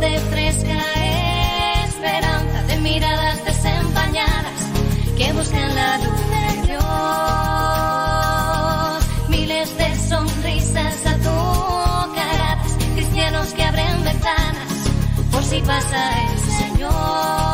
de fresca esperanza, de miradas desempañadas que buscan la luz de Dios. Miles de sonrisas azucaradas, cristianos que abren ventanas por si pasa el Señor.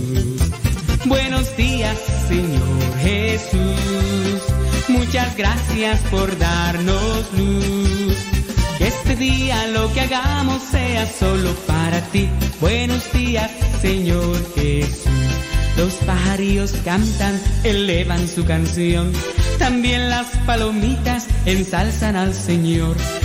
Buenos días, Señor Jesús. Muchas gracias por darnos luz. Que este día lo que hagamos sea solo para ti. Buenos días, Señor Jesús. Los pajarillos cantan, elevan su canción. También las palomitas ensalzan al Señor.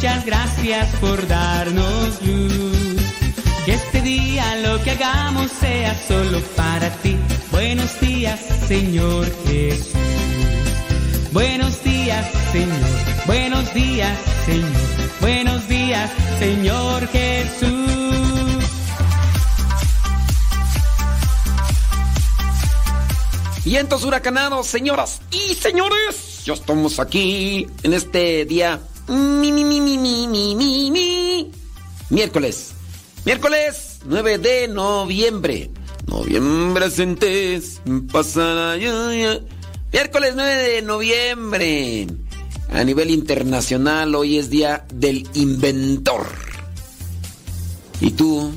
Muchas gracias por darnos luz. Que este día lo que hagamos sea solo para ti. Buenos días, Señor Jesús. Buenos días, Señor. Buenos días, Señor. Buenos días, Señor Jesús. Vientos huracanados, señoras y señores. Ya estamos aquí en este día Mi, mi, mi, mi, mi, mi, mi, mi. Miércoles. Miércoles 9 de noviembre. Noviembre sentes pasará ya, Miércoles 9 de noviembre. A nivel internacional hoy es día del inventor. ¿Y tú?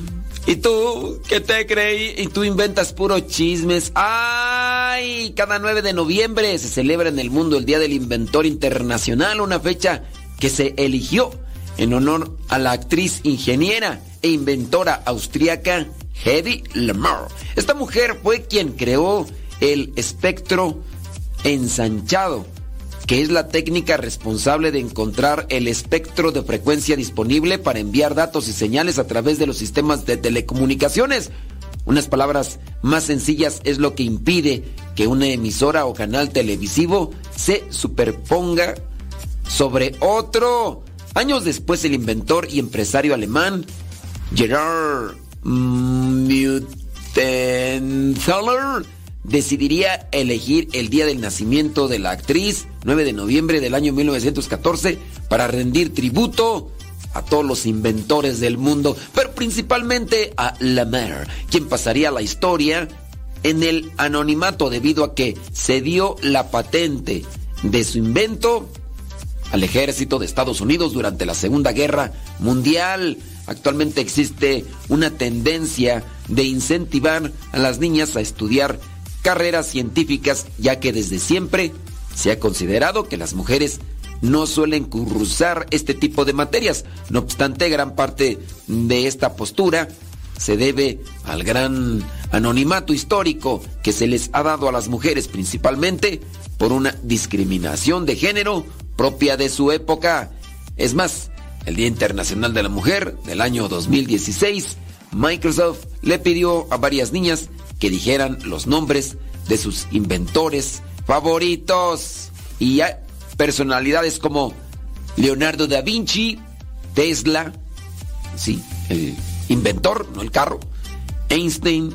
¿Y tú? ¿Qué te creí? ¿Y tú inventas puros chismes? ¡Ay! Cada 9 de noviembre se celebra en el mundo el Día del Inventor Internacional, una fecha que se eligió en honor a la actriz ingeniera e inventora austríaca Hedy Lamar. Esta mujer fue quien creó el espectro ensanchado que es la técnica responsable de encontrar el espectro de frecuencia disponible para enviar datos y señales a través de los sistemas de telecomunicaciones. Unas palabras más sencillas es lo que impide que una emisora o canal televisivo se superponga sobre otro. Años después el inventor y empresario alemán Gerard Müntenthaler decidiría elegir el día del nacimiento de la actriz, 9 de noviembre del año 1914, para rendir tributo a todos los inventores del mundo, pero principalmente a Lamar, quien pasaría la historia en el anonimato debido a que se dio la patente de su invento al ejército de Estados Unidos durante la Segunda Guerra Mundial. Actualmente existe una tendencia de incentivar a las niñas a estudiar carreras científicas, ya que desde siempre se ha considerado que las mujeres no suelen cursar este tipo de materias. No obstante, gran parte de esta postura se debe al gran anonimato histórico que se les ha dado a las mujeres principalmente por una discriminación de género propia de su época. Es más, el Día Internacional de la Mujer del año 2016, Microsoft le pidió a varias niñas que dijeran los nombres de sus inventores favoritos. Y hay personalidades como Leonardo da Vinci, Tesla, sí, el inventor, no el carro, Einstein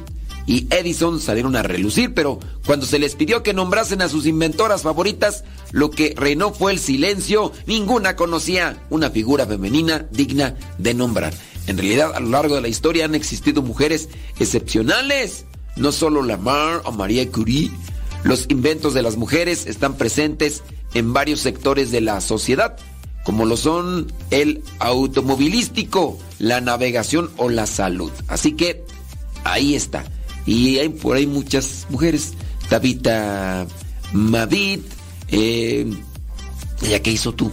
y Edison salieron a relucir, pero cuando se les pidió que nombrasen a sus inventoras favoritas, lo que reinó fue el silencio. Ninguna conocía una figura femenina digna de nombrar. En realidad, a lo largo de la historia han existido mujeres excepcionales no solo Lamar o María Curie, los inventos de las mujeres están presentes en varios sectores de la sociedad, como lo son el automovilístico, la navegación o la salud. Así que ahí está. Y hay por ahí muchas mujeres. Tabita Madid, eh, ¿ya qué hizo tú?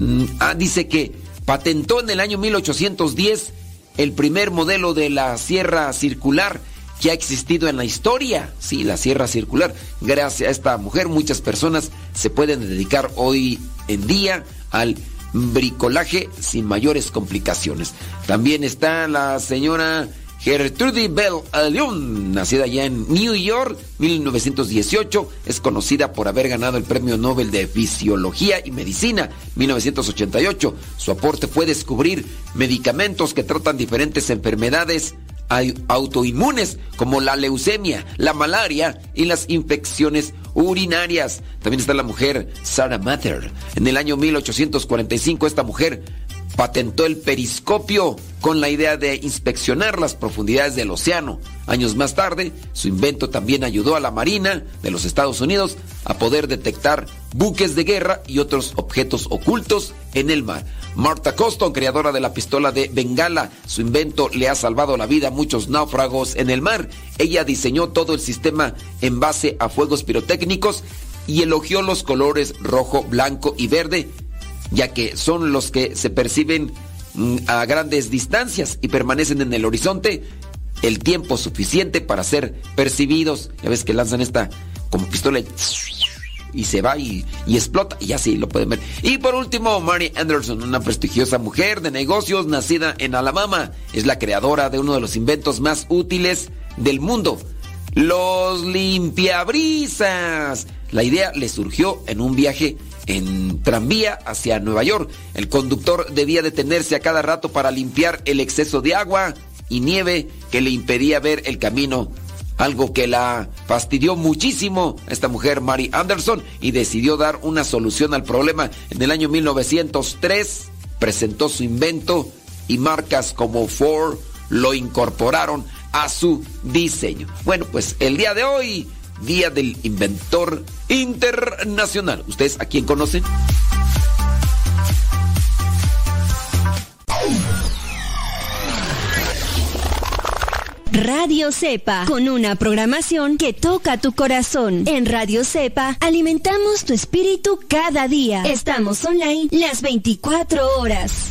Mm, ah, dice que patentó en el año 1810 el primer modelo de la sierra circular que ha existido en la historia. Sí, la Sierra Circular. Gracias a esta mujer, muchas personas se pueden dedicar hoy en día al bricolaje sin mayores complicaciones. También está la señora Gertrude Bell León, nacida ya en New York, 1918, es conocida por haber ganado el Premio Nobel de Fisiología y Medicina, 1988. Su aporte fue descubrir medicamentos que tratan diferentes enfermedades autoinmunes como la leucemia, la malaria y las infecciones urinarias. También está la mujer Sarah Mather. En el año 1845 esta mujer patentó el periscopio con la idea de inspeccionar las profundidades del océano. Años más tarde, su invento también ayudó a la Marina de los Estados Unidos a poder detectar buques de guerra y otros objetos ocultos en el mar. Martha Coston, creadora de la pistola de Bengala, su invento le ha salvado la vida a muchos náufragos en el mar. Ella diseñó todo el sistema en base a fuegos pirotécnicos y elogió los colores rojo, blanco y verde, ya que son los que se perciben mm, a grandes distancias y permanecen en el horizonte el tiempo suficiente para ser percibidos. Ya ves que lanzan esta como pistola y se va y, explota y así lo pueden ver. Y por último, Mary Anderson, una prestigiosa mujer de negocios nacida en Alabama, es la creadora de uno de los inventos más útiles del mundo, los limpiabrisas. La idea le surgió en un viaje en tranvía hacia Nueva York. El conductor debía detenerse a cada rato para limpiar el exceso de agua y nieve que le impedía ver el camino algo que la fastidió muchísimo esta mujer Mary Anderson y decidió dar una solución al problema. En el año 1903 presentó su invento y marcas como Ford lo incorporaron a su diseño. Bueno, pues el día de hoy, Día del Inventor Internacional. ¿Ustedes a quién conocen? Radio Cepa, con una programación que toca tu corazón. En Radio Cepa alimentamos tu espíritu cada día. Estamos online las 24 horas.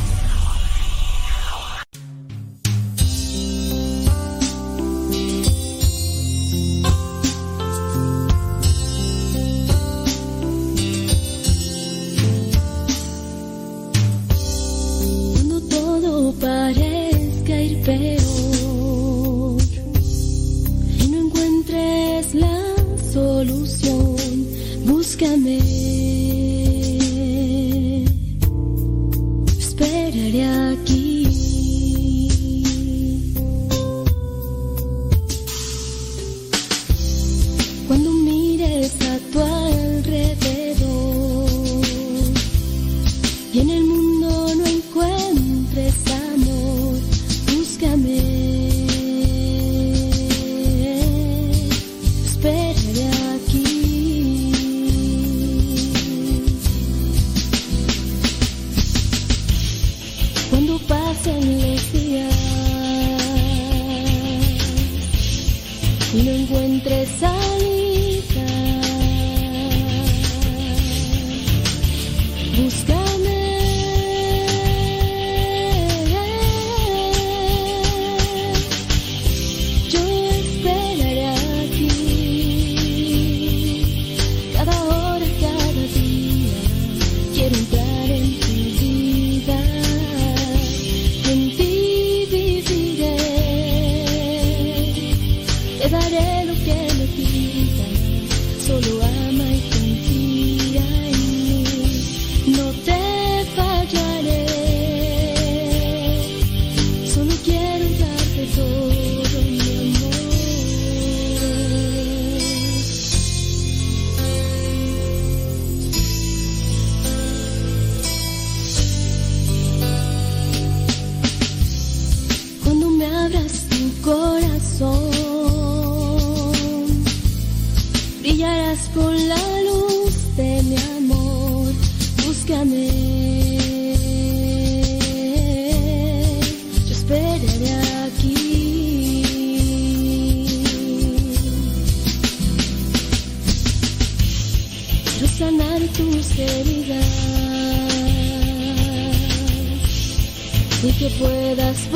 solución, búscame. Esperaré a pesar. que puedas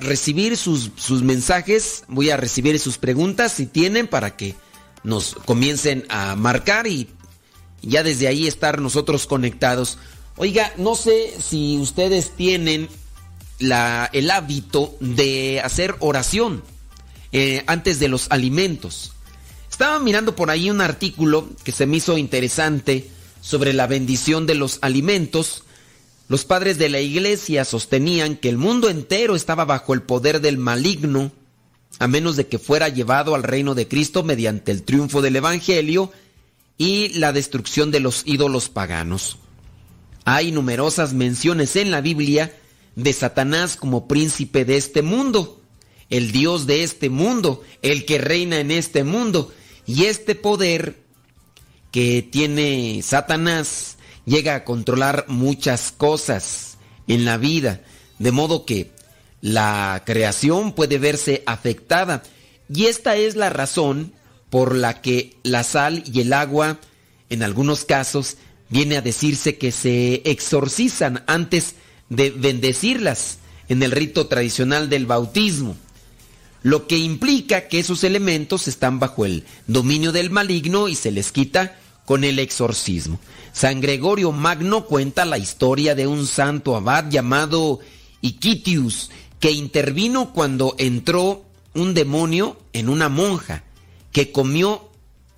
recibir sus, sus mensajes, voy a recibir sus preguntas si tienen para que nos comiencen a marcar y ya desde ahí estar nosotros conectados. Oiga, no sé si ustedes tienen la, el hábito de hacer oración eh, antes de los alimentos. Estaba mirando por ahí un artículo que se me hizo interesante sobre la bendición de los alimentos los padres de la iglesia sostenían que el mundo entero estaba bajo el poder del maligno a menos de que fuera llevado al reino de Cristo mediante el triunfo del Evangelio y la destrucción de los ídolos paganos. Hay numerosas menciones en la Biblia de Satanás como príncipe de este mundo, el Dios de este mundo, el que reina en este mundo. Y este poder que tiene Satanás llega a controlar muchas cosas en la vida, de modo que la creación puede verse afectada. Y esta es la razón por la que la sal y el agua, en algunos casos, viene a decirse que se exorcizan antes de bendecirlas en el rito tradicional del bautismo, lo que implica que esos elementos están bajo el dominio del maligno y se les quita con el exorcismo. San Gregorio Magno cuenta la historia de un santo abad llamado Iquitius, que intervino cuando entró un demonio en una monja, que comió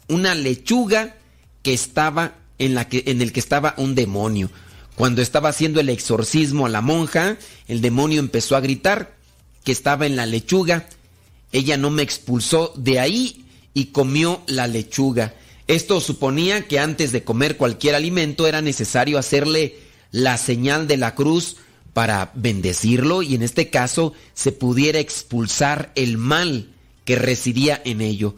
una lechuga que estaba en, la que, en el que estaba un demonio. Cuando estaba haciendo el exorcismo a la monja, el demonio empezó a gritar que estaba en la lechuga. Ella no me expulsó de ahí y comió la lechuga. Esto suponía que antes de comer cualquier alimento era necesario hacerle la señal de la cruz para bendecirlo y en este caso se pudiera expulsar el mal que residía en ello.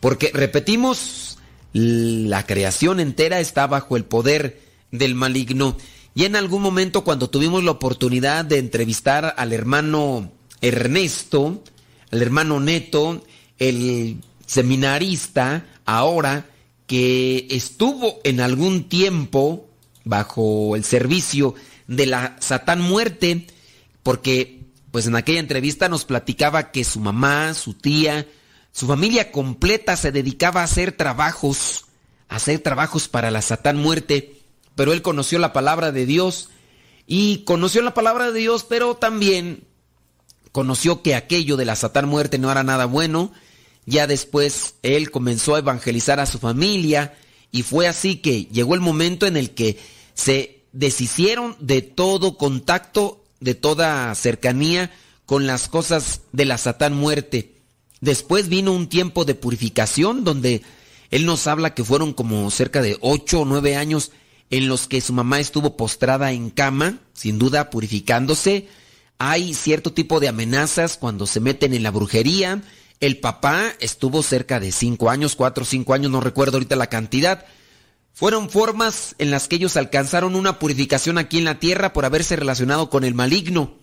Porque, repetimos, la creación entera está bajo el poder del maligno. Y en algún momento cuando tuvimos la oportunidad de entrevistar al hermano Ernesto, al hermano Neto, el seminarista, ahora que estuvo en algún tiempo bajo el servicio de la Satán Muerte, porque pues en aquella entrevista nos platicaba que su mamá, su tía, su familia completa se dedicaba a hacer trabajos, a hacer trabajos para la Satán muerte, pero él conoció la palabra de Dios y conoció la palabra de Dios, pero también conoció que aquello de la Satán muerte no era nada bueno. Ya después él comenzó a evangelizar a su familia y fue así que llegó el momento en el que se deshicieron de todo contacto, de toda cercanía con las cosas de la Satán muerte. Después vino un tiempo de purificación donde él nos habla que fueron como cerca de ocho o nueve años en los que su mamá estuvo postrada en cama, sin duda purificándose. Hay cierto tipo de amenazas cuando se meten en la brujería. El papá estuvo cerca de cinco años, cuatro o cinco años, no recuerdo ahorita la cantidad. Fueron formas en las que ellos alcanzaron una purificación aquí en la tierra por haberse relacionado con el maligno.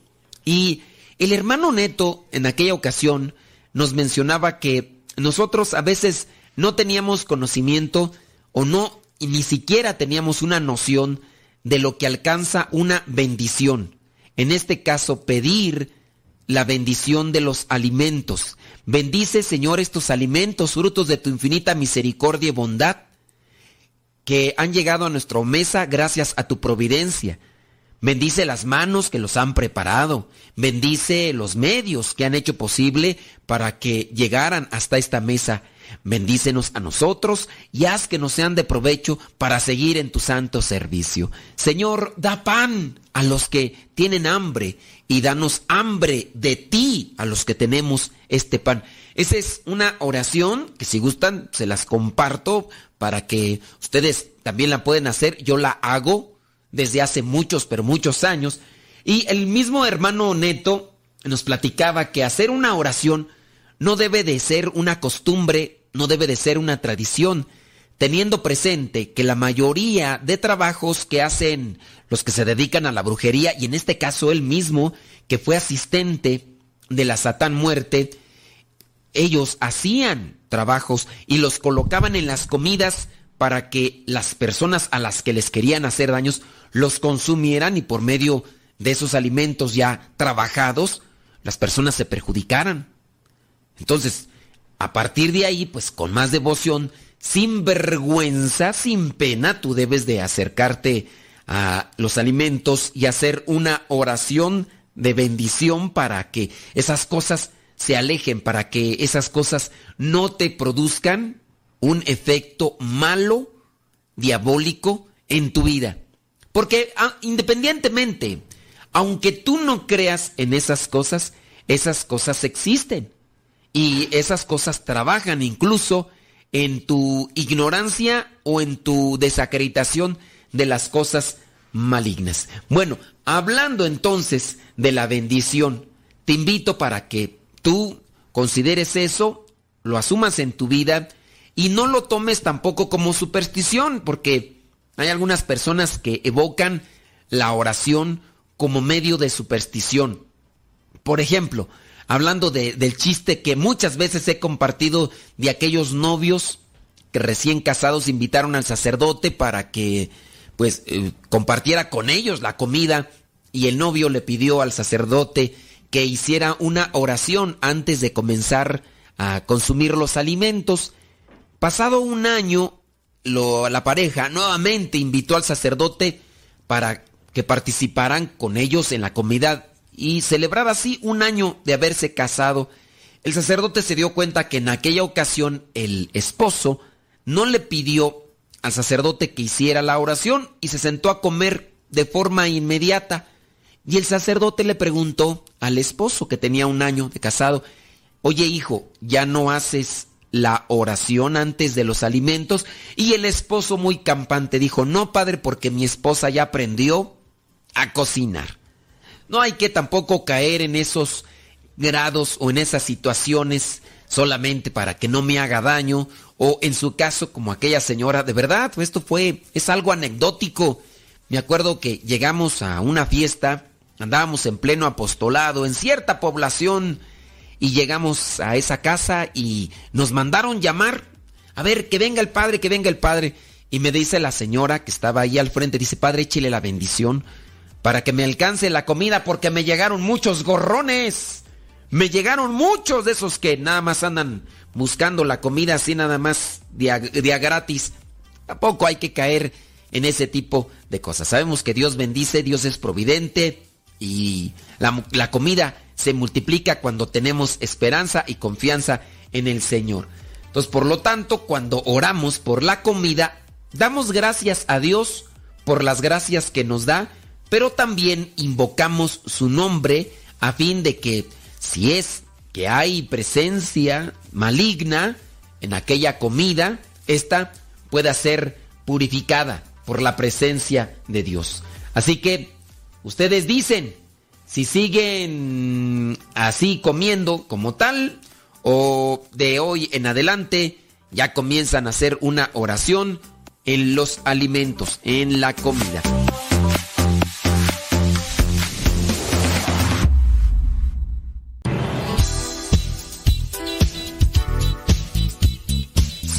Y el hermano Neto, en aquella ocasión, nos mencionaba que nosotros a veces no teníamos conocimiento o no ni siquiera teníamos una noción de lo que alcanza una bendición. En este caso, pedir la bendición de los alimentos. Bendice, Señor, estos alimentos, frutos de tu infinita misericordia y bondad, que han llegado a nuestra mesa gracias a tu providencia. Bendice las manos que los han preparado. Bendice los medios que han hecho posible para que llegaran hasta esta mesa. Bendícenos a nosotros y haz que nos sean de provecho para seguir en tu santo servicio. Señor, da pan a los que tienen hambre y danos hambre de ti a los que tenemos este pan. Esa es una oración que si gustan se las comparto para que ustedes también la pueden hacer. Yo la hago desde hace muchos, pero muchos años. Y el mismo hermano Neto nos platicaba que hacer una oración no debe de ser una costumbre, no debe de ser una tradición, teniendo presente que la mayoría de trabajos que hacen los que se dedican a la brujería, y en este caso él mismo, que fue asistente de la Satán Muerte, ellos hacían trabajos y los colocaban en las comidas para que las personas a las que les querían hacer daños los consumieran y por medio de esos alimentos ya trabajados, las personas se perjudicaran. Entonces, a partir de ahí, pues con más devoción, sin vergüenza, sin pena, tú debes de acercarte a los alimentos y hacer una oración de bendición para que esas cosas se alejen, para que esas cosas no te produzcan un efecto malo, diabólico en tu vida. Porque ah, independientemente, aunque tú no creas en esas cosas, esas cosas existen. Y esas cosas trabajan incluso en tu ignorancia o en tu desacreditación de las cosas malignas. Bueno, hablando entonces de la bendición, te invito para que tú consideres eso, lo asumas en tu vida y no lo tomes tampoco como superstición, porque hay algunas personas que evocan la oración como medio de superstición. Por ejemplo, hablando del chiste que muchas veces he compartido de aquellos novios que recién casados invitaron al sacerdote para que pues eh, compartiera con ellos la comida y el novio le pidió al sacerdote que hiciera una oración antes de comenzar a consumir los alimentos. Pasado un año, la pareja nuevamente invitó al sacerdote para que participaran con ellos en la comida y celebrar así un año de haberse casado. El sacerdote se dio cuenta que en aquella ocasión el esposo no le pidió al sacerdote que hiciera la oración y se sentó a comer de forma inmediata. Y el sacerdote le preguntó al esposo que tenía un año de casado, oye hijo, ¿ya no haces la oración antes de los alimentos? Y el esposo muy campante dijo, no padre, porque mi esposa ya aprendió a cocinar. No hay que tampoco caer en esos grados o en esas situaciones solamente para que no me haga daño o en su caso como aquella señora, de verdad, esto fue es algo anecdótico. Me acuerdo que llegamos a una fiesta, andábamos en pleno apostolado en cierta población y llegamos a esa casa y nos mandaron llamar, a ver, que venga el padre, que venga el padre. Y me dice la señora que estaba ahí al frente, dice, padre, échele la bendición para que me alcance la comida porque me llegaron muchos gorrones. Me llegaron muchos de esos que nada más andan buscando la comida así nada más de gratis. Tampoco hay que caer en ese tipo de cosas. Sabemos que Dios bendice, Dios es providente y la, la comida se multiplica cuando tenemos esperanza y confianza en el Señor. Entonces, por lo tanto, cuando oramos por la comida, damos gracias a Dios por las gracias que nos da, pero también invocamos su nombre a fin de que si es que hay presencia maligna en aquella comida, esta pueda ser purificada por la presencia de Dios. Así que ustedes dicen, si siguen así comiendo como tal, o de hoy en adelante ya comienzan a hacer una oración en los alimentos, en la comida.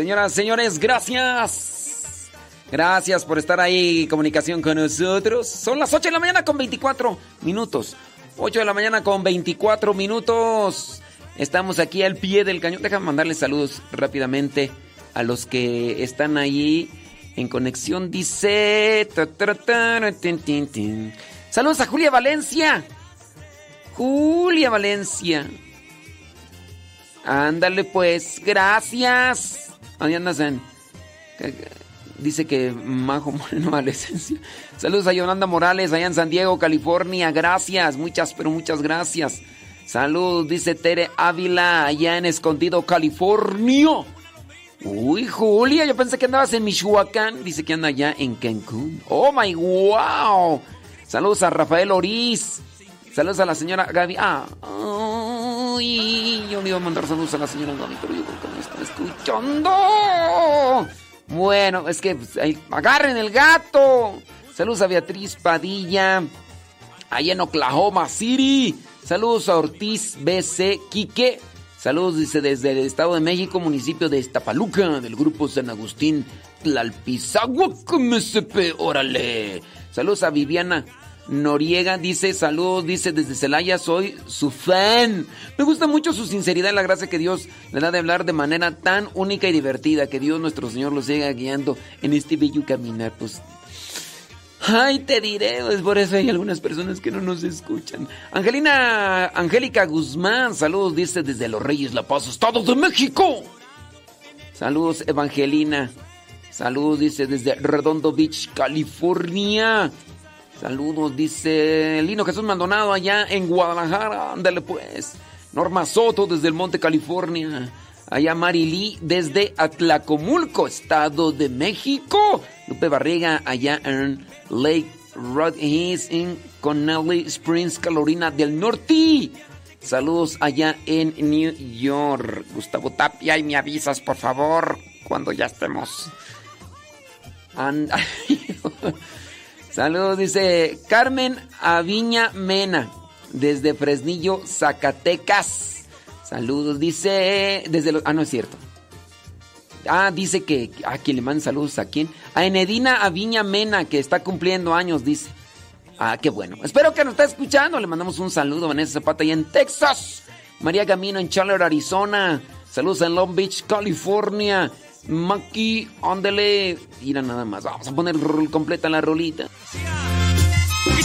Señoras, señores, gracias. Gracias por estar ahí en comunicación con nosotros. Son las 8 de la mañana con 24 minutos. 8 de la mañana con 24 minutos. Estamos aquí al pie del cañón. Déjame mandarles saludos rápidamente a los que están ahí en conexión. Dice... Saludos a Julia Valencia. Julia Valencia. Ándale pues, gracias. ¿Dónde andas en? Dice que Majo Moreno Adolescencia. Saludos a Yolanda Morales, allá en San Diego, California. Gracias, muchas, pero muchas gracias. Saludos, dice Tere Ávila, allá en Escondido, California. Uy, Julia, yo pensé que andabas en Michoacán. Dice que anda allá en Cancún. Oh my wow. Saludos a Rafael Oriz. Saludos a la señora Gaby. Ah, uy, yo me iba a mandar saludos a la señora Gaby, pero yo creo que me está escuchando. Bueno, es que pues, agarren el gato. Saludos a Beatriz Padilla. Allá en Oklahoma City. Saludos a Ortiz BC Quique. Saludos, dice, desde el Estado de México, municipio de Estapaluca, del grupo San Agustín Tlalpizahuac, MSP, órale. Saludos a Viviana Noriega, dice, saludos, dice, desde Celaya, soy su fan. Me gusta mucho su sinceridad y la gracia que Dios le da de hablar de manera tan única y divertida, que Dios nuestro Señor lo siga guiando en este bello caminar, pues Ay, te diré, pues por eso hay algunas personas que no nos escuchan. Angelina, Angélica Guzmán, saludos, dice desde Los Reyes La Paz, Estado de México. Saludos, Evangelina. Saludos, dice desde Redondo Beach, California. Saludos, dice Lino Jesús Maldonado allá en Guadalajara. Ándale pues. Norma Soto desde el Monte California. Allá Marilí desde Atlacomulco, Estado de México. Lupe Barriga allá en Lake Rod en Connelly Springs, Carolina del Norte. Saludos allá en New York. Gustavo Tapia y me avisas por favor cuando ya estemos. Saludos, dice Carmen Aviña Mena desde Fresnillo, Zacatecas. Saludos, dice desde. Ah, no es cierto. Ah, dice que a quien le manda saludos a quién. A Enedina Aviña Mena, que está cumpliendo años, dice. Ah, qué bueno. Espero que nos esté escuchando. Le mandamos un saludo a Vanessa Zapata y en Texas. María Camino en Chandler, Arizona. Saludos en Long Beach, California. Maki, ándele. Mira nada más. Vamos a poner completa la rolita. Y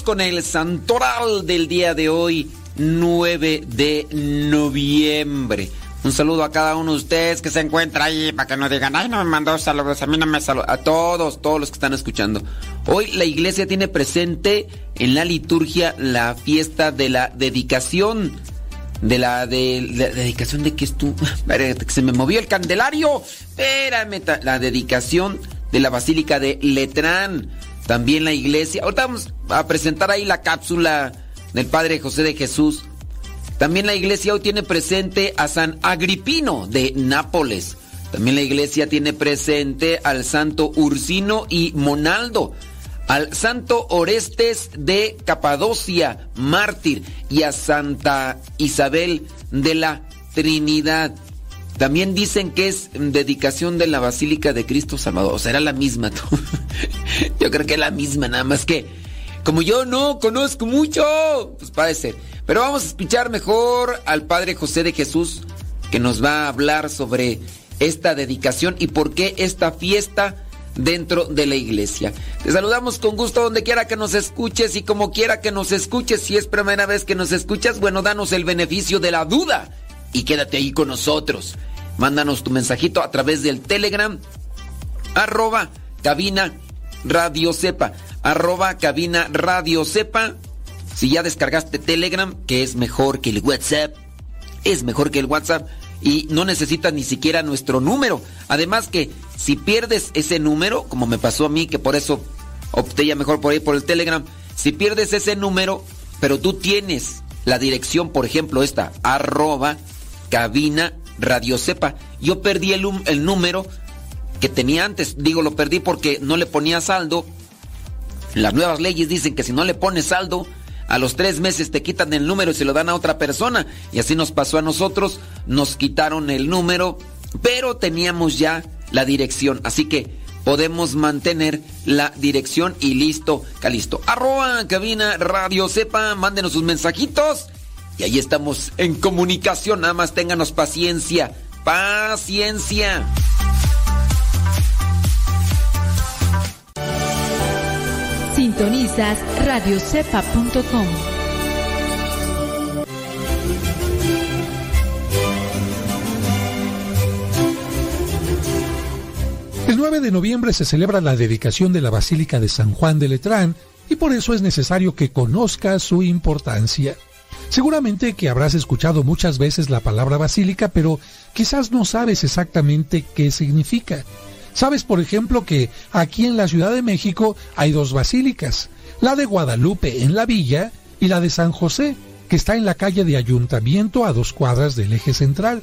Con el santoral del día de hoy, 9 de noviembre. Un saludo a cada uno de ustedes que se encuentra ahí para que no digan, ay, no me mandó saludos, a mí no me saludó. A todos, todos los que están escuchando. Hoy la iglesia tiene presente en la liturgia la fiesta de la dedicación. De la, de, la dedicación de que es tú. Se me movió el candelario. Espérame, la dedicación de la Basílica de Letrán. También la iglesia. Ahorita vamos a presentar ahí la cápsula del Padre José de Jesús. También la iglesia hoy tiene presente a San Agripino de Nápoles. También la iglesia tiene presente al Santo Ursino y Monaldo, al Santo Orestes de Capadocia, mártir, y a Santa Isabel de la Trinidad. También dicen que es dedicación de la Basílica de Cristo Salvador. O sea, era la misma. yo creo que es la misma, nada más que como yo no conozco mucho, pues parece. Pero vamos a escuchar mejor al Padre José de Jesús que nos va a hablar sobre esta dedicación y por qué esta fiesta dentro de la iglesia. Te saludamos con gusto donde quiera que nos escuches y como quiera que nos escuches. Si es primera vez que nos escuchas, bueno, danos el beneficio de la duda y quédate ahí con nosotros. Mándanos tu mensajito a través del Telegram, arroba cabina radio sepa, arroba cabina radio sepa. Si ya descargaste Telegram, que es mejor que el WhatsApp, es mejor que el WhatsApp y no necesitas ni siquiera nuestro número. Además que si pierdes ese número, como me pasó a mí, que por eso opté ya mejor por ahí por el Telegram, si pierdes ese número, pero tú tienes la dirección, por ejemplo, esta, arroba cabina Radio Cepa. Yo perdí el, el número que tenía antes. Digo, lo perdí porque no le ponía saldo. Las nuevas leyes dicen que si no le pones saldo, a los tres meses te quitan el número y se lo dan a otra persona. Y así nos pasó a nosotros. Nos quitaron el número, pero teníamos ya la dirección. Así que podemos mantener la dirección y listo, calisto. Arroba cabina radio sepa, mándenos sus mensajitos y ahí estamos en comunicación. Nada más ténganos paciencia. Paciencia. Sintonizas radiocepa.com. El 9 de noviembre se celebra la dedicación de la Basílica de San Juan de Letrán y por eso es necesario que conozca su importancia. Seguramente que habrás escuchado muchas veces la palabra basílica, pero quizás no sabes exactamente qué significa. Sabes, por ejemplo, que aquí en la Ciudad de México hay dos basílicas, la de Guadalupe en la villa y la de San José, que está en la calle de Ayuntamiento a dos cuadras del eje central.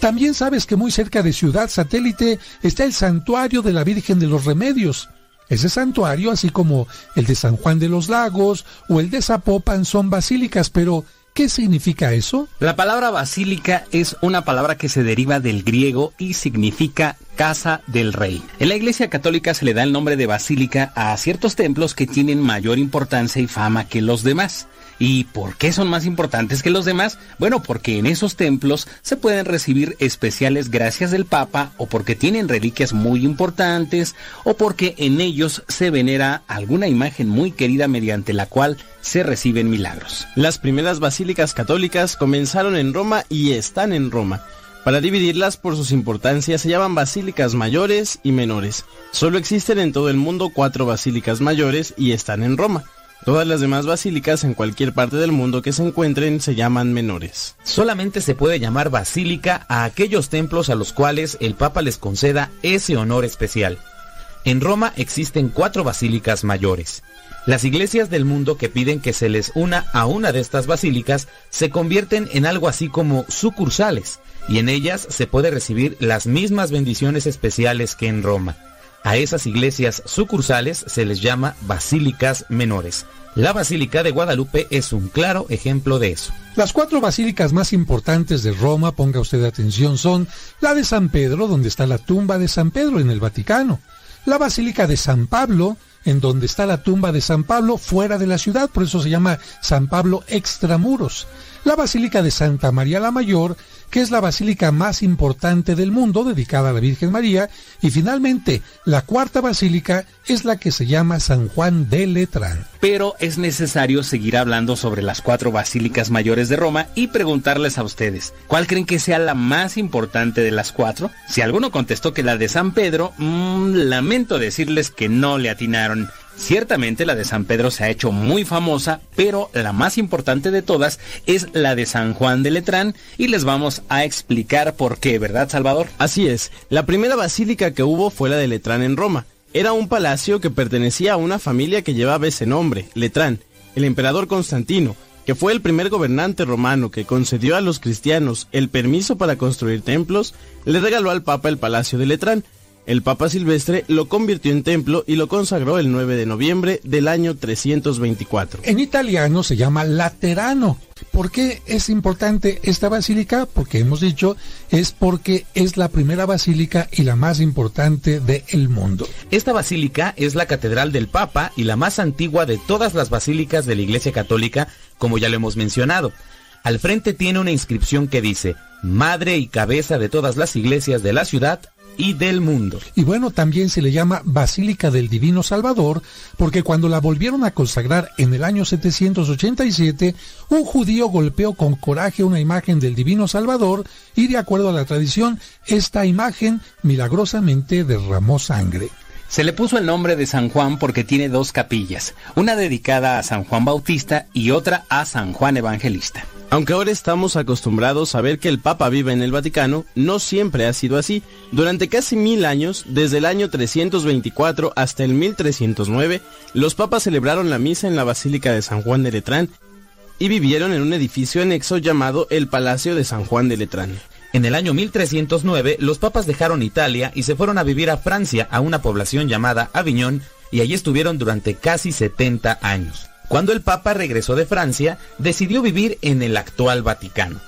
También sabes que muy cerca de Ciudad Satélite está el Santuario de la Virgen de los Remedios. Ese santuario, así como el de San Juan de los Lagos o el de Zapopan, son basílicas, pero ¿Qué significa eso? La palabra basílica es una palabra que se deriva del griego y significa casa del rey. En la Iglesia Católica se le da el nombre de basílica a ciertos templos que tienen mayor importancia y fama que los demás. ¿Y por qué son más importantes que los demás? Bueno, porque en esos templos se pueden recibir especiales gracias del Papa o porque tienen reliquias muy importantes o porque en ellos se venera alguna imagen muy querida mediante la cual se reciben milagros. Las primeras basílicas católicas comenzaron en Roma y están en Roma. Para dividirlas por sus importancias se llaman basílicas mayores y menores. Solo existen en todo el mundo cuatro basílicas mayores y están en Roma. Todas las demás basílicas en cualquier parte del mundo que se encuentren se llaman menores. Solamente se puede llamar basílica a aquellos templos a los cuales el Papa les conceda ese honor especial. En Roma existen cuatro basílicas mayores. Las iglesias del mundo que piden que se les una a una de estas basílicas se convierten en algo así como sucursales, y en ellas se puede recibir las mismas bendiciones especiales que en Roma. A esas iglesias sucursales se les llama basílicas menores. La Basílica de Guadalupe es un claro ejemplo de eso. Las cuatro basílicas más importantes de Roma, ponga usted atención, son la de San Pedro, donde está la tumba de San Pedro en el Vaticano, la Basílica de San Pablo, en donde está la tumba de San Pablo fuera de la ciudad, por eso se llama San Pablo extramuros, la Basílica de Santa María la Mayor, que es la basílica más importante del mundo dedicada a la Virgen María, y finalmente la cuarta basílica es la que se llama San Juan de Letrán. Pero es necesario seguir hablando sobre las cuatro basílicas mayores de Roma y preguntarles a ustedes, ¿cuál creen que sea la más importante de las cuatro? Si alguno contestó que la de San Pedro, mmm, lamento decirles que no le atinaron. Ciertamente la de San Pedro se ha hecho muy famosa, pero la más importante de todas es la de San Juan de Letrán y les vamos a explicar por qué, ¿verdad Salvador? Así es, la primera basílica que hubo fue la de Letrán en Roma. Era un palacio que pertenecía a una familia que llevaba ese nombre, Letrán, el emperador Constantino, que fue el primer gobernante romano que concedió a los cristianos el permiso para construir templos, le regaló al Papa el palacio de Letrán, el Papa Silvestre lo convirtió en templo y lo consagró el 9 de noviembre del año 324. En italiano se llama Laterano. ¿Por qué es importante esta basílica? Porque hemos dicho, es porque es la primera basílica y la más importante del mundo. Esta basílica es la catedral del Papa y la más antigua de todas las basílicas de la Iglesia Católica, como ya lo hemos mencionado. Al frente tiene una inscripción que dice, Madre y cabeza de todas las iglesias de la ciudad, y del mundo. Y bueno, también se le llama Basílica del Divino Salvador, porque cuando la volvieron a consagrar en el año 787, un judío golpeó con coraje una imagen del Divino Salvador y de acuerdo a la tradición, esta imagen milagrosamente derramó sangre. Se le puso el nombre de San Juan porque tiene dos capillas, una dedicada a San Juan Bautista y otra a San Juan Evangelista. Aunque ahora estamos acostumbrados a ver que el Papa vive en el Vaticano, no siempre ha sido así. Durante casi mil años, desde el año 324 hasta el 1309, los papas celebraron la misa en la Basílica de San Juan de Letrán y vivieron en un edificio anexo llamado el Palacio de San Juan de Letrán. En el año 1309, los papas dejaron Italia y se fueron a vivir a Francia, a una población llamada Aviñón, y allí estuvieron durante casi 70 años. Cuando el Papa regresó de Francia, decidió vivir en el actual Vaticano.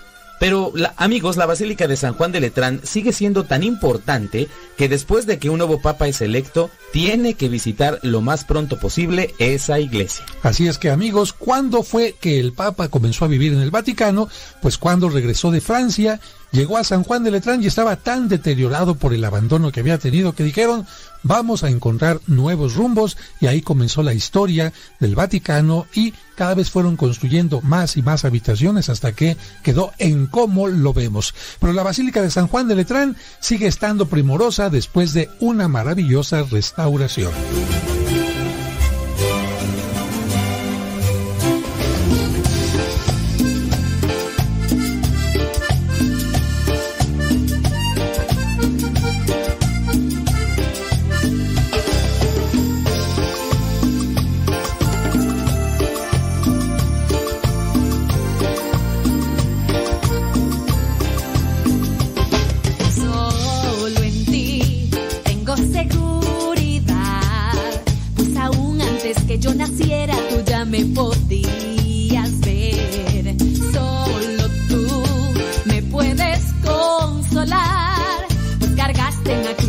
Pero, amigos, la Basílica de San Juan de Letrán sigue siendo tan importante que después de que un nuevo Papa es electo, tiene que visitar lo más pronto posible esa iglesia. Así es que, amigos, ¿cuándo fue que el Papa comenzó a vivir en el Vaticano? Pues cuando regresó de Francia, llegó a San Juan de Letrán y estaba tan deteriorado por el abandono que había tenido que dijeron, vamos a encontrar nuevos rumbos y ahí comenzó la historia del Vaticano y cada vez fueron construyendo más y más habitaciones hasta que quedó en cómo lo vemos. Pero la Basílica de San Juan de Letrán sigue estando primorosa después de una maravillosa restauración.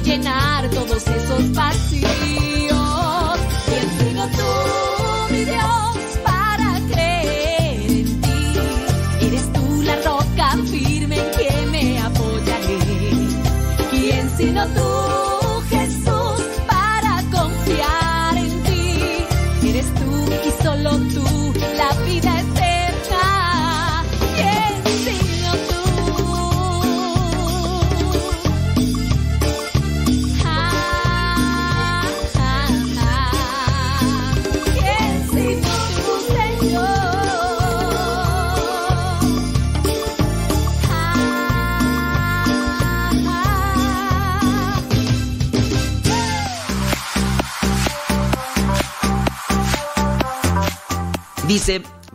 llenar todos esos vacíos.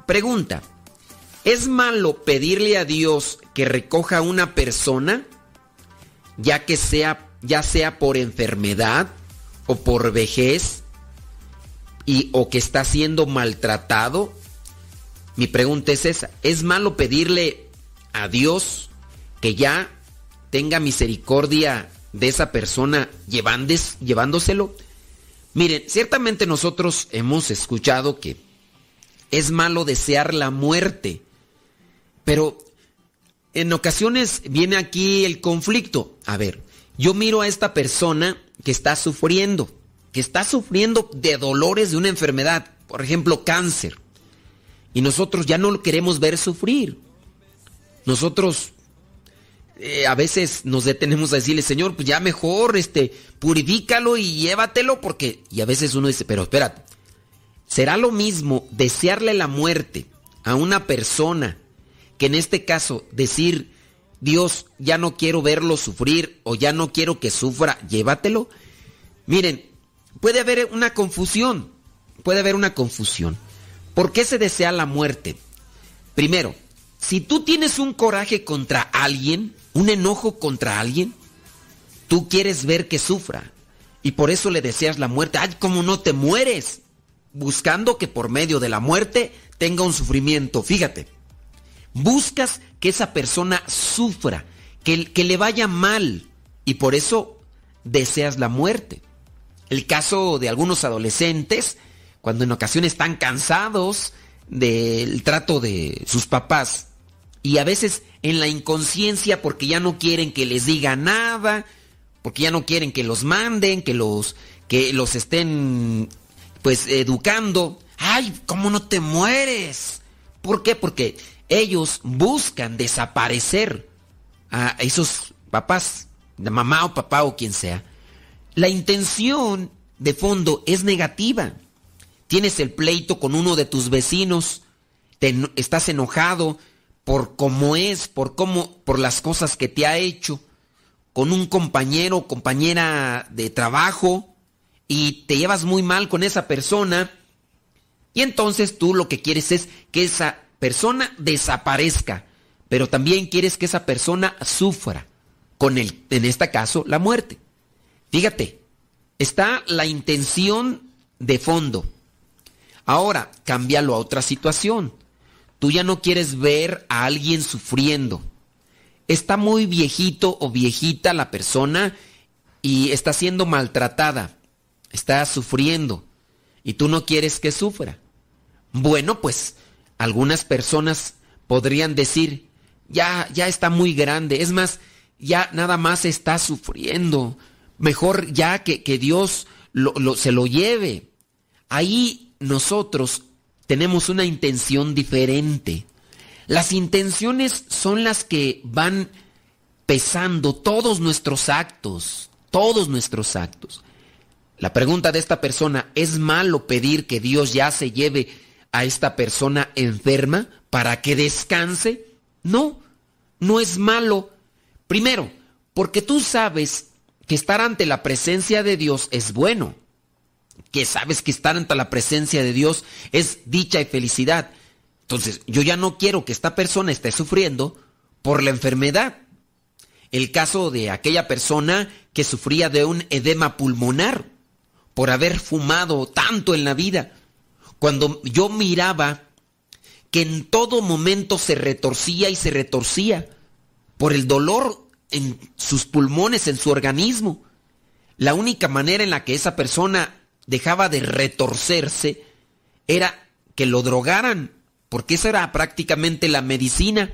Pregunta, ¿es malo pedirle a Dios que recoja a una persona, ya que sea, ya sea por enfermedad o por vejez, y, o que está siendo maltratado? Mi pregunta es esa, ¿es malo pedirle a Dios que ya tenga misericordia de esa persona llevándoselo? Miren, ciertamente nosotros hemos escuchado que es malo desear la muerte, pero en ocasiones viene aquí el conflicto. A ver, yo miro a esta persona que está sufriendo, que está sufriendo de dolores de una enfermedad, por ejemplo, cáncer, y nosotros ya no lo queremos ver sufrir. Nosotros eh, a veces nos detenemos a decirle, Señor, pues ya mejor, este, purifícalo y llévatelo, porque, y a veces uno dice, pero espérate, ¿será lo mismo desearle la muerte a una persona que en este caso decir, Dios, ya no quiero verlo sufrir o ya no quiero que sufra, llévatelo? Miren, puede haber una confusión, puede haber una confusión. ¿Por qué se desea la muerte? Primero, si tú tienes un coraje contra alguien, un enojo contra alguien, tú quieres ver que sufra y por eso le deseas la muerte. ¡Ay, cómo no te mueres! Buscando que por medio de la muerte tenga un sufrimiento. Fíjate, buscas que esa persona sufra, que, le vaya mal y por eso deseas la muerte. El caso de algunos adolescentes cuando en ocasiones están cansados del trato de sus papás y a veces en la inconsciencia porque ya no quieren que les diga nada, porque ya no quieren que los manden, que los que los estén pues educando. Ay, ¿cómo no te mueres? ¿Por qué? Porque ellos buscan desaparecer a esos papás, de mamá o papá o quien sea. La intención de fondo es negativa tienes el pleito con uno de tus vecinos, te, estás enojado por cómo es, por cómo, por las cosas que te ha hecho, con un compañero o compañera de trabajo y te llevas muy mal con esa persona y entonces tú lo que quieres es que esa persona desaparezca, pero también quieres que esa persona sufra con el, en este caso, la muerte. Fíjate, está la intención de fondo. Ahora, cámbialo a otra situación. Tú ya no quieres ver a alguien sufriendo. Está muy viejito o viejita la persona y está siendo maltratada. Está sufriendo. Y tú no quieres que sufra. Bueno, pues algunas personas podrían decir, ya, ya está muy grande. Es más, ya nada más está sufriendo. Mejor ya que, que Dios lo, se lo lleve. Ahí nosotros tenemos una intención diferente. Las intenciones son las que van pesando todos nuestros actos, todos nuestros actos. La pregunta de esta persona, ¿es malo pedir que Dios ya se lleve a esta persona enferma para que descanse? No, no es malo. Primero, porque tú sabes que estar ante la presencia de Dios es bueno que sabes que estar ante la presencia de Dios es dicha y felicidad. Entonces, yo ya no quiero que esta persona esté sufriendo por la enfermedad. El caso de aquella persona que sufría de un edema pulmonar por haber fumado tanto en la vida. Cuando yo miraba que en todo momento se retorcía y se retorcía por el dolor en sus pulmones, en su organismo. La única manera en la que esa persona dejaba de retorcerse era que lo drogaran, porque esa era prácticamente la medicina.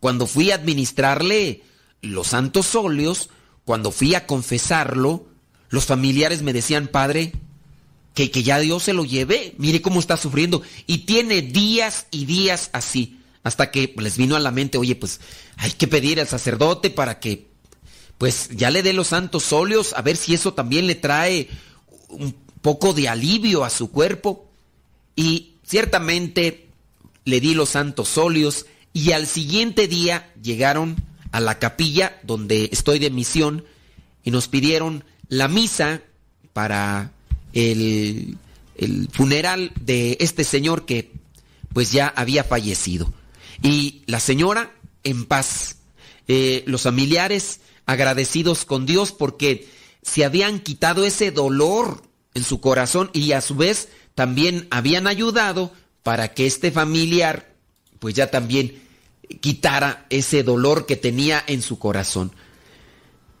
Cuando fui a administrarle los santos óleos, cuando fui a confesarlo, los familiares me decían, padre, que, que ya Dios se lo lleve, mire cómo está sufriendo. Y tiene días y días así, hasta que les vino a la mente, oye, pues hay que pedir al sacerdote para que, pues ya le dé los santos óleos, a ver si eso también le trae un poco de alivio a su cuerpo y ciertamente le di los santos óleos y al siguiente día llegaron a la capilla donde estoy de misión y nos pidieron la misa para el, funeral de este señor que pues ya había fallecido. Y la señora en paz. Eh, los familiares agradecidos con Dios porque se habían quitado ese dolor en su corazón y a su vez también habían ayudado para que este familiar pues ya también quitara ese dolor que tenía en su corazón.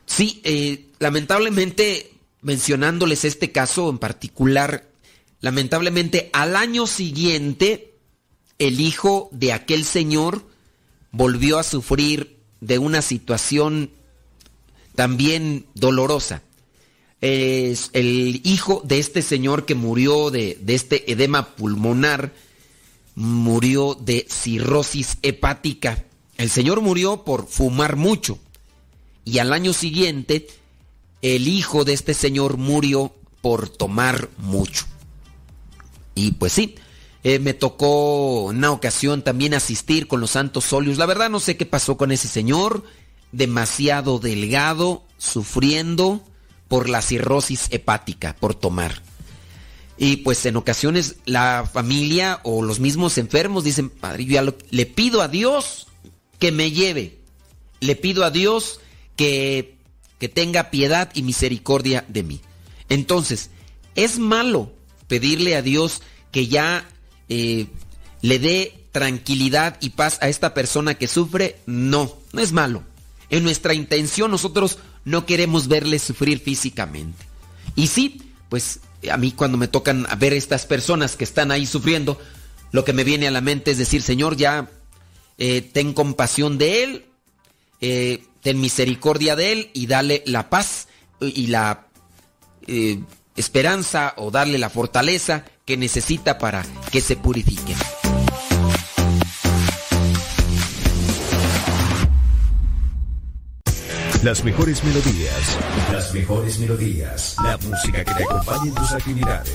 Sí, eh, lamentablemente mencionándoles este caso en particular, lamentablemente al año siguiente el hijo de aquel señor volvió a sufrir de una situación también dolorosa. Es el hijo de este señor que murió de, de este edema pulmonar, murió de cirrosis hepática. El señor murió por fumar mucho. Y al año siguiente, el hijo de este señor murió por tomar mucho. Y pues sí, eh, me tocó una ocasión también asistir con los santos óleos. La verdad no sé qué pasó con ese señor, demasiado delgado, sufriendo por la cirrosis hepática, por tomar. Y pues en ocasiones la familia o los mismos enfermos dicen, padre, yo le pido a Dios que me lleve. Le pido a Dios que, que tenga piedad y misericordia de mí. Entonces, es malo pedirle a Dios que ya eh, le dé tranquilidad y paz a esta persona que sufre, no, no es malo. En nuestra intención nosotros no queremos verle sufrir físicamente. Y sí, pues a mí cuando me tocan ver estas personas que están ahí sufriendo, lo que me viene a la mente es decir, Señor, ya eh, ten compasión de él, eh, ten misericordia de él y dale la paz y la esperanza o darle la fortaleza que necesita para que se purifique. Las mejores melodías, las mejores melodías, la música que te acompañe en tus actividades.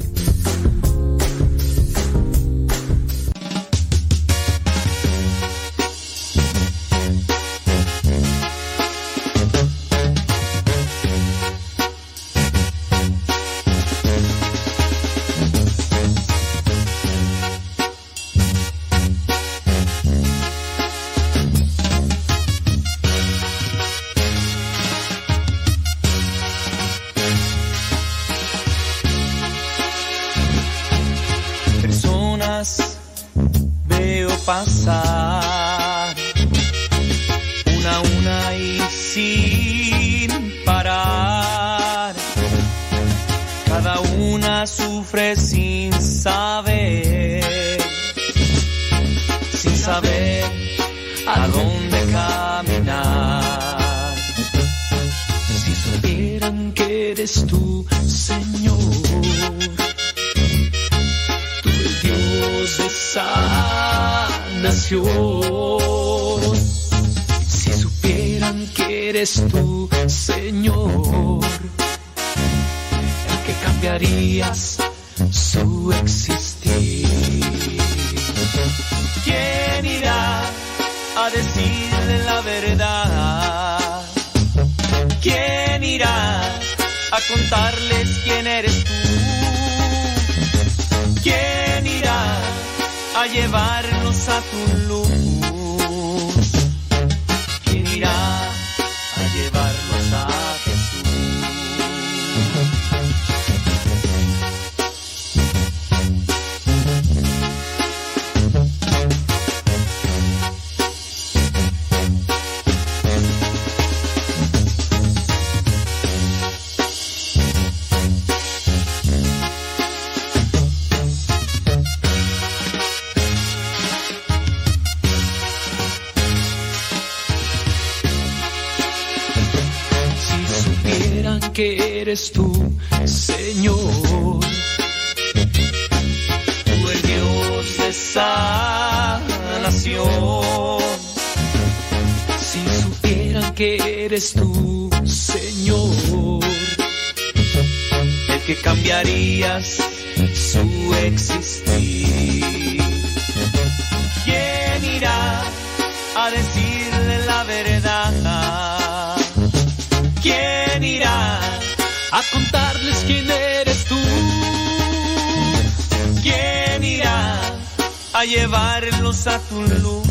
A llevarlos a tu luz?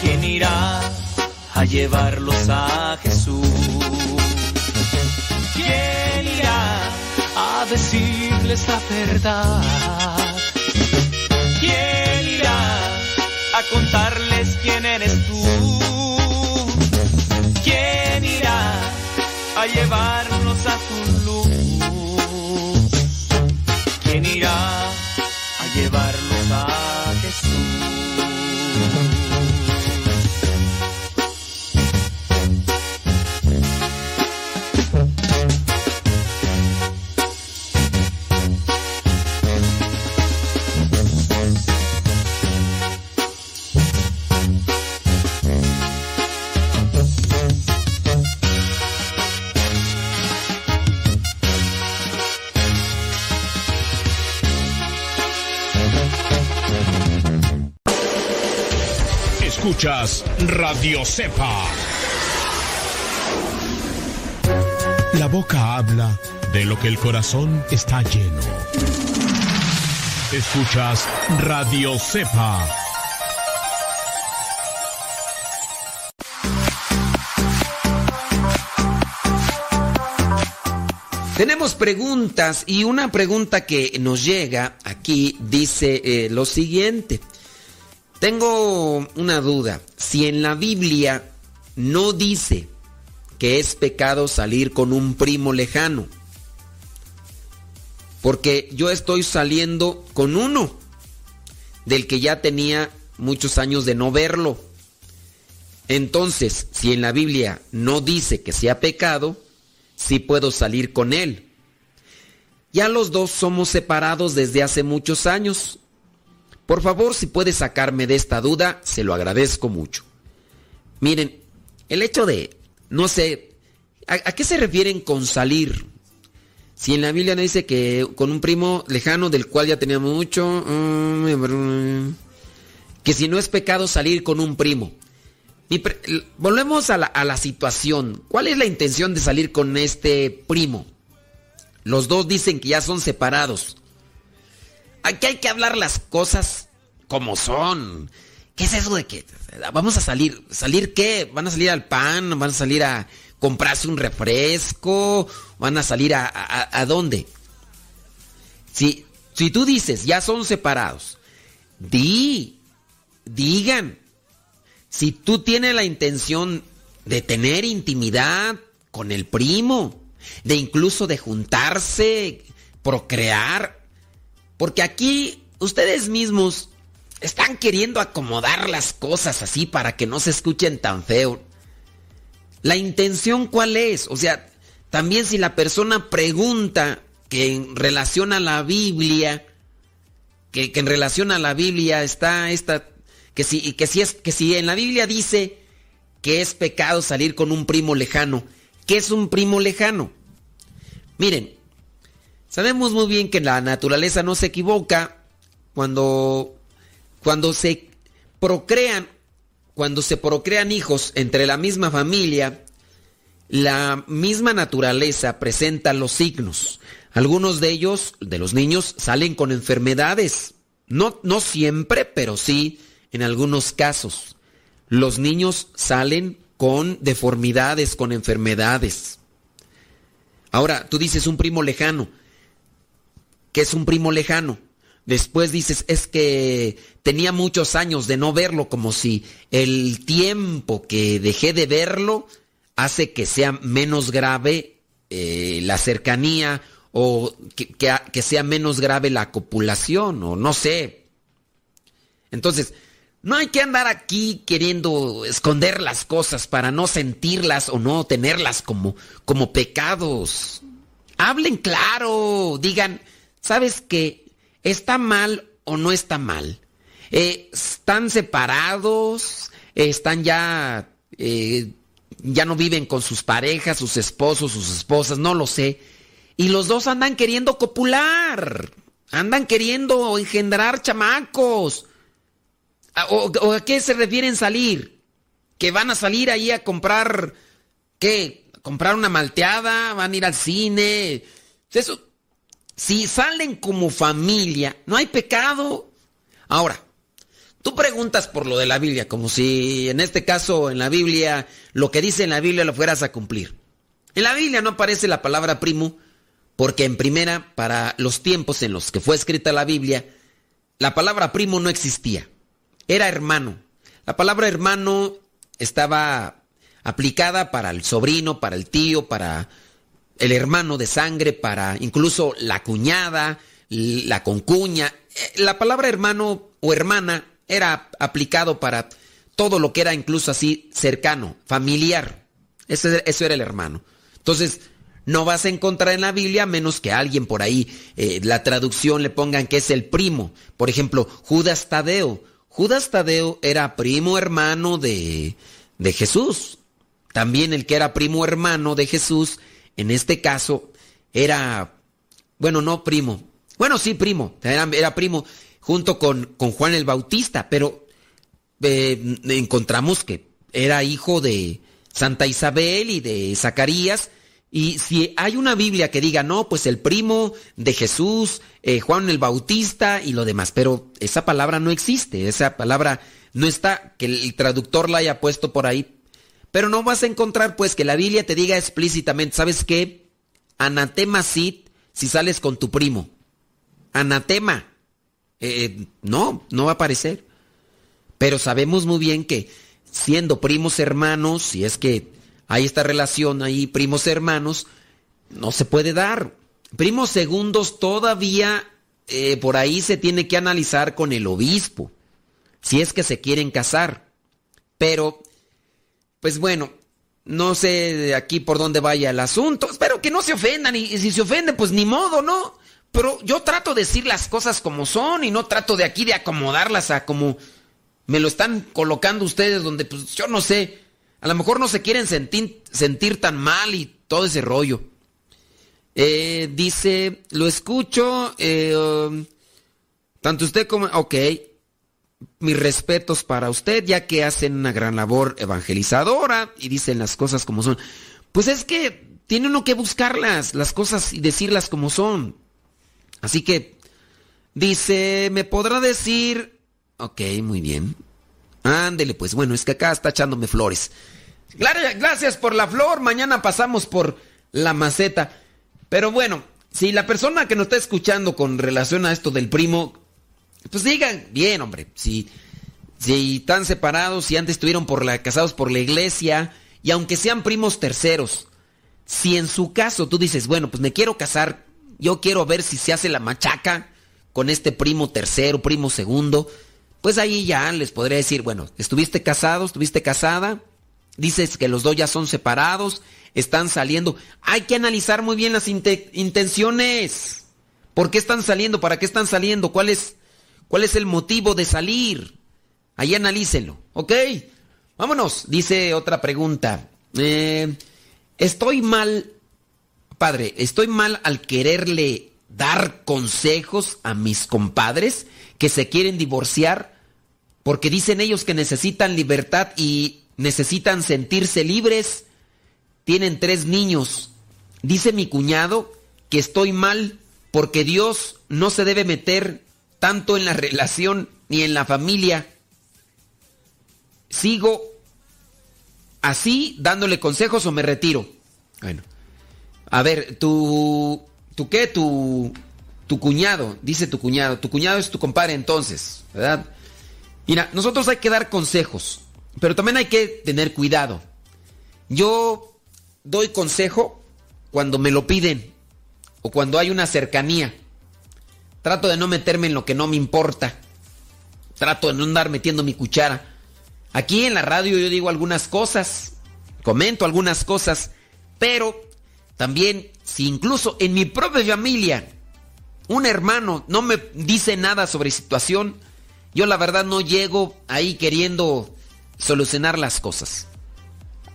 ¿Quién irá a llevarlos a Jesús? ¿Quién irá a decirles la verdad? ¿Quién irá a contarles quién eres tú? ¿Quién irá a llevarnos a Radio Cepa. La boca habla de lo que el corazón está lleno. Escuchas Radio Cepa. Tenemos preguntas y una pregunta que nos llega aquí dice eh, lo siguiente. Tengo una duda. Si en la Biblia no dice que es pecado salir con un primo lejano, porque yo estoy saliendo con uno del que ya tenía muchos años de no verlo. Entonces, si en la Biblia no dice que sea pecado, sí puedo salir con él. Ya los dos somos separados desde hace muchos años. Por favor, si puede sacarme de esta duda, se lo agradezco mucho. Miren, el hecho de, no sé, ¿a, qué se refieren con salir? Si en la Biblia no dice que con un primo lejano del cual ya teníamos mucho, mm, que si no es pecado salir con un primo. Volvemos a la situación. ¿Cuál es la intención de salir con este primo? Los dos dicen que ya son separados. Aquí hay que hablar las cosas como son. ¿Qué es eso de que vamos a salir? ¿Salir qué? ¿Van a salir al pan? ¿Van a salir a comprarse un refresco? ¿Van a salir a, a, dónde? Si, si tú dices, ya son separados, di, digan. Si tú tienes la intención de tener intimidad con el primo, de incluso de juntarse, procrear, porque aquí ustedes mismos están queriendo acomodar las cosas así para que no se escuchen tan feo. La intención cuál es? O sea, también si la persona pregunta que en relación a la Biblia, que, que en relación a la Biblia está esta, que si, que si es, que si en la Biblia dice que es pecado salir con un primo lejano, ¿qué es un primo lejano? Miren, sabemos muy bien que la naturaleza no se equivoca cuando, cuando se procrean, cuando se procrean hijos entre la misma familia, la misma naturaleza presenta los signos. Algunos de ellos, de los niños, salen con enfermedades. No, no siempre, pero sí en algunos casos. Los niños salen con deformidades, con enfermedades. Ahora, tú dices un primo lejano. ¿Qué es un primo lejano? Después dices, es que tenía muchos años de no verlo, como si el tiempo que dejé de verlo hace que sea menos grave eh, la cercanía o que, que, que sea menos grave la copulación, o no sé. Entonces, No hay que andar aquí queriendo esconder las cosas para no sentirlas o no tenerlas como, como pecados. Hablen claro, digan, ¿sabes qué? ¿Está mal o no está mal? Eh, ¿Están separados? ¿Están ya... eh, ya no viven con sus parejas, sus esposos, sus esposas? No lo sé. Y los dos andan queriendo copular. Andan queriendo engendrar chamacos. ¿A- ¿O, o a qué se refieren salir? ¿Que van a salir ahí a comprar, qué? ¿Comprar una malteada? ¿Van a ir al cine? Eso, si salen como familia, no hay pecado. Ahora, tú preguntas por lo de la Biblia, como si en este caso en la Biblia, lo que dice en la Biblia lo fueras a cumplir. En la Biblia no aparece la palabra primo, porque en primera, para los tiempos en los que fue escrita la Biblia, la palabra primo no existía. Era hermano. La palabra hermano estaba aplicada para el sobrino, para el tío, para el hermano de sangre, para incluso la cuñada, la concuña. Eh, La palabra hermano o hermana era aplicado para todo lo que era incluso así cercano, familiar. Ese- eso era el hermano. Entonces, no vas a encontrar en la Biblia menos que alguien por ahí eh, la traducción le pongan que es el primo. Por ejemplo, Judas Tadeo. Judas Tadeo era primo hermano de, de Jesús. También el que era primo hermano de Jesús, en este caso, era, bueno, no primo. Bueno, sí, primo. Era, primo junto con, con Juan el Bautista, pero eh, encontramos que era hijo de Santa Isabel y de Zacarías. Y si hay una Biblia que diga, no, pues el primo de Jesús, eh, Juan el Bautista y lo demás, pero esa palabra no existe, esa palabra no está, que el traductor la haya puesto por ahí. Pero no vas a encontrar pues que la Biblia te diga explícitamente, ¿sabes qué? Anatema sit si sales con tu primo. Anatema. Eh, no, no va a aparecer. Pero sabemos muy bien que siendo primos hermanos, si es que hay esta relación ahí, primos hermanos, no se puede dar. Primos segundos todavía eh, por ahí se tiene que analizar con el obispo, si es que se quieren casar. Pero, pues bueno, no sé de aquí por dónde vaya el asunto. Espero que no se ofendan y, si se ofenden, pues ni modo, ¿no? Pero yo trato de decir las cosas como son y no trato de aquí de acomodarlas a como me lo están colocando ustedes donde pues yo no sé, a lo mejor no se quieren sentir, sentir tan mal y todo ese rollo. Eh, dice, lo escucho, eh, um, tanto usted como... Ok, mis respetos para usted, ya que hacen una gran labor evangelizadora y dicen las cosas como son. Pues es que tiene uno que buscarlas, las cosas y decirlas como son. Así que, dice, ¿me podrá decir Ok, muy bien. Ándele, pues bueno, es que acá está echándome flores. Gra- Gracias por la flor, mañana pasamos por la maceta. Pero bueno, si la persona que nos está escuchando con relación a esto del primo, pues digan, bien, hombre, si, si están separados, si antes estuvieron por la, casados por la iglesia, y aunque sean primos terceros, si en su caso tú dices, bueno, pues me quiero casar, yo quiero ver si se hace la machaca con este primo tercero, primo segundo, pues ahí ya les podría decir, bueno, estuviste casado, estuviste casada, dices que los dos ya son separados, están saliendo. Hay que analizar muy bien las inte- intenciones. ¿Por qué están saliendo? ¿Para qué están saliendo? ¿Cuál es, cuál es el motivo de salir? Ahí analícenlo, ¿ok? Vámonos, dice otra pregunta. Eh, estoy mal, padre, estoy mal al quererle dar consejos a mis compadres que se quieren divorciar porque dicen ellos que necesitan libertad y necesitan sentirse libres. Tienen tres niños. Dice mi cuñado que estoy mal porque Dios no se debe meter tanto en la relación ni en la familia. Sigo así dándole consejos o me retiro. Bueno. A ver, tu tu qué? Tu tu cuñado, dice tu cuñado. Tu cuñado es tu compadre entonces, ¿verdad? Mira, nosotros hay que dar consejos, pero también hay que tener cuidado. Yo doy consejo cuando me lo piden o cuando hay una cercanía. Trato de no meterme en lo que no me importa. trato de no andar metiendo mi cuchara. Aquí en la radio yo digo algunas cosas, comento algunas cosas, pero también si incluso en mi propia familia un hermano no me dice nada sobre situación, yo la verdad no llego ahí queriendo solucionar las cosas.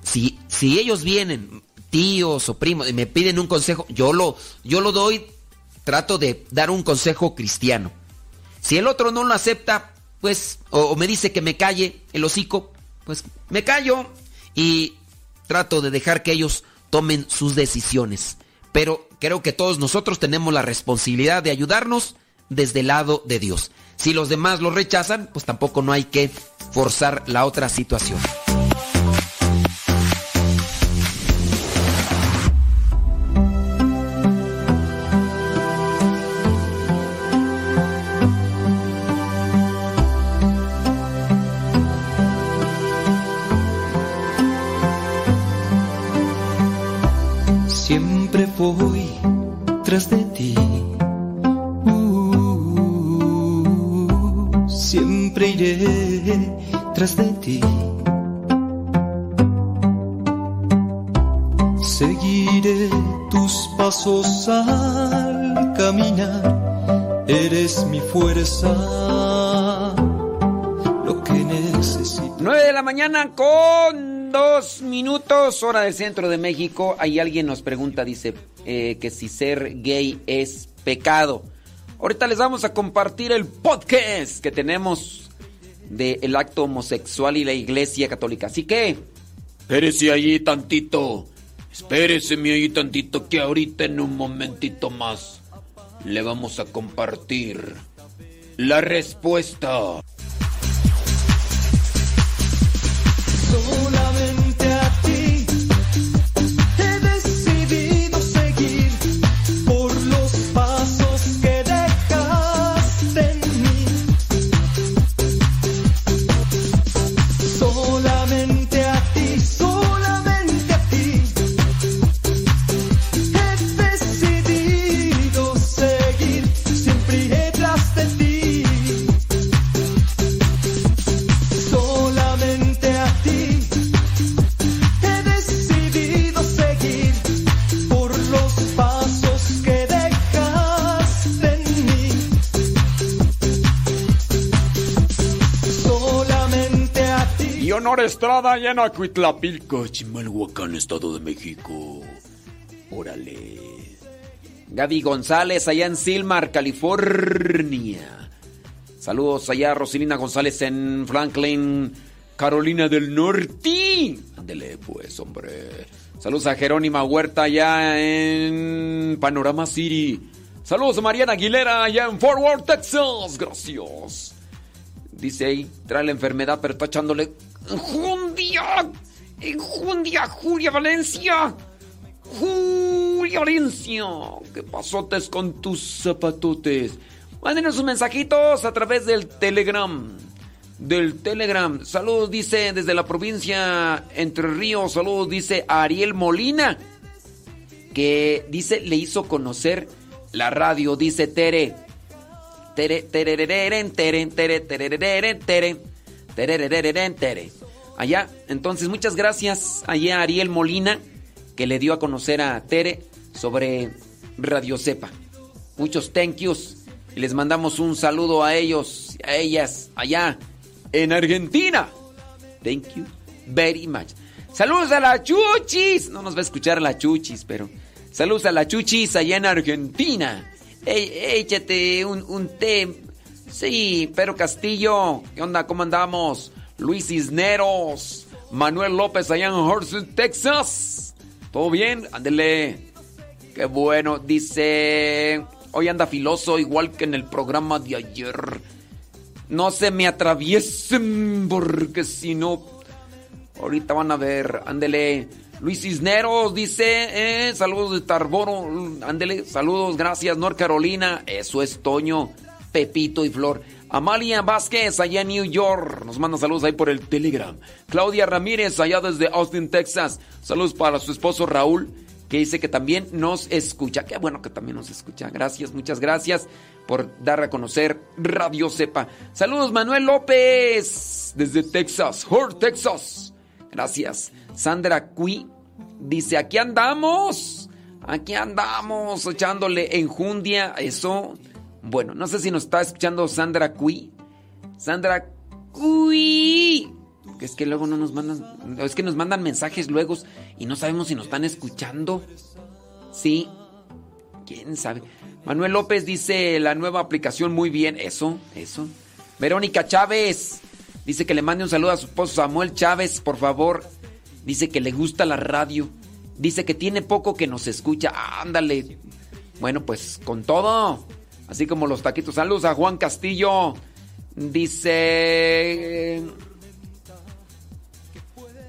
Si, si ellos vienen, tíos o primos, y me piden un consejo, yo lo, yo lo doy, trato de dar un consejo cristiano. Si el otro no lo acepta, pues, o, me dice que me calle el hocico, pues me callo y trato de dejar que ellos tomen sus decisiones. Pero creo que todos nosotros tenemos la responsabilidad de ayudarnos desde el lado de Dios. Si los demás lo rechazan, pues tampoco no hay que forzar la otra situación. Tras de ti. Uh, siempre iré tras de ti. Seguiré tus pasos al caminar. Eres mi fuerza. Lo que necesito. 9 de la mañana con dos minutos, hora del centro de México. Ahí alguien nos pregunta, dice, eh, que si ser gay es pecado. Ahorita les vamos a compartir el podcast que tenemos del acto homosexual y la iglesia católica. Así que... Espérese allí tantito. Espérese ahí tantito que ahorita en un momentito más le vamos a compartir la respuesta. Estrada allá en Acuitlapilco, Chimalhuacán, Estado de México. Órale. Gaby González allá en Silmar, California. Saludos allá a Rosilina González en Franklin, Carolina del Norte. Ándele pues, hombre. Saludos a Jerónima Huerta allá en Panorama City. Saludos a Mariana Aguilera allá en Fort Worth, Texas. Gracias. Dice ahí, trae la enfermedad, pero está echándole enjundia. Enjundia, Julia Valencia. Julia Valencia. ¿Qué pasotes con tus zapatotes? Mándenos sus mensajitos a través del Telegram. Del Telegram. Saludos, dice desde la provincia Entre Ríos. Saludos, dice Ariel Molina. Que dice, le hizo conocer la radio. Dice Tere. Tere, terereren, tere, tere, terereren, tere, terereren, tere. Allá, entonces, muchas gracias allá a Ariel Molina, que le dio a conocer a Tere sobre Radio Cepa. Muchos thank yous. Y les mandamos un saludo a ellos, a ellas, allá en Argentina. Thank you very much. Saludos a la Chuchis. No nos va a escuchar la Chuchis, pero saludos a la Chuchis allá en Argentina. Ey, échate un, un té. Sí, Pedro Castillo. ¿Qué onda? ¿Cómo andamos? Luis Cisneros. Manuel López allá en Horseshoe, Texas. ¿Todo bien? Ándele. Qué bueno. Dice... Hoy anda filoso igual que en el programa de ayer. No se me atraviesen porque si no... Ahorita van a ver. Ándele. Luis Cisneros dice, eh, saludos de Tarboro, ándele, saludos, gracias, North Carolina, eso es Toño, Pepito y Flor. Amalia Vázquez, allá en New York, nos manda saludos ahí por el Telegram. Claudia Ramírez, allá desde Austin, Texas, saludos para su esposo Raúl, que dice que también nos escucha. Qué bueno que también nos escucha. Gracias, muchas gracias por dar a conocer Radio Cepa. Saludos, Manuel López, desde Texas, Hort, Texas. Gracias. Sandra Cui dice, aquí andamos. Aquí andamos echándole enjundia. Eso. Bueno, no sé si nos está escuchando Sandra Cui. Sandra Cui. Que es que luego no nos mandan. Es que nos mandan mensajes luego y no sabemos si nos están escuchando. Sí. ¿Quién sabe? Manuel López dice la nueva aplicación muy bien. Eso, eso. Verónica Chávez dice que le mande un saludo a su esposo Samuel Chávez, por favor. Dice que le gusta la radio. Dice que tiene poco que nos escucha. Ándale. Bueno, pues con todo. Así como los taquitos. Saludos a Juan Castillo. Dice...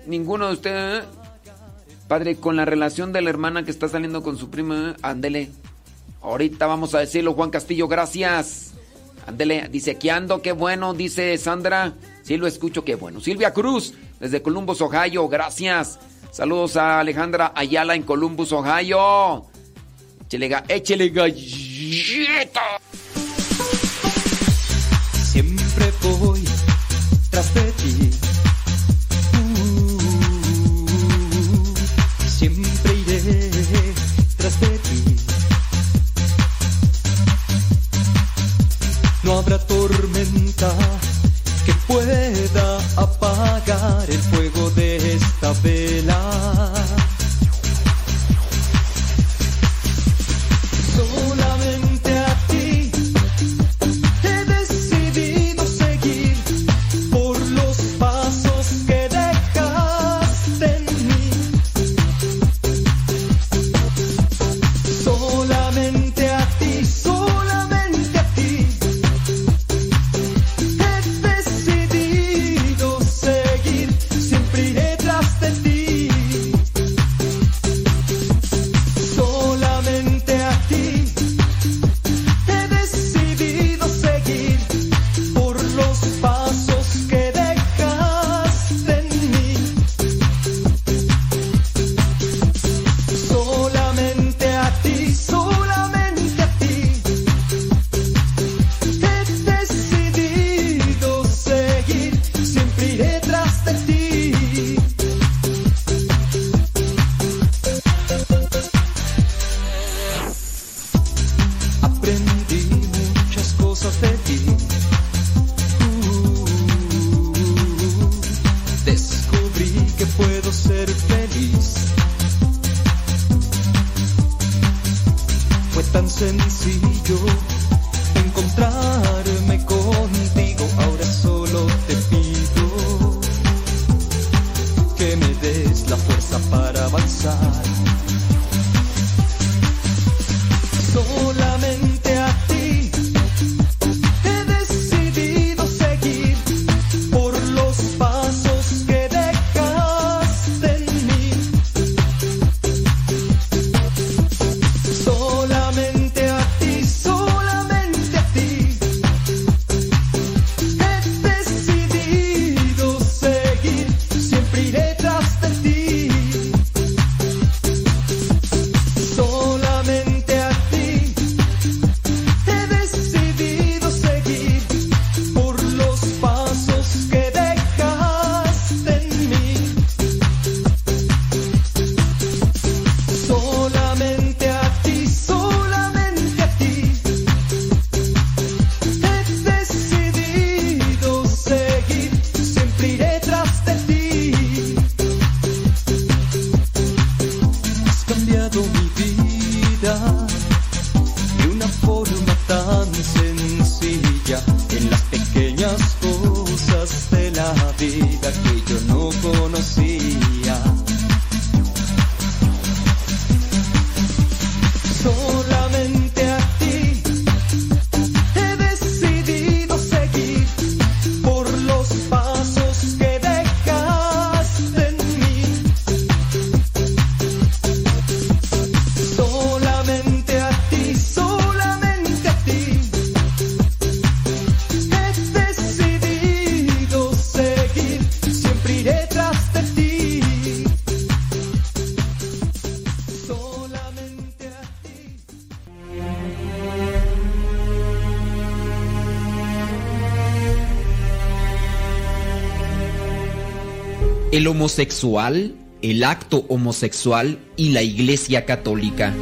Ninguno de ustedes... Padre, con la relación de la hermana que está saliendo con su prima, ándele. Ahorita vamos a decirlo, Juan Castillo, gracias. Ándele, dice, aquí ando, qué bueno, dice Sandra. Sí, lo escucho, qué bueno. Silvia Cruz, desde Columbus, Ohio, gracias. Saludos a Alejandra Ayala en Columbus, Ohio. Échele, ga- échele galleta. Siempre voy tras de ti. Uh, siempre iré tras de ti. No habrá tormenta que pueda apagar el fuego el homosexual, el acto homosexual y la Iglesia Católica.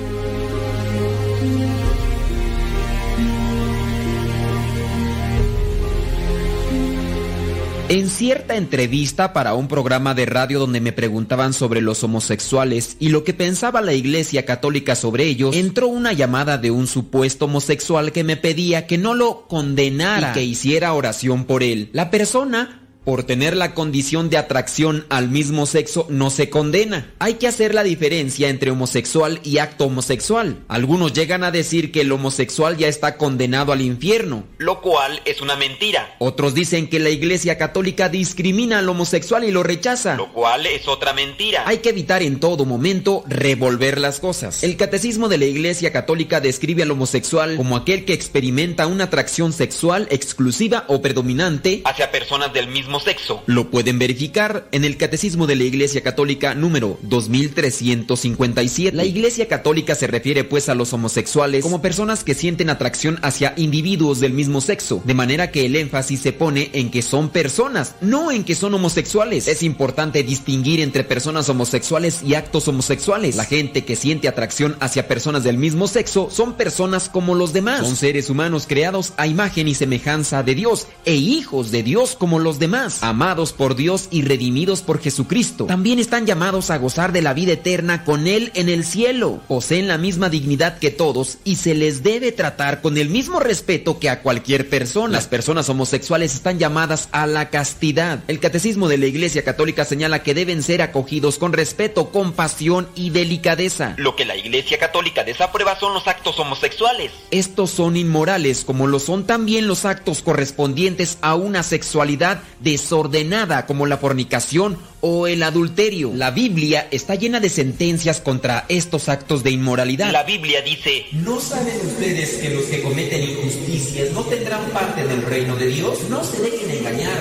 En cierta entrevista para un programa de radio donde me preguntaban sobre los homosexuales y lo que pensaba la Iglesia Católica sobre ellos, entró una llamada de un supuesto homosexual que me pedía que no lo condenara y que hiciera oración por él. La persona por tener la condición de atracción al mismo sexo no se condena. Hay que hacer la diferencia entre homosexual y acto homosexual. Algunos llegan a decir que el homosexual ya está condenado al infierno, lo cual es una mentira. Otros dicen que la Iglesia Católica discrimina al homosexual y lo rechaza, lo cual es otra mentira. Hay que evitar en todo momento revolver las cosas. El Catecismo de la Iglesia Católica describe al homosexual como aquel que experimenta una atracción sexual exclusiva o predominante hacia personas del mismo sexo. Lo pueden verificar en el Catecismo de la Iglesia Católica número 2357. La Iglesia Católica se refiere pues a los homosexuales como personas que sienten atracción hacia individuos del mismo sexo, de manera que el énfasis se pone en que son personas, no en que son homosexuales. Es importante distinguir entre personas homosexuales y actos homosexuales. La gente que siente atracción hacia personas del mismo sexo son personas como los demás. Son seres humanos creados a imagen y semejanza de Dios e hijos de Dios como los demás amados por Dios y redimidos por Jesucristo. También están llamados a gozar de la vida eterna con Él en el cielo. Poseen la misma dignidad que todos y se les debe tratar con el mismo respeto que a cualquier persona. Las personas homosexuales están llamadas a la castidad. El catecismo de la Iglesia Católica señala que deben ser acogidos con respeto, compasión y delicadeza. Lo que la Iglesia Católica desaprueba son los actos homosexuales. Estos son inmorales como lo son también los actos correspondientes a una sexualidad de desordenada como la fornicación o el adulterio. La Biblia está llena de sentencias contra estos actos de inmoralidad. La Biblia dice, ¿no saben ustedes que los que cometen injusticias no tendrán parte del reino de Dios? No se dejen engañar,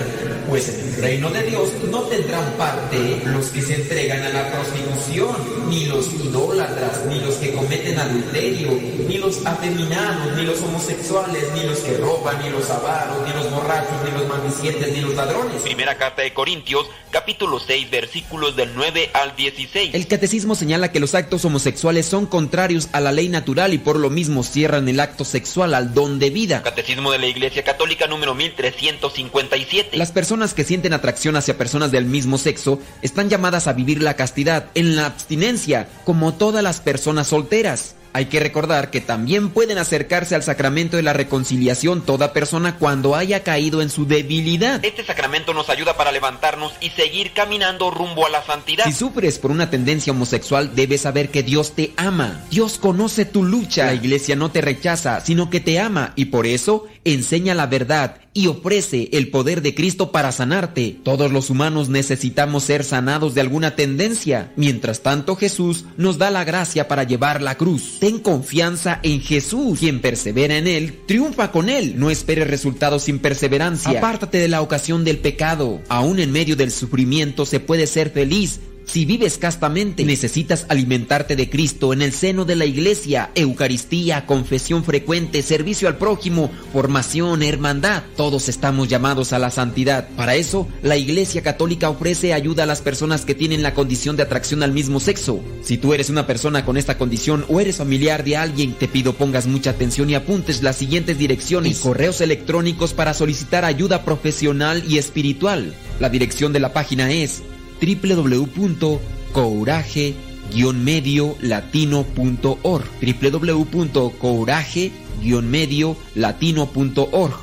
pues en el reino de Dios no tendrán parte los que se entregan a la prostitución, ni los idólatras, ni los que cometen adulterio, ni los afeminados, ni los homosexuales, ni los que roban, ni los avaros, ni los borrachos, ni los maldicientes, ni los ladrones Primera carta de Corintios, capítulo 6, versículos del 9 al 16. El catecismo señala que los actos homosexuales son contrarios a la ley natural y por lo mismo cierran el acto sexual al don de vida. Catecismo de la Iglesia Católica número 1357. Las personas que sienten atracción hacia personas del mismo sexo están llamadas a vivir la castidad en la abstinencia, como todas las personas solteras. Hay que recordar que también pueden acercarse al sacramento de la reconciliación toda persona cuando haya caído en su debilidad. Este sacramento nos ayuda para levantarnos y seguir caminando rumbo a la santidad. Si sufres por una tendencia homosexual, debes saber que Dios te ama. Dios conoce tu lucha. La iglesia no te rechaza, sino que te ama y por eso enseña la verdad y ofrece el poder de Cristo para sanarte. Todos los humanos necesitamos ser sanados de alguna tendencia. Mientras tanto, Jesús nos da la gracia para llevar la cruz. Ten confianza en Jesús. Quien persevera en Él, triunfa con Él. No esperes resultados sin perseverancia. Apártate de la ocasión del pecado. Aún en medio del sufrimiento se puede ser feliz si vives castamente, necesitas alimentarte de Cristo en el seno de la iglesia, Eucaristía, confesión frecuente, servicio al prójimo, formación, hermandad. Todos estamos llamados a la santidad. Para eso, la Iglesia Católica ofrece ayuda a las personas que tienen la condición de atracción al mismo sexo. Si tú eres una persona con esta condición o eres familiar de alguien, te pido pongas mucha atención y apuntes las siguientes direcciones y correos electrónicos para solicitar ayuda profesional y espiritual. La dirección de la página es www.courage-mediolatino.org www.courage-mediolatino.org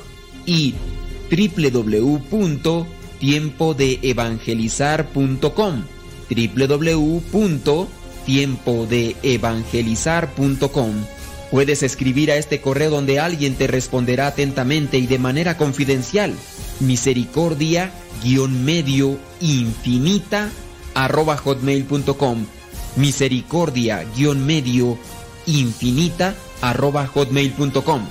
y www.tiempodeevangelizar.com www.tiempodeevangelizar.com Puedes escribir a este correo donde alguien te responderá atentamente y de manera confidencial. Misericordia medio infinita hotmail.com misericordia medio infinita hotmail.com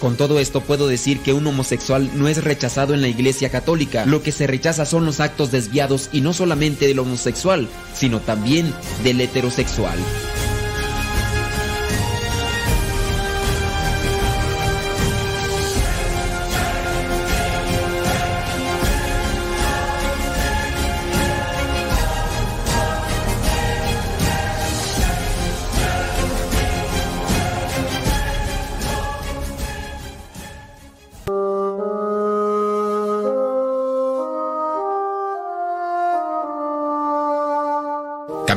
con todo esto puedo decir que un homosexual no es rechazado en la Iglesia Católica. Lo que se rechaza son los actos desviados y no solamente del homosexual, sino también del heterosexual.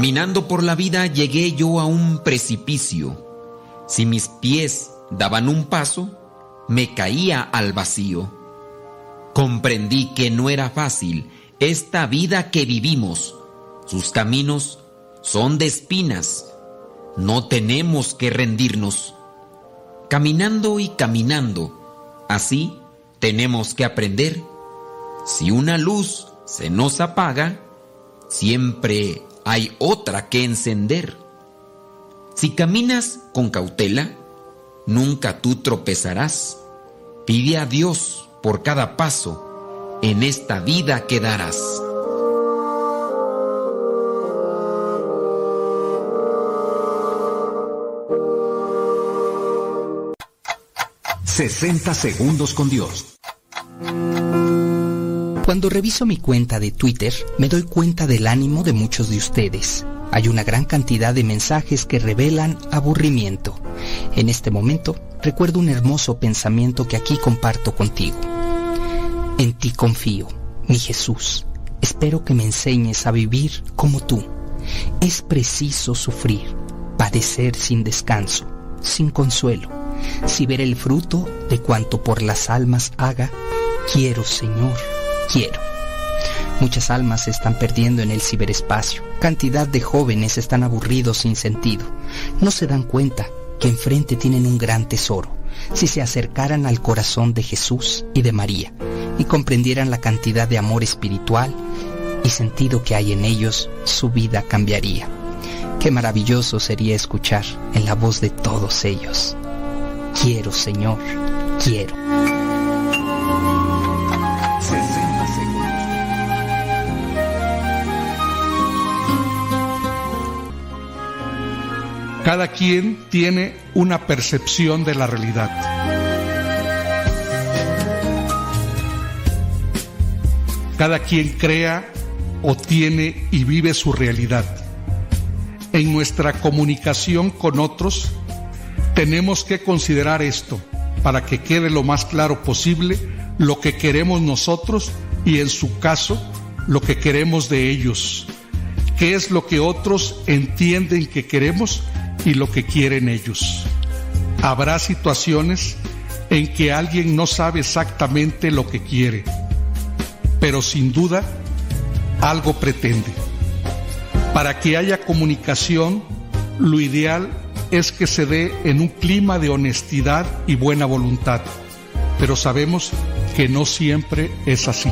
Caminando por la vida llegué yo a un precipicio. Si mis pies daban un paso, me caía al vacío. Comprendí que no era fácil esta vida que vivimos. Sus caminos son de espinas. No tenemos que rendirnos. Caminando y caminando, así tenemos que aprender. Si una luz se nos apaga, siempre hay otra que encender. Si caminas con cautela, nunca tú tropezarás. Pide a Dios por cada paso, en esta vida que darás. ...60 segundos con Dios. Cuando reviso mi cuenta de Twitter, me doy cuenta del ánimo de muchos de ustedes. Hay una gran cantidad de mensajes que revelan aburrimiento. En este momento, recuerdo un hermoso pensamiento que aquí comparto contigo. En ti confío, mi Jesús. Espero que me enseñes a vivir como tú. Es preciso sufrir, padecer sin descanso, sin consuelo. Si ver el fruto de cuanto por las almas haga, quiero, Señor, quiero. Muchas almas se están perdiendo en el ciberespacio. Cantidad de jóvenes están aburridos sin sentido. No se dan cuenta que enfrente tienen un gran tesoro. Si se acercaran al corazón de Jesús y de María y comprendieran la cantidad de amor espiritual y sentido que hay en ellos, su vida cambiaría. Qué maravilloso sería escuchar en la voz de todos ellos. Quiero, Señor, quiero. Cada quien tiene una percepción de la realidad. Cada quien crea o tiene y vive su realidad. En nuestra comunicación con otros tenemos que considerar esto para que quede lo más claro posible lo que queremos nosotros y en su caso lo que queremos de ellos. ¿Qué es lo que otros entienden que queremos y lo que quieren ellos? Habrá situaciones en que alguien no sabe exactamente lo que quiere, pero sin duda algo pretende. Para que haya comunicación, lo ideal es que se dé en un clima de honestidad y buena voluntad, pero sabemos que no siempre es así.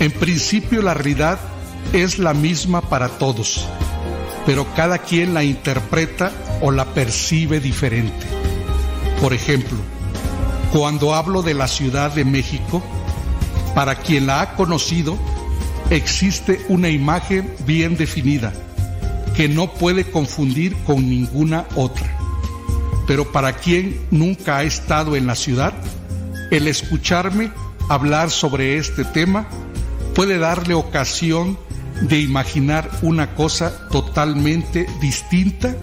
En principio la realidad es la misma para todos, pero cada quien la interpreta o la percibe diferente. Por ejemplo, cuando hablo de la Ciudad de México, para quien la ha conocido, existe una imagen bien definida que no puede confundir con ninguna otra. Pero para quien nunca ha estado en la ciudad, el escucharme hablar sobre este tema puede darle ocasión de imaginar una cosa totalmente distinta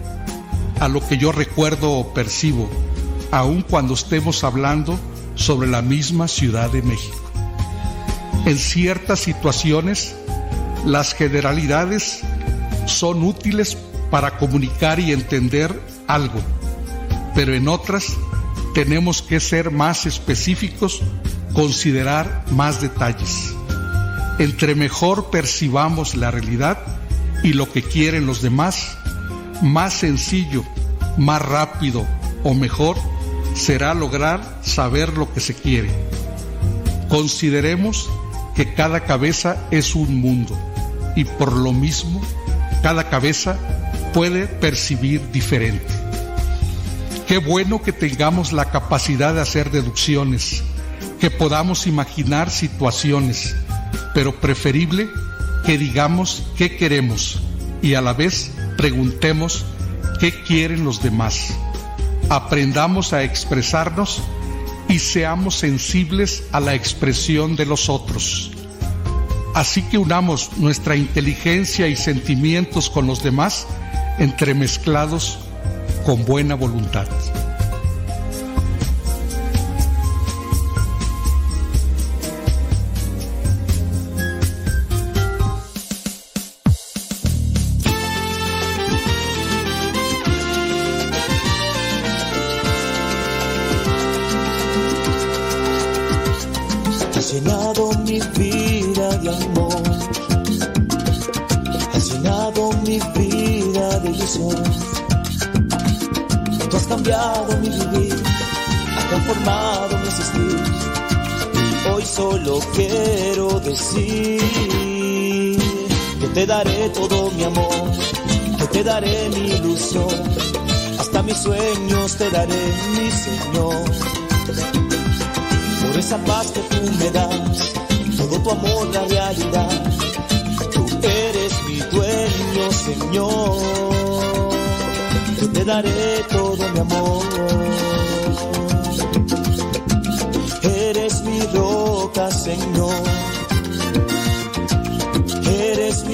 a lo que yo recuerdo o percibo, aun cuando estemos hablando sobre la misma Ciudad de México. En ciertas situaciones, las generalidades son útiles para comunicar y entender algo, pero en otras tenemos que ser más específicos, considerar más detalles. Entre mejor percibamos la realidad y lo que quieren los demás, más sencillo, más rápido o mejor será lograr saber lo que se quiere. Consideremos que cada cabeza es un mundo y por lo mismo cada cabeza puede percibir diferente. Qué bueno que tengamos la capacidad de hacer deducciones, que podamos imaginar situaciones, pero preferible que digamos qué queremos y a la vez preguntemos qué quieren los demás. Aprendamos a expresarnos y seamos sensibles a la expresión de los otros. Así que unamos nuestra inteligencia y sentimientos con los demás, entremezclados con buena voluntad. Te daré todo mi amor, que te daré mi ilusión. Hasta mis sueños te daré, mi Señor. Por esa paz que tú me das, todo tu amor, la realidad. Tú eres mi dueño, Señor. Yo te daré todo mi amor. Eres mi roca, Señor.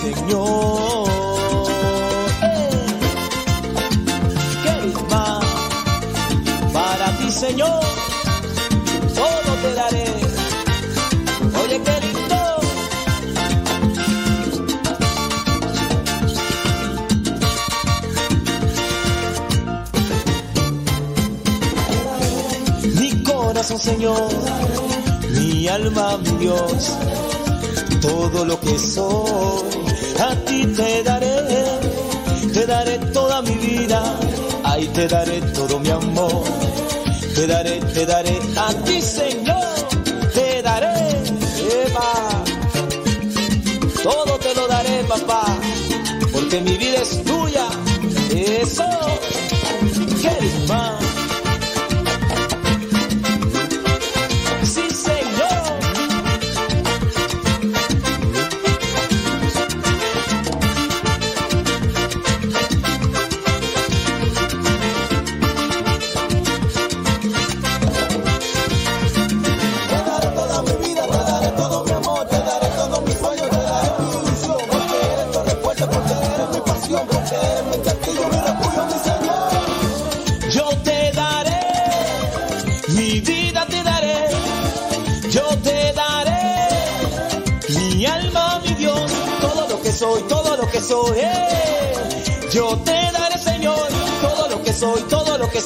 Señor. ¿Qué más para ti, Señor? todo te daré. Oye, qué lindo. Mi corazón, Señor, mi alma, mi Dios, todo lo que soy, a ti te daré, te daré toda mi vida, ahí te daré todo mi amor te daré, te daré a ti, Señor, te daré, Eva. Todo te lo daré, papá, porque mi vida es tuya. Eso, ¿quieres más?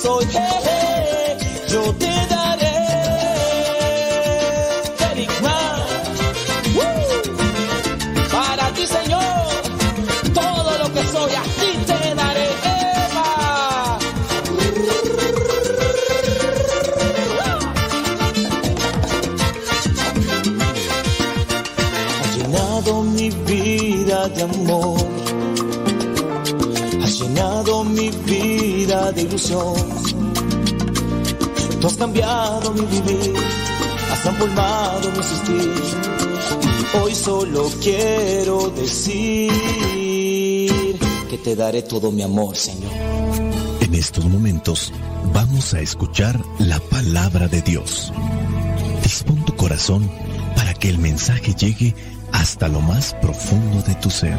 Soy. eh, eh. Yo te daré. Para ti, Señor, todo lo que soy, a ti te daré. Eva. Llenado mi vida de amor. Has llenado mi vida de ilusión. Cambiado mi vivir. Has transformado mi existir. Y hoy solo quiero decir que te daré todo mi amor, Señor. En estos momentos vamos a escuchar la palabra de Dios. Dispón tu corazón para que el mensaje llegue hasta lo más profundo de tu ser.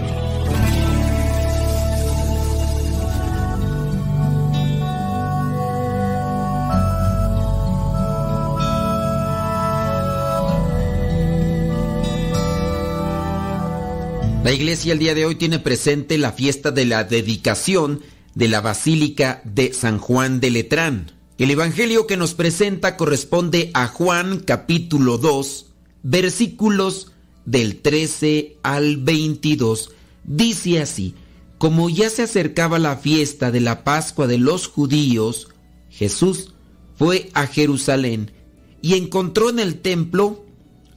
La iglesia el día de hoy tiene presente la fiesta de la dedicación de la Basílica de San Juan de Letrán. El Evangelio que nos presenta corresponde a Juan capítulo 2, versículos del 13 al 22. Dice así, como ya se acercaba la fiesta de la Pascua de los judíos, Jesús fue a Jerusalén y encontró en el templo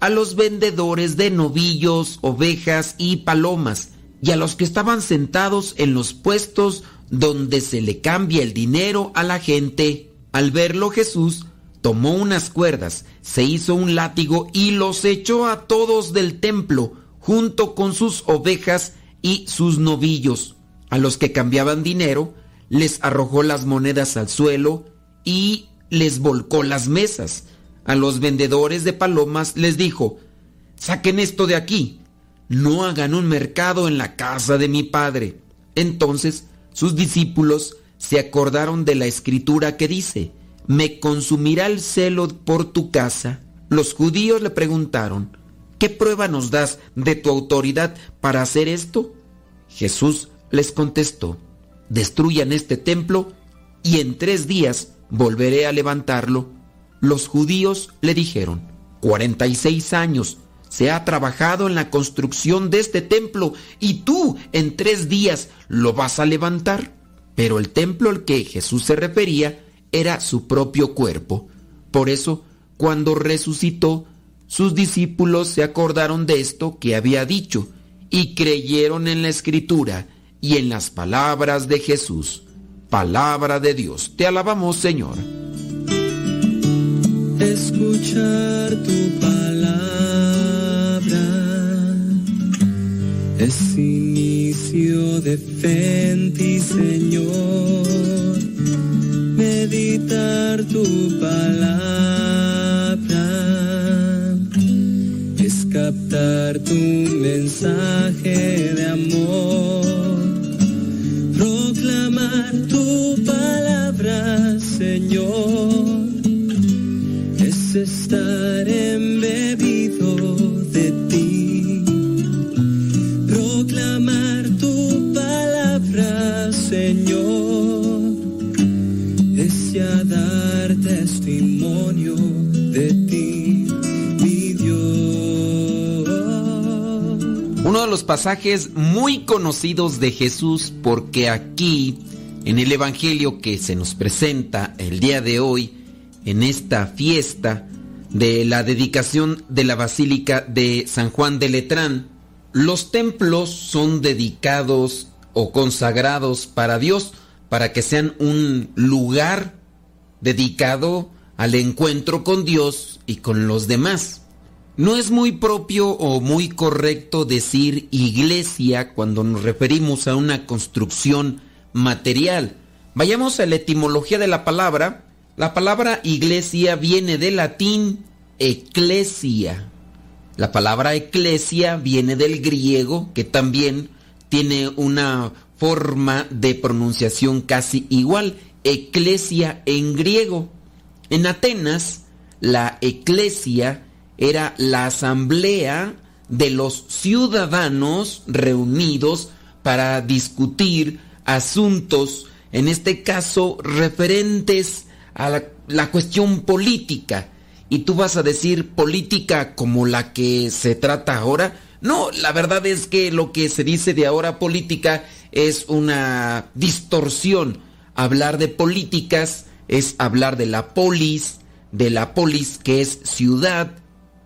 a los vendedores de novillos, ovejas y palomas, y a los que estaban sentados en los puestos donde se le cambia el dinero a la gente. Al verlo Jesús tomó unas cuerdas, se hizo un látigo y los echó a todos del templo, junto con sus ovejas y sus novillos. A los que cambiaban dinero, les arrojó las monedas al suelo y les volcó las mesas. A los vendedores de palomas les dijo, saquen esto de aquí, no hagan un mercado en la casa de mi padre. Entonces sus discípulos se acordaron de la escritura que dice, me consumirá el celo por tu casa. Los judíos le preguntaron, ¿qué prueba nos das de tu autoridad para hacer esto? Jesús les contestó, destruyan este templo y en tres días volveré a levantarlo. Los judíos le dijeron, 46 años se ha trabajado en la construcción de este templo y tú en tres días lo vas a levantar. Pero el templo al que Jesús se refería era su propio cuerpo. Por eso, cuando resucitó, sus discípulos se acordaron de esto que había dicho y creyeron en la escritura y en las palabras de Jesús. Palabra de Dios. Te alabamos, Señor. Escuchar tu palabra es inicio de fe en ti, Señor. Meditar tu palabra es captar tu mensaje de amor. Proclamar tu palabra, Señor, estar embebido de ti. Proclamar tu palabra, Señor, es ya dar testimonio de ti, mi Dios. Uno de los pasajes muy conocidos de Jesús porque aquí, en el Evangelio que se nos presenta el día de hoy, en esta fiesta de la dedicación de la Basílica de San Juan de Letrán, los templos son dedicados o consagrados para Dios, para que sean un lugar dedicado al encuentro con Dios y con los demás. No es muy propio o muy correcto decir iglesia cuando nos referimos a una construcción material. Vayamos a la etimología de la palabra. La palabra iglesia viene del latín eclesia. La palabra eclesia viene del griego, que también tiene una forma de pronunciación casi igual, eclesia en griego. En Atenas, la eclesia era la asamblea de los ciudadanos reunidos para discutir asuntos, en este caso referentes a la, cuestión política. Y tú vas a decir política como la que se trata ahora. No, la verdad es que lo que se dice de ahora política es una distorsión. Hablar de políticas es hablar de la polis, de la polis que es ciudad,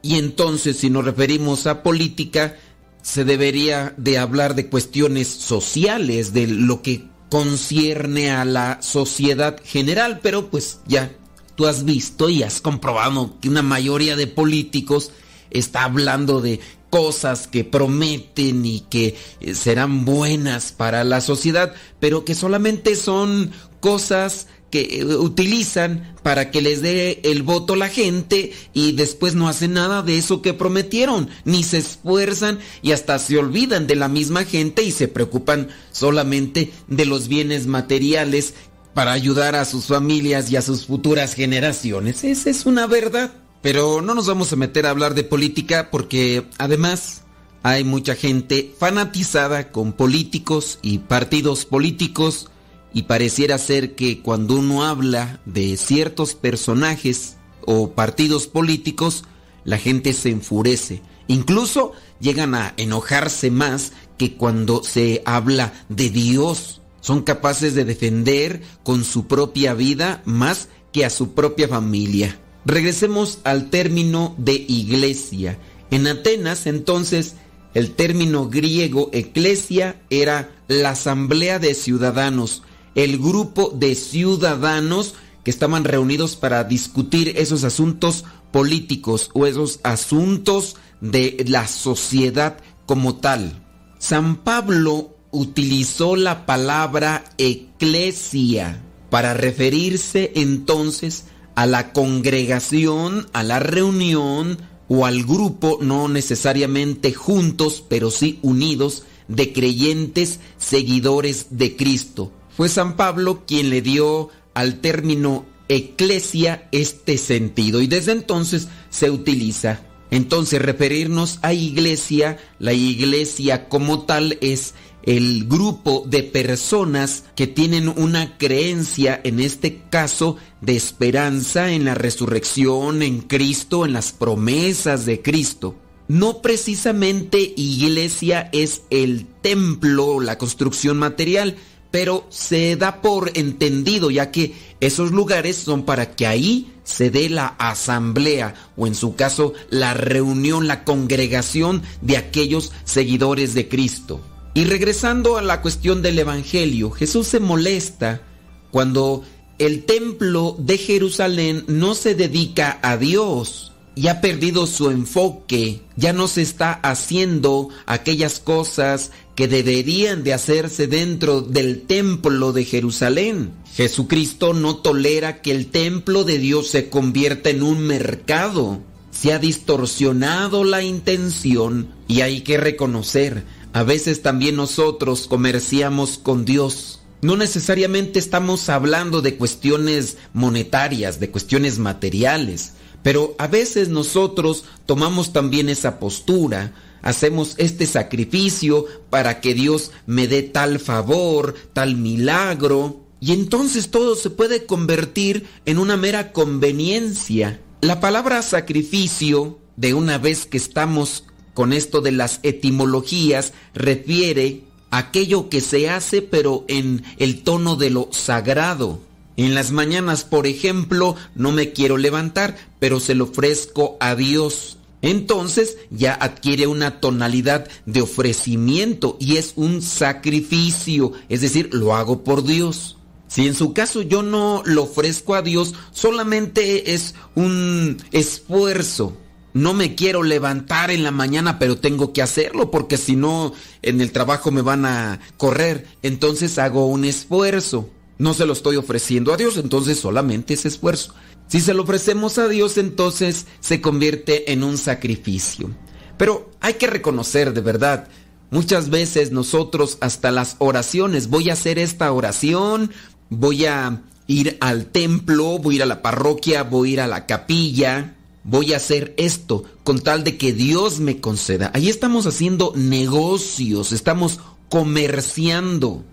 y entonces si nos referimos a política, se debería de hablar de cuestiones sociales, de lo que concierne a la sociedad general, pero pues ya tú has visto y has comprobado que una mayoría de políticos está hablando de cosas que prometen y que eh, serán buenas para la sociedad, pero que solamente son cosas que eh, utilizan para que les dé el voto la gente y después no hacen nada de eso que prometieron, ni se esfuerzan y hasta se olvidan de la misma gente y se preocupan solamente de los bienes materiales para ayudar a sus familias y a sus futuras generaciones. Esa es una verdad. Pero no nos vamos a meter a hablar de política porque además hay mucha gente fanatizada con políticos y partidos políticos y pareciera ser que cuando uno habla de ciertos personajes o partidos políticos, la gente se enfurece. Incluso llegan a enojarse más que cuando se habla de Dios. Son capaces de defender con su propia vida más que a su propia familia. Regresemos al término de iglesia. En Atenas entonces el término griego eclesia era la asamblea de ciudadanos, el grupo de ciudadanos que estaban reunidos para discutir esos asuntos políticos o esos asuntos de la sociedad como tal. San Pablo utilizó la palabra eclesia para referirse entonces a la congregación, a la reunión o al grupo, no necesariamente juntos, pero sí unidos, de creyentes seguidores de Cristo. Fue San Pablo quien le dio al término eclesia este sentido y desde entonces se utiliza. Entonces referirnos a iglesia, la iglesia como tal es el grupo de personas que tienen una creencia, en este caso, de esperanza en la resurrección, en Cristo, en las promesas de Cristo. No precisamente iglesia es el templo, la construcción material, pero se da por entendido ya que esos lugares son para que ahí se dé la asamblea o en su caso la reunión, la congregación de aquellos seguidores de Cristo. Y regresando a la cuestión del Evangelio, Jesús se molesta cuando el templo de Jerusalén no se dedica a Dios y ha perdido su enfoque, ya no se está haciendo aquellas cosas que deberían de hacerse dentro del templo de Jerusalén. Jesucristo no tolera que el templo de Dios se convierta en un mercado. Se ha distorsionado la intención y hay que reconocer a veces también nosotros comerciamos con Dios. No necesariamente estamos hablando de cuestiones monetarias, de cuestiones materiales, pero a veces nosotros tomamos también esa postura, hacemos este sacrificio para que Dios me dé tal favor, tal milagro, y entonces todo se puede convertir en una mera conveniencia. La palabra sacrificio, de una vez que estamos con esto de las etimologías refiere a aquello que se hace pero en el tono de lo sagrado. En las mañanas, por ejemplo, no me quiero levantar, pero se lo ofrezco a Dios. Entonces ya adquiere una tonalidad de ofrecimiento y es un sacrificio, es decir, lo hago por Dios. Si en su caso yo no lo ofrezco a Dios, solamente es un esfuerzo, no me quiero levantar en la mañana, pero tengo que hacerlo porque si no en el trabajo me van a correr. Entonces hago un esfuerzo. No se lo estoy ofreciendo a Dios, entonces solamente es esfuerzo. Si se lo ofrecemos a Dios, entonces se convierte en un sacrificio. Pero hay que reconocer de verdad, muchas veces nosotros hasta las oraciones, voy a hacer esta oración, voy a ir al templo, voy a ir a la parroquia, voy a ir a la capilla, voy a hacer esto con tal de que Dios me conceda. Ahí estamos haciendo negocios, estamos comerciando.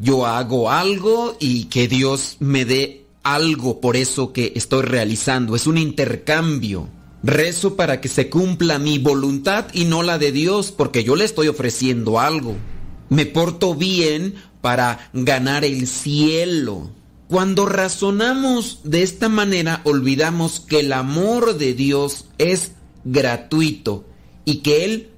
Yo hago algo y que Dios me dé algo por eso que estoy realizando. Es un intercambio. Rezo para que se cumpla mi voluntad y no la de Dios porque yo le estoy ofreciendo algo. Me porto bien para ganar el cielo. Cuando razonamos de esta manera, olvidamos que el amor de Dios es gratuito y que Él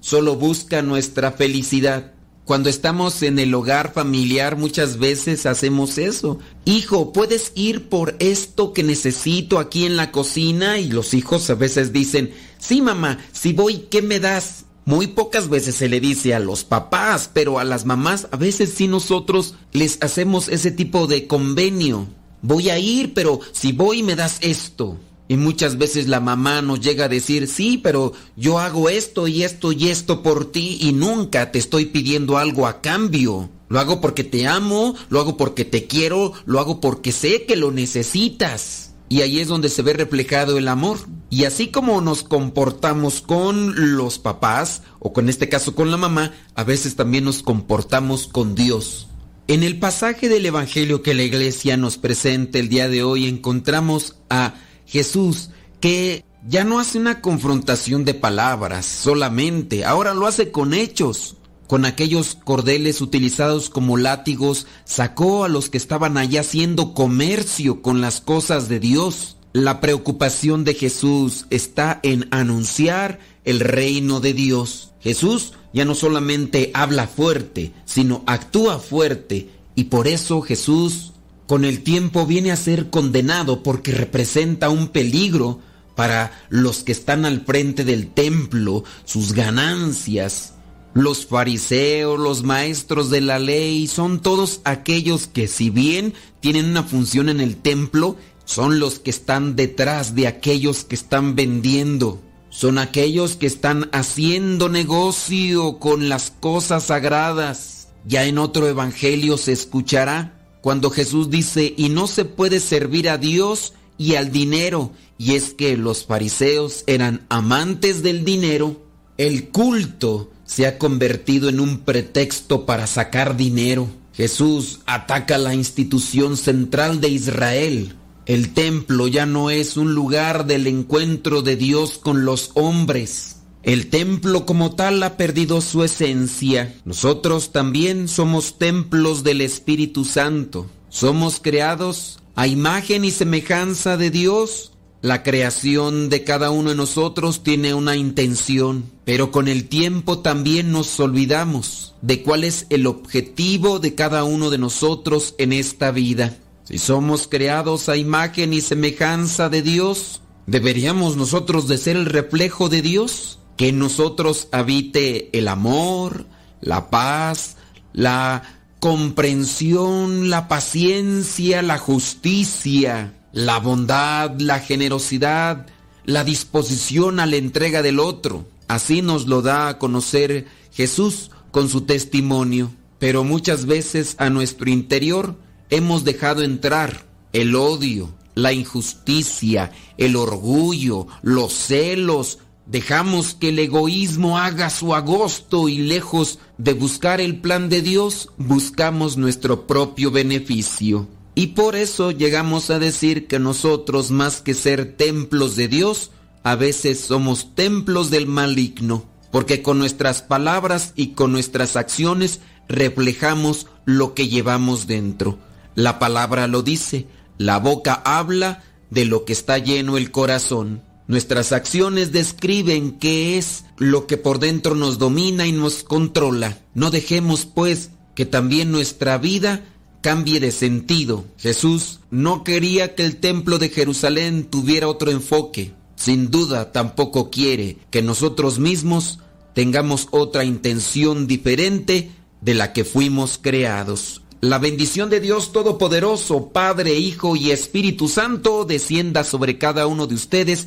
solo busca nuestra felicidad. Cuando estamos en el hogar familiar muchas veces hacemos eso. Hijo, ¿puedes ir por esto que necesito aquí en la cocina? Y los hijos a veces dicen, sí mamá, si voy, ¿qué me das? Muy pocas veces se le dice a los papás, pero a las mamás a veces sí nosotros les hacemos ese tipo de convenio. Voy a ir, pero si voy me das esto. Y muchas veces la mamá nos llega a decir, sí, pero yo hago esto y esto y esto por ti y nunca te estoy pidiendo algo a cambio. Lo hago porque te amo, lo hago porque te quiero, lo hago porque sé que lo necesitas. Y ahí es donde se ve reflejado el amor. Y así como nos comportamos con los papás, o con este caso con la mamá, a veces también nos comportamos con Dios. En el pasaje del Evangelio que la iglesia nos presenta el día de hoy encontramos a Jesús que ya no hace una confrontación de palabras solamente, ahora lo hace con hechos con aquellos cordeles utilizados como látigos, sacó a los que estaban allá haciendo comercio con las cosas de Dios. La preocupación de Jesús está en anunciar el reino de Dios. Jesús ya no solamente habla fuerte, sino actúa fuerte y por eso Jesús con el tiempo viene a ser condenado porque representa un peligro para los que están al frente del templo, sus ganancias, los fariseos, los maestros de la ley, son todos aquellos que si bien tienen una función en el templo, son los que están detrás de aquellos que están vendiendo. Son aquellos que están haciendo negocio con las cosas sagradas. Ya en otro evangelio se escuchará cuando Jesús dice, y no se puede servir a Dios y al dinero. Y es que los fariseos eran amantes del dinero. El culto se ha convertido en un pretexto para sacar dinero. Jesús ataca la institución central de Israel. El templo ya no es un lugar del encuentro de Dios con los hombres. El templo como tal ha perdido su esencia. Nosotros también somos templos del Espíritu Santo. Somos creados a imagen y semejanza de Dios. La creación de cada uno de nosotros tiene una intención, pero con el tiempo también nos olvidamos de cuál es el objetivo de cada uno de nosotros en esta vida. Si somos creados a imagen y semejanza de Dios, ¿deberíamos nosotros de ser el reflejo de Dios? Que en nosotros habite el amor, la paz, la comprensión, la paciencia, la justicia, la bondad, la generosidad, la disposición a la entrega del otro. Así nos lo da a conocer Jesús con su testimonio. Pero muchas veces a nuestro interior hemos dejado entrar el odio, la injusticia, el orgullo, los celos. Dejamos que el egoísmo haga su agosto y lejos de buscar el plan de Dios, buscamos nuestro propio beneficio. Y por eso llegamos a decir que nosotros, más que ser templos de Dios, a veces somos templos del maligno, porque con nuestras palabras y con nuestras acciones reflejamos lo que llevamos dentro. La palabra lo dice, la boca habla de lo que está lleno el corazón. Nuestras acciones describen qué es lo que por dentro nos domina y nos controla. No dejemos, pues, que también nuestra vida cambie de sentido. Jesús no quería que el templo de Jerusalén tuviera otro enfoque. Sin duda tampoco quiere que nosotros mismos tengamos otra intención diferente de la que fuimos creados. La bendición de Dios Todopoderoso, Padre, Hijo y Espíritu Santo, descienda sobre cada uno de ustedes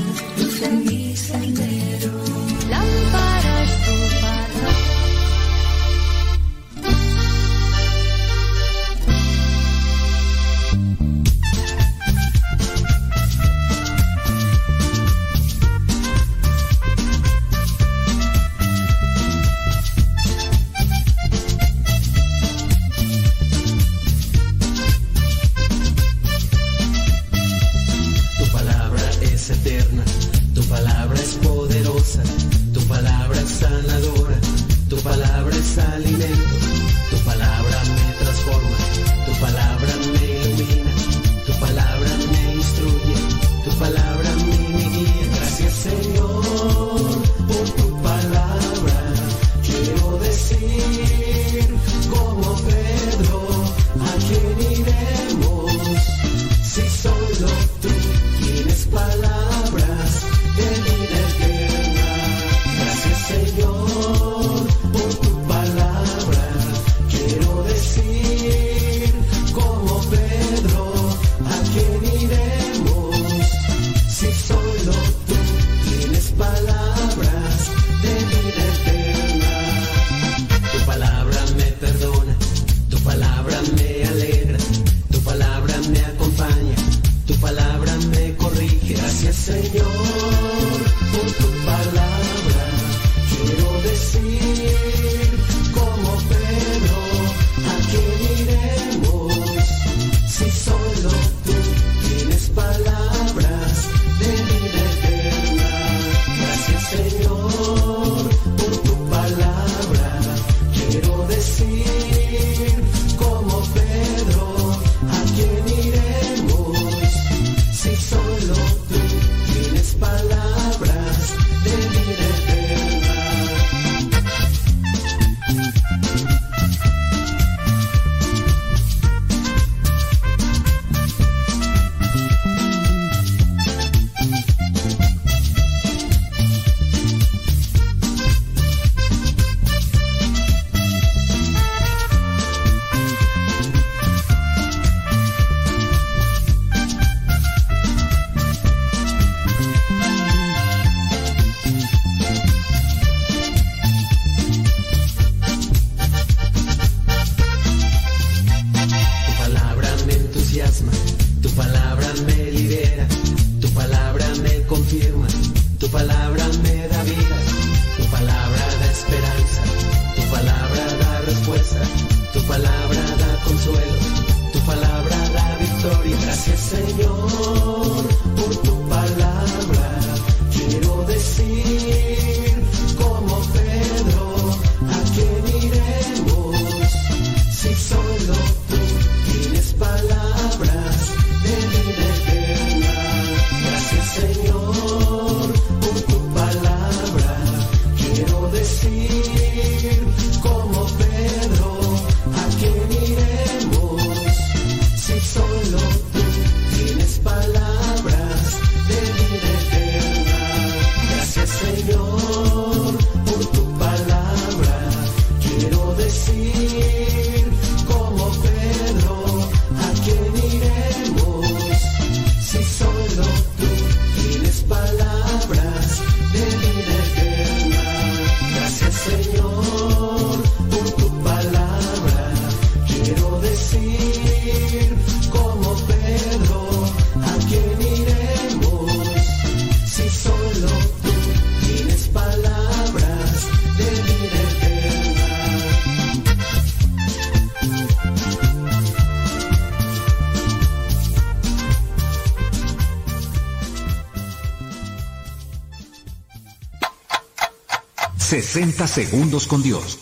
...60 segundos con Dios.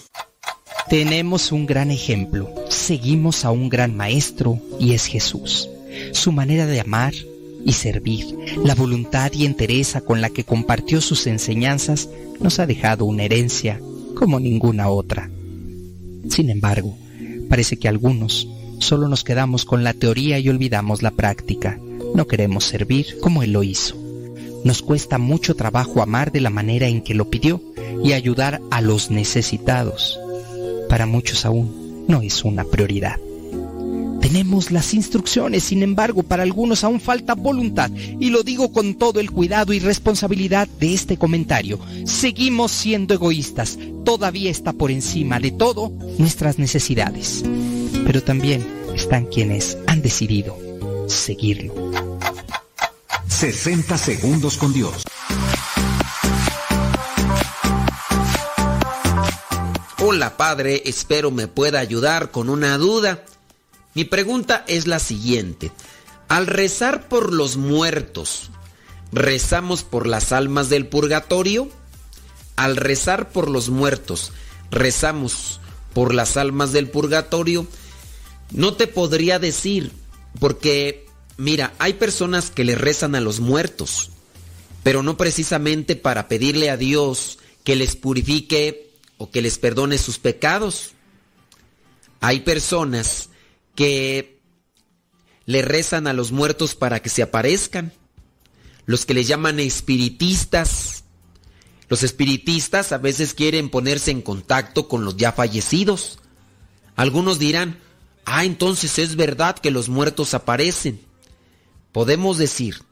Tenemos un gran ejemplo. Seguimos a un gran maestro y es Jesús. Su manera de amar y servir, la voluntad y entereza con la que compartió sus enseñanzas nos ha dejado una herencia como ninguna otra. Sin embargo, parece que algunos solo nos quedamos con la teoría y olvidamos la práctica. No queremos servir como Él lo hizo. Nos cuesta mucho trabajo amar de la manera en que lo pidió y ayudar a los necesitados. Para muchos aún no es una prioridad. Tenemos las instrucciones, sin embargo, para algunos aún falta voluntad, y lo digo con todo el cuidado y responsabilidad de este comentario. Seguimos siendo egoístas, todavía está por encima de todo nuestras necesidades. Pero también están quienes han decidido seguirlo. 60 segundos con Dios. Hola padre, espero me pueda ayudar con una duda. Mi pregunta es la siguiente. Al rezar por los muertos, ¿rezamos por las almas del purgatorio? Al rezar por los muertos, ¿rezamos por las almas del purgatorio? No te podría decir, porque mira, hay personas que le rezan a los muertos, pero no precisamente para pedirle a Dios que les purifique o que les perdone sus pecados. Hay personas que le rezan a los muertos para que se aparezcan. Los que le llaman espiritistas. Los espiritistas a veces quieren ponerse en contacto con los ya fallecidos. Algunos dirán, ah, entonces es verdad que los muertos aparecen. Podemos decir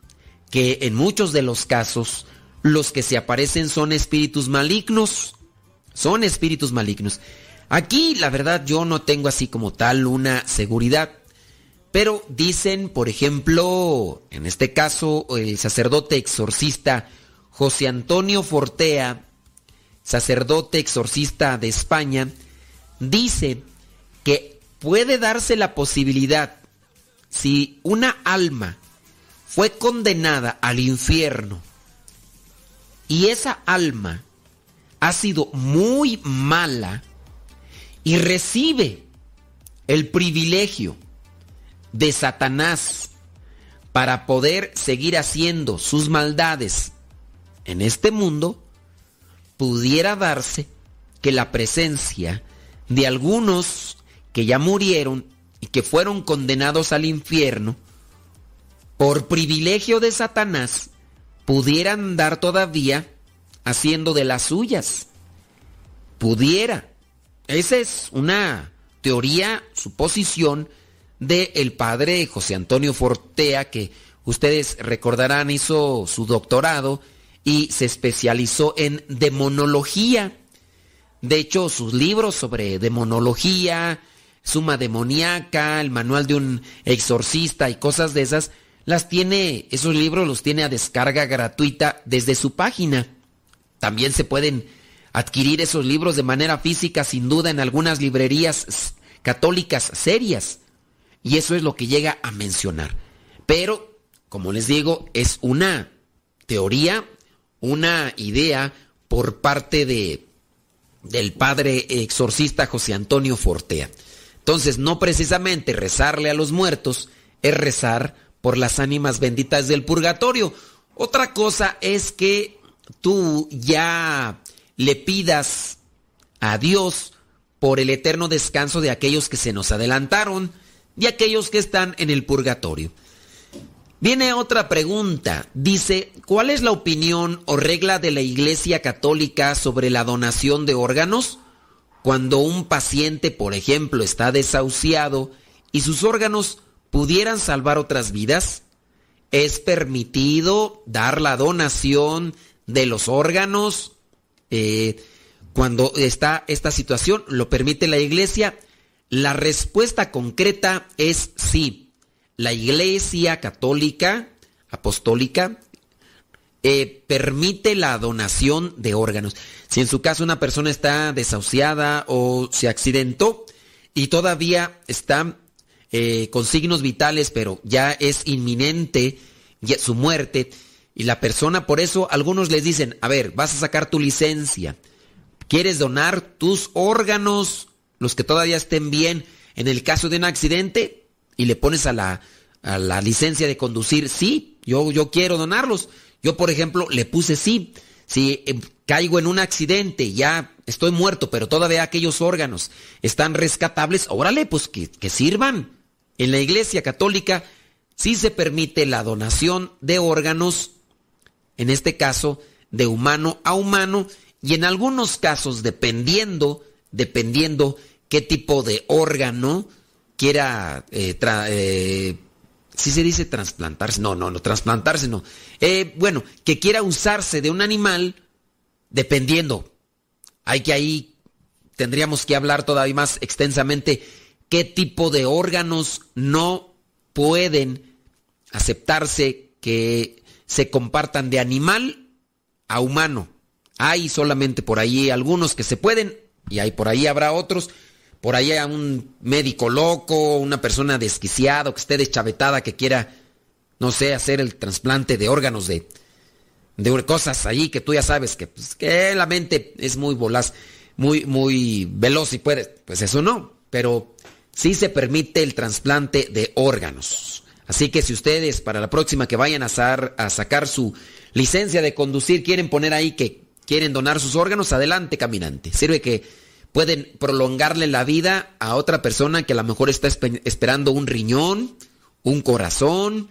que en muchos de los casos los que se aparecen son espíritus malignos. Son espíritus malignos. Aquí la verdad yo no tengo así como tal una seguridad. Pero dicen, por ejemplo, en este caso, el sacerdote exorcista José Antonio Fortea, sacerdote exorcista de España, dice que puede darse la posibilidad, si una alma fue condenada al infierno y esa alma ha sido muy mala y recibe el privilegio de Satanás para poder seguir haciendo sus maldades en este mundo, pudiera darse que la presencia de algunos que ya murieron y que fueron condenados al infierno, por privilegio de Satanás, pudieran andar todavía haciendo de las suyas. Pudiera. Esa es una teoría, suposición del el padre José Antonio Fortea, que ustedes recordarán hizo su doctorado y se especializó en demonología. De hecho, sus libros sobre demonología, Suma demoníaca, el manual de un exorcista y cosas de esas, las tiene, esos libros los tiene a descarga gratuita desde su página. También se pueden adquirir esos libros de manera física, sin duda, en algunas librerías católicas serias. Y eso es lo que llega a mencionar. Pero, como les digo, es una teoría una idea por parte de del padre exorcista José Antonio Fortea. Entonces, no precisamente rezarle a los muertos es rezar por las ánimas benditas del purgatorio. Otra cosa es que tú ya le pidas a Dios por el eterno descanso de aquellos que se nos adelantaron y aquellos que están en el purgatorio. Viene otra pregunta. Dice, ¿cuál es la opinión o regla de la Iglesia Católica sobre la donación de órganos? Cuando un paciente, por ejemplo, está desahuciado y sus órganos pudieran salvar otras vidas, ¿es permitido dar la donación de los órganos? Eh, cuando está esta situación, ¿lo permite la Iglesia? La respuesta concreta es sí la Iglesia Católica Apostólica eh, permite la donación de órganos. Si en su caso una persona está desahuciada o se accidentó y todavía está eh, con signos vitales, pero ya es inminente su muerte, y la persona, por eso algunos les dicen, a ver, vas a sacar tu licencia, quieres donar tus órganos, los que todavía estén bien, en el caso de un accidente, y le pones a la, a la licencia de conducir, sí, yo, yo quiero donarlos. Yo, por ejemplo, le puse sí. Si eh, caigo en un accidente, ya estoy muerto, pero todavía aquellos órganos están rescatables, órale, pues que, que sirvan. En la Iglesia Católica sí se permite la donación de órganos, en este caso, de humano a humano, y en algunos casos, dependiendo, dependiendo qué tipo de órgano, quiera eh, eh, si se dice trasplantarse, no, no, no, trasplantarse no. Eh, bueno, que quiera usarse de un animal, dependiendo. Hay que ahí, tendríamos que hablar todavía más extensamente qué tipo de órganos no pueden aceptarse que se compartan de animal a humano. Hay solamente por ahí algunos que se pueden y hay por ahí habrá otros por ahí a un médico loco, una persona desquiciada que esté deschavetada que quiera, no sé, hacer el trasplante de órganos de, de cosas ahí que tú ya sabes que, pues, que la mente es muy volaz, muy, muy veloz y puede, pues eso no, pero sí se permite el trasplante de órganos. Así que si ustedes para la próxima que vayan a, sacar su licencia de conducir quieren poner ahí que quieren donar sus órganos, adelante caminante. Sirve que pueden prolongarle la vida a otra persona que a lo mejor está esperando un riñón, un corazón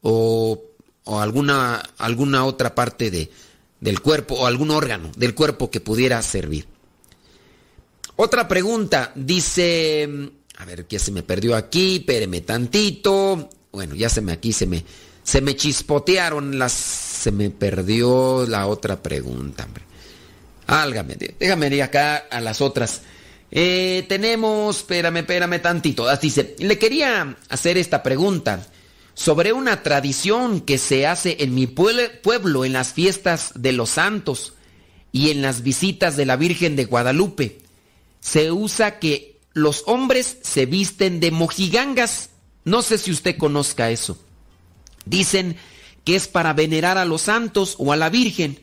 o, alguna, alguna otra parte de, del cuerpo o algún órgano del cuerpo que pudiera servir. Otra pregunta, dice, a ver, ¿qué se me perdió aquí? Espéreme tantito. Bueno, ya se me aquí, se me, se me chispotearon las, se me perdió la otra pregunta, hombre. Álgame, déjame ir acá a las otras. Eh, tenemos, espérame, espérame tantito. Ah, dice, le quería hacer esta pregunta sobre una tradición que se hace en mi pueblo en las fiestas de los santos y en las visitas de la Virgen de Guadalupe. Se usa que los hombres se visten de mojigangas. No sé si usted conozca eso. Dicen que es para venerar a los santos o a la Virgen.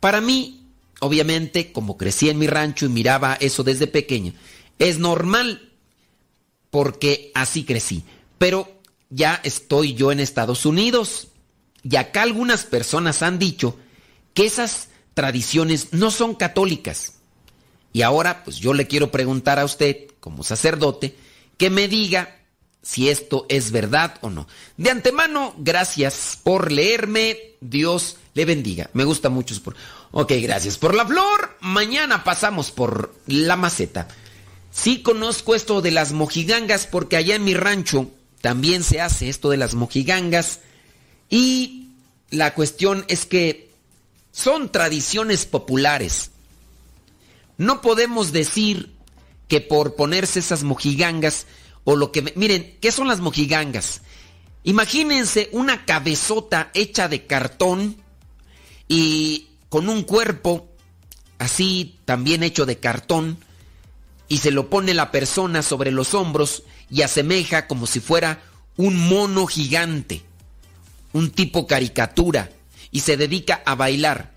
Para mí obviamente, como crecí en mi rancho y miraba eso desde pequeño, es normal porque así crecí. Pero ya estoy yo en Estados Unidos y acá algunas personas han dicho que esas tradiciones no son católicas. Y ahora, pues yo le quiero preguntar a usted, como sacerdote, que me diga si esto es verdad o no. De antemano, gracias por leerme. Dios le bendiga. Me gusta mucho. Por... Ok, gracias por la flor. Mañana pasamos por la maceta. Sí conozco esto de las mojigangas porque allá en mi rancho también se hace esto de las mojigangas. Y la cuestión es que son tradiciones populares. No podemos decir que por ponerse esas mojigangas o lo que... Miren, ¿qué son las mojigangas? Imagínense una cabezota hecha de cartón y con un cuerpo así también hecho de cartón y se lo pone la persona sobre los hombros y asemeja como si fuera un mono gigante, un tipo caricatura. y se dedica a bailar.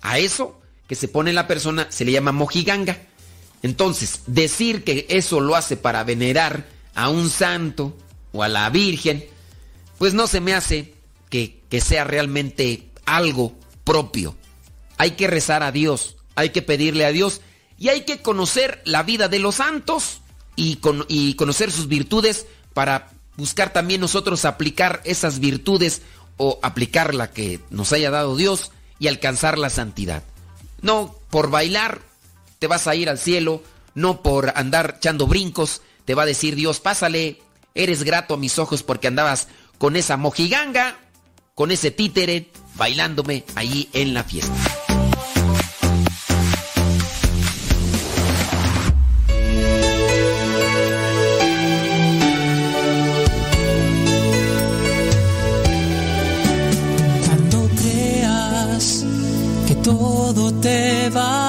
A eso que se pone la persona se le llama mojiganga. Entonces, decir que eso lo hace para venerar a un santo o a la Virgen, pues no se me hace que, que sea realmente algo propio. Hay que rezar a Dios, hay que pedirle a Dios y hay que conocer la vida de los santos y, con- y conocer sus virtudes para buscar también nosotros aplicar esas virtudes o aplicar la que nos haya dado Dios y alcanzar la santidad. No por bailar te vas a ir al cielo, no por andar echando brincos te va a decir Dios, pásale, eres grato a mis ojos porque andabas con esa mojiganga, con ese títere, bailándome allí en la fiesta. Cuando que todo te va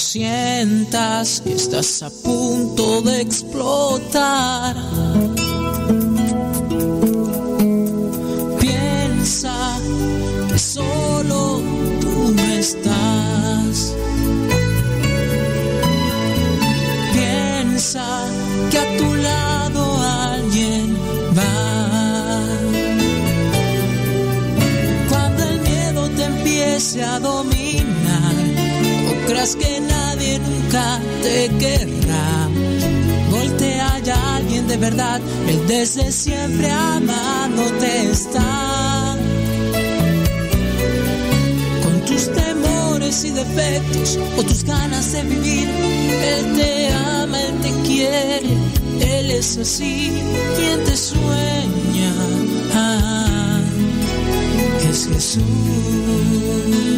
sientas que estás a punto de explotar, piensa que solo tú no estás. Piensa que a tu lado alguien va. Cuando el miedo te empiece a dominar, creas que nadie nunca te querrá. Voltea ya alguien de verdad, él desde siempre amándote está. Con tus temores y defectos o tus ganas de vivir, él te ama, él te quiere, él es así, quien te sueña. Ah, es Jesús.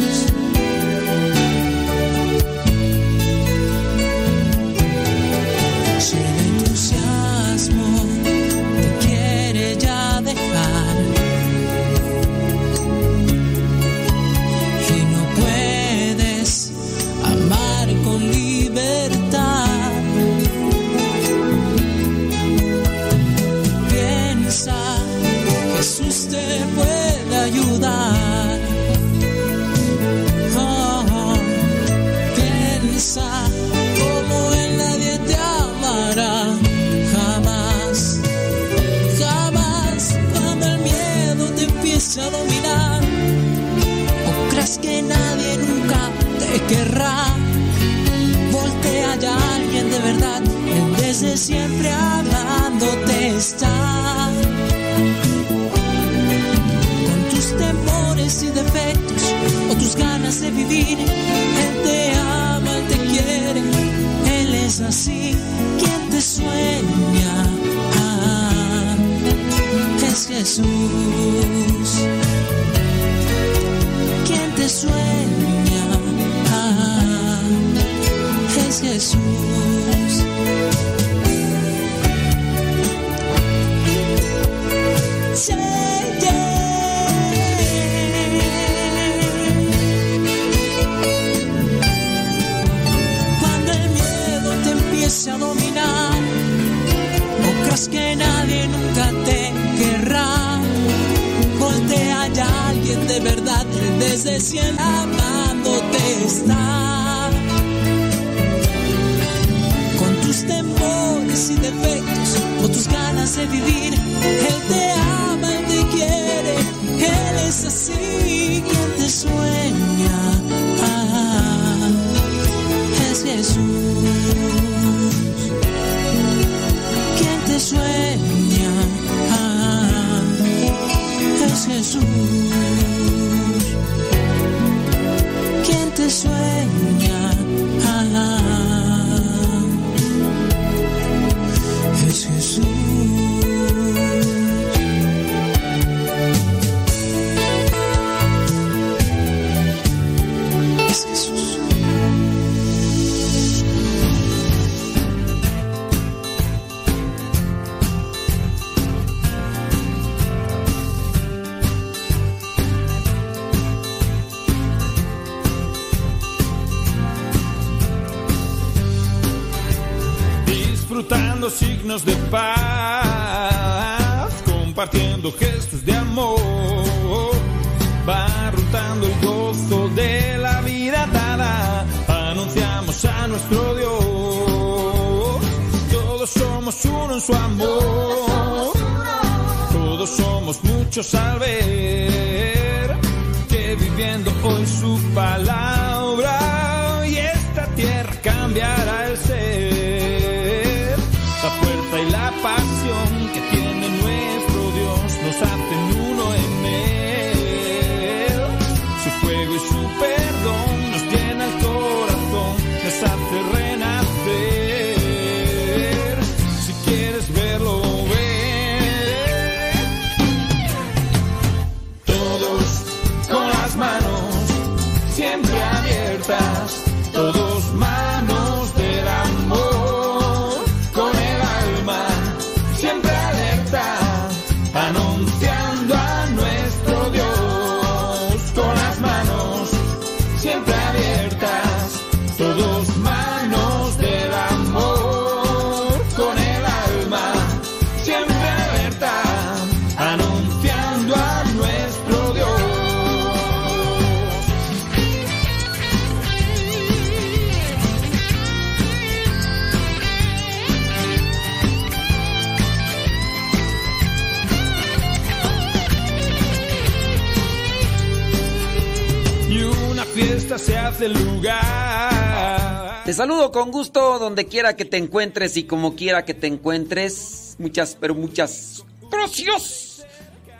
Con gusto donde quiera que te encuentres y como quiera que te encuentres. Muchas, pero muchas. Gracias.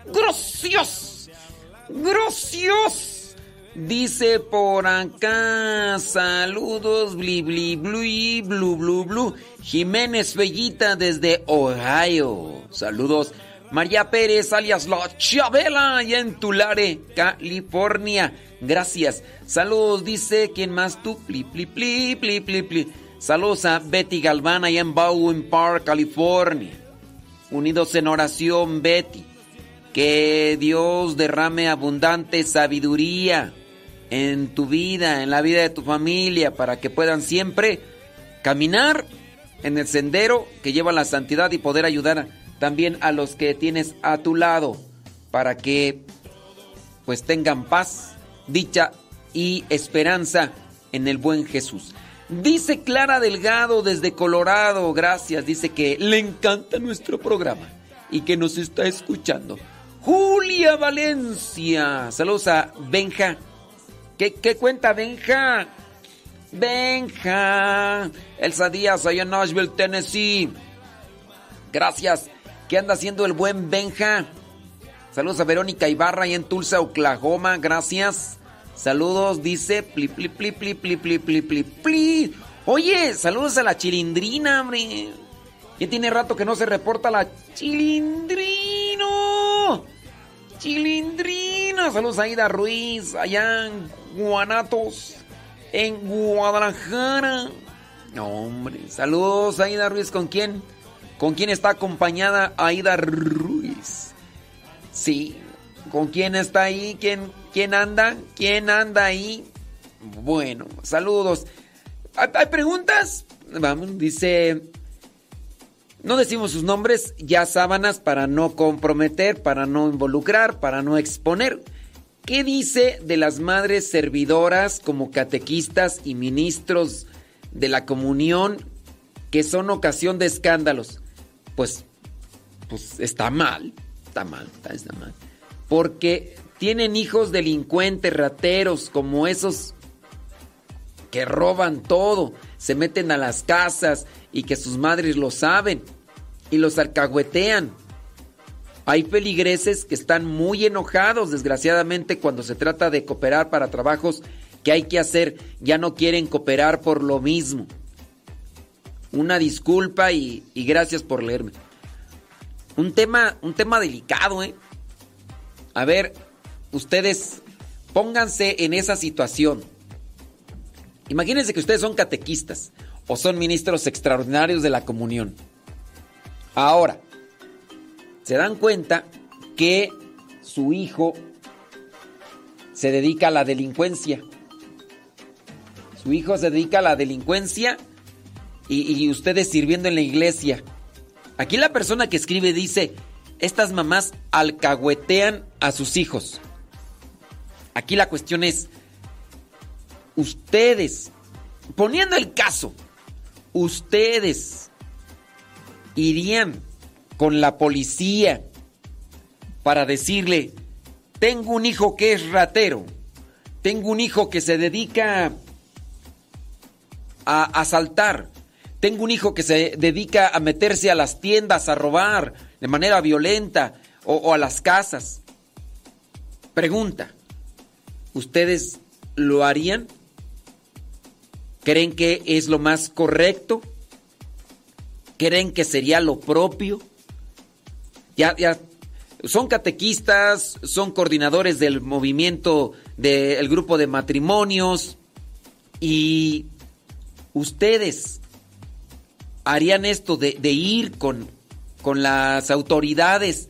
Gracias. Gracias. Dice por acá, saludos, bli bli blui, blu blu blu. Jiménez Bellita desde Ohio. Saludos. María Pérez, alias La Chabela, allá en Tulare, California. Gracias. Saludos, dice, ¿quién más tú? Pli, pli, pli, pli, pli, pli. Saludos a Betty Galván, allá en Bowen Park, California. Unidos en oración, Betty. Que Dios derrame abundante sabiduría en tu vida, en la vida de tu familia, para que puedan siempre caminar en el sendero que lleva la santidad y poder ayudar también a los que tienes a tu lado, para que pues tengan paz, dicha y esperanza en el buen Jesús. Dice Clara Delgado desde Colorado, gracias, dice que le encanta nuestro programa y que nos está escuchando. Julia Valencia, saludos a Benja. ¿Qué, qué cuenta Benja? Benja, Elsa Díaz, allá en Nashville, Tennessee. Gracias. ¿Qué anda haciendo el buen Benja? Saludos a Verónica Ibarra ahí en Tulsa, Oklahoma. Gracias. Saludos, dice pli pli pli pli pli pli pli pli pli. Oye, saludos a la chilindrina, hombre. Ya tiene rato que no se reporta la chilindrino. Chilindrina. Saludos a Ida Ruiz, allá en Guanatos, en Guadalajara. No, hombre. Saludos a Ida Ruiz, ¿con quién? ¿Con quién está acompañada Aida Ruiz? Sí, ¿con quién está ahí? ¿Quién, quién anda? ¿Quién anda ahí? Bueno, saludos. ¿Hay, preguntas? Vamos, dice... No decimos sus nombres, ya sábanas para no comprometer, para no involucrar, para no exponer. ¿Qué dice de las madres servidoras como catequistas y ministros de la comunión que son ocasión de escándalos? Pues, pues está mal, está mal, está, mal. Porque tienen hijos delincuentes, rateros, como esos que roban todo, se meten a las casas y que sus madres lo saben y los alcahuetean. Hay feligreses que están muy enojados, desgraciadamente, cuando se trata de cooperar para trabajos que hay que hacer, ya no quieren cooperar por lo mismo. Una disculpa y gracias por leerme. Un tema, un tema delicado, ¿eh? A ver, ustedes pónganse en esa situación. Imagínense que ustedes son catequistas o son ministros extraordinarios de la comunión. Ahora, se dan cuenta que su hijo se dedica a la delincuencia. Su hijo se dedica a la delincuencia y, y ustedes sirviendo en la iglesia. Aquí la persona que escribe dice, estas mamás alcahuetean a sus hijos. Aquí la cuestión es, ustedes, poniendo el caso, ustedes irían con la policía para decirle, tengo un hijo que es ratero, tengo un hijo que se dedica a asaltar, tengo un hijo que se dedica a meterse a las tiendas, a robar de manera violenta o, a las casas. Pregunta, ¿ustedes lo harían? ¿Creen que es lo más correcto? ¿Creen que sería lo propio? Ya, ya, son catequistas, son coordinadores del movimiento del grupo de matrimonios y ustedes harían esto de, ir con, con, las autoridades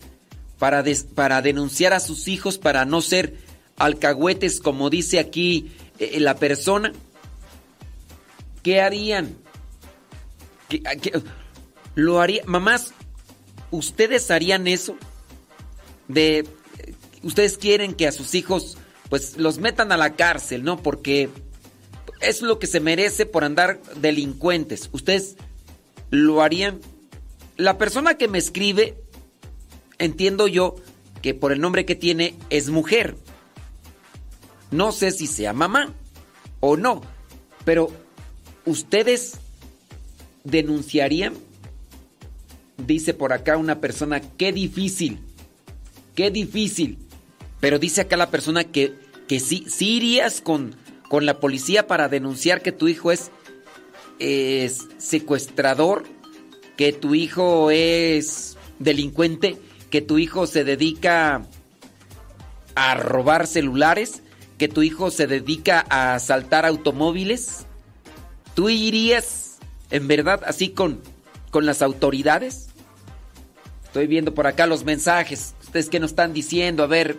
para, des, para denunciar a sus hijos, para no ser alcahuetes, como dice aquí eh, la persona. ¿Qué harían? ¿Qué, qué, lo haría, mamás, ¿ustedes harían eso? De ustedes quieren que a sus hijos pues los metan a la cárcel, ¿no? Porque es lo que se merece por andar delincuentes. ¿Ustedes lo harían? La persona que me escribe entiendo yo que por el nombre que tiene es mujer. No sé si sea mamá o no, pero ¿ustedes denunciarían? Dice por acá una persona, qué difícil, qué difícil. Pero dice acá la persona que, que sí, sí irías con, con la policía para denunciar que tu hijo es, es secuestrador, que tu hijo es delincuente, que tu hijo se dedica a robar celulares, que tu hijo se dedica a asaltar automóviles. ¿Tú irías en verdad así con, con las autoridades? Estoy viendo por acá los mensajes. Ustedes que nos están diciendo, a ver.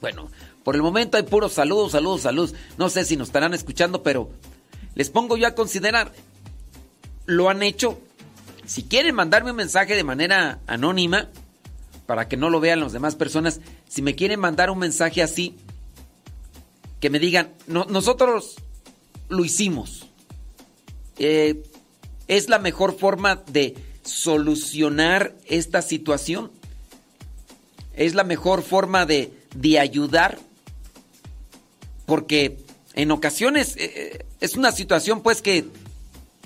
Bueno, por el momento hay puros saludos, saludos, saludos. No sé si nos estarán escuchando, pero les pongo yo a considerar. ¿Lo han hecho? Si quieren mandarme un mensaje de manera anónima, para que no lo vean las demás personas, si me quieren mandar un mensaje así, que me digan, no, nosotros lo hicimos. Eh, es la mejor forma de solucionar esta situación. Es la mejor forma de, de ayudar. Porque en ocasiones eh, es una situación pues que,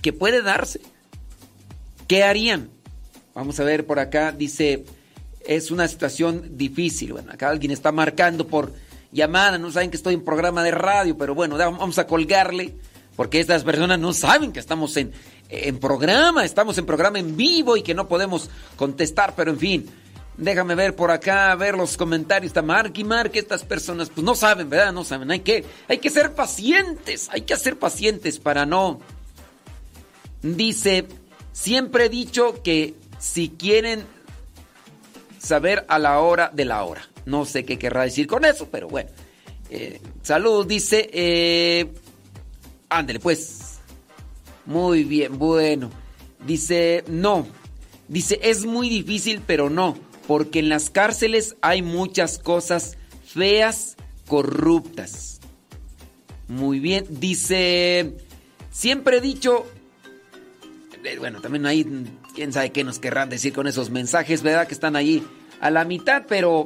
que puede darse. ¿Qué harían? Vamos a ver por acá, dice, es una situación difícil. Bueno, acá alguien está marcando por llamada, no saben que estoy en programa de radio, pero bueno, vamos a colgarle, porque estas personas no saben que estamos en, en programa, estamos en programa en vivo y que no podemos contestar, pero en fin, déjame ver por acá, ver los comentarios, está Mark y Mark, estas personas pues no saben, ¿verdad? No saben, hay que, hay que ser pacientes, hay que ser pacientes para no... Dice, siempre he dicho que si quieren saber a la hora de la hora. No sé qué querrá decir con eso, pero bueno. Eh, dice. Eh, ándele, pues. Muy bien, bueno. Dice, no. Dice, es muy difícil, pero no. Porque en las cárceles hay muchas cosas feas, corruptas. Muy bien. Dice, siempre he dicho... eh, Bueno, también ahí, quién sabe qué nos querrán decir con esos mensajes, ¿verdad? Que están ahí a la mitad, pero...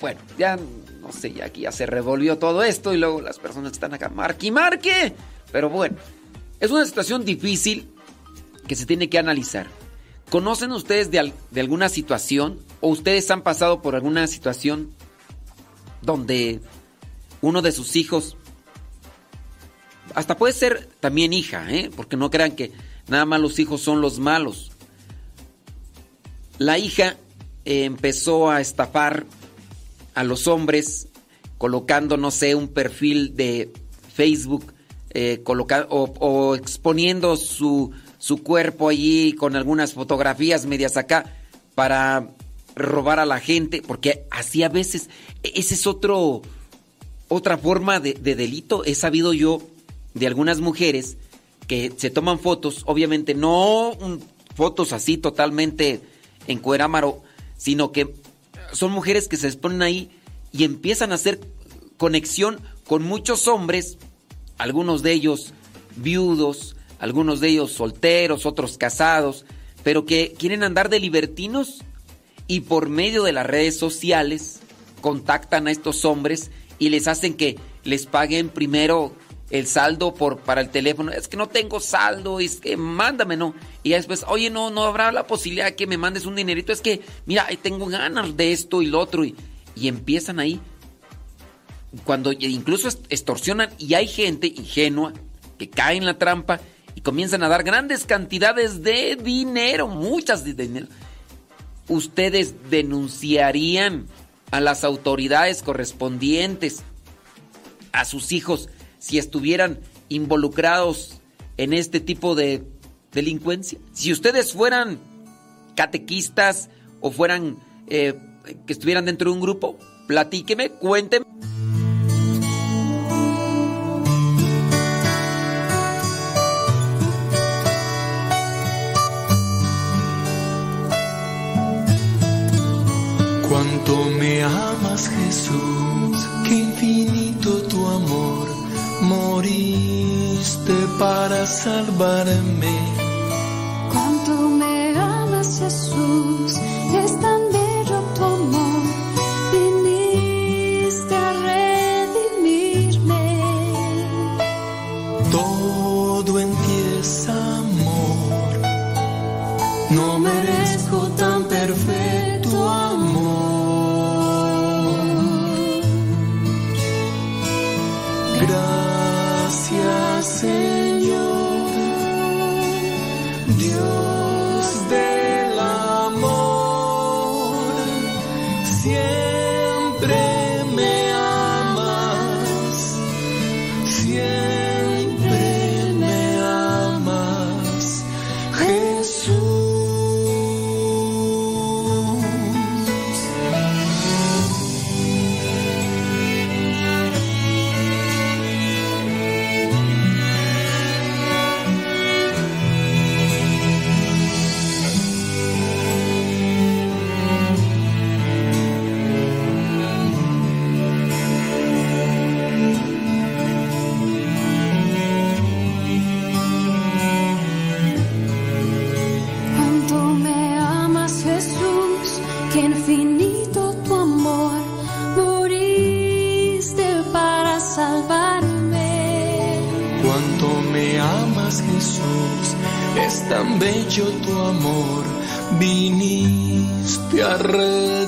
Bueno, ya no sé, ya aquí ya se revolvió todo esto y luego las personas que están acá, marque y marque. Pero bueno, es una situación difícil que se tiene que analizar. ¿Conocen ustedes de, al- de alguna situación o ustedes han pasado por alguna situación donde uno de sus hijos, hasta puede ser también hija, ¿eh? porque no crean que nada más los hijos son los malos. La hija empezó a estafar a los hombres colocando, no sé, un perfil de Facebook eh, o exponiendo su, su cuerpo allí con algunas fotografías medias acá para robar a la gente, porque así a veces, ese es otro, otra forma de, de delito. He sabido yo de algunas mujeres que se toman fotos, obviamente no fotos así totalmente en Cuerámaro, sino que son mujeres que se exponen ahí y empiezan a hacer conexión con muchos hombres, algunos de ellos viudos, algunos de ellos solteros, otros casados, pero que quieren andar de libertinos y por medio de las redes sociales contactan a estos hombres y les hacen que les paguen primero el saldo por para el teléfono. Es que no tengo saldo, es que mándame, ¿no? Y después, oye, no, no habrá la posibilidad que me mandes un dinerito. Es que, mira, tengo ganas de esto y lo otro. Y, y empiezan ahí. Cuando incluso extorsionan y hay gente ingenua que cae en la trampa comienzan a dar grandes cantidades de dinero, muchas de dinero. Ustedes denunciarían a las autoridades correspondientes, a sus hijos, si estuvieran involucrados en este tipo de delincuencia. Si ustedes fueran catequistas o fueran eh, que estuvieran dentro de un grupo, platíqueme, cuéntenme. Cuánto me amas Jesús, qué infinito tu amor, moriste para salvarme. Cuánto me amas, Jesús, es tan bello tu amor, viniste a redimirme. Todo en ti es amor, no merezco tan perfecto bello tu amor, viniste a redimirme.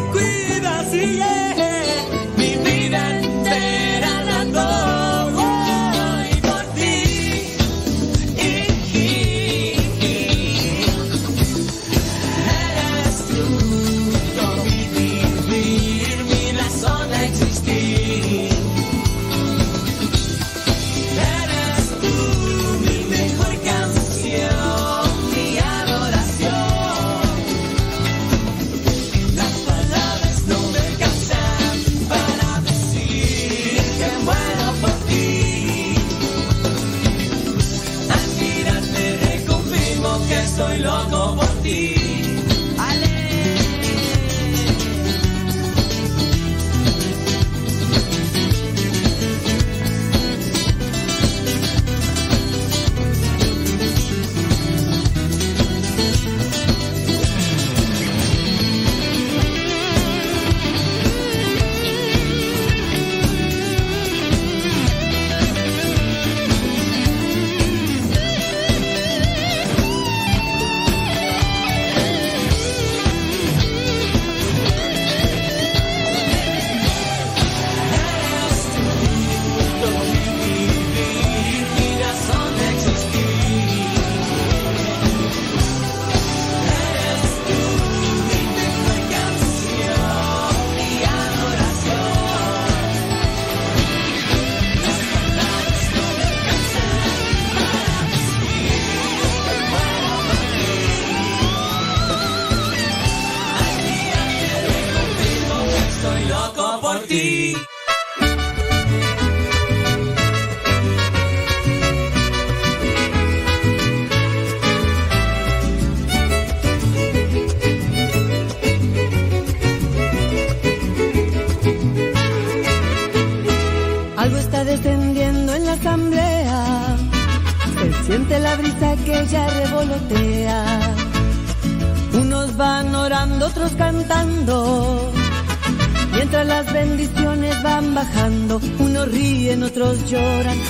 Me cuidas y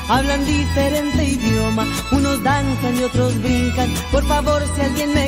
hablan diferente idioma, unos danzan y otros brincan. Por favor, si alguien me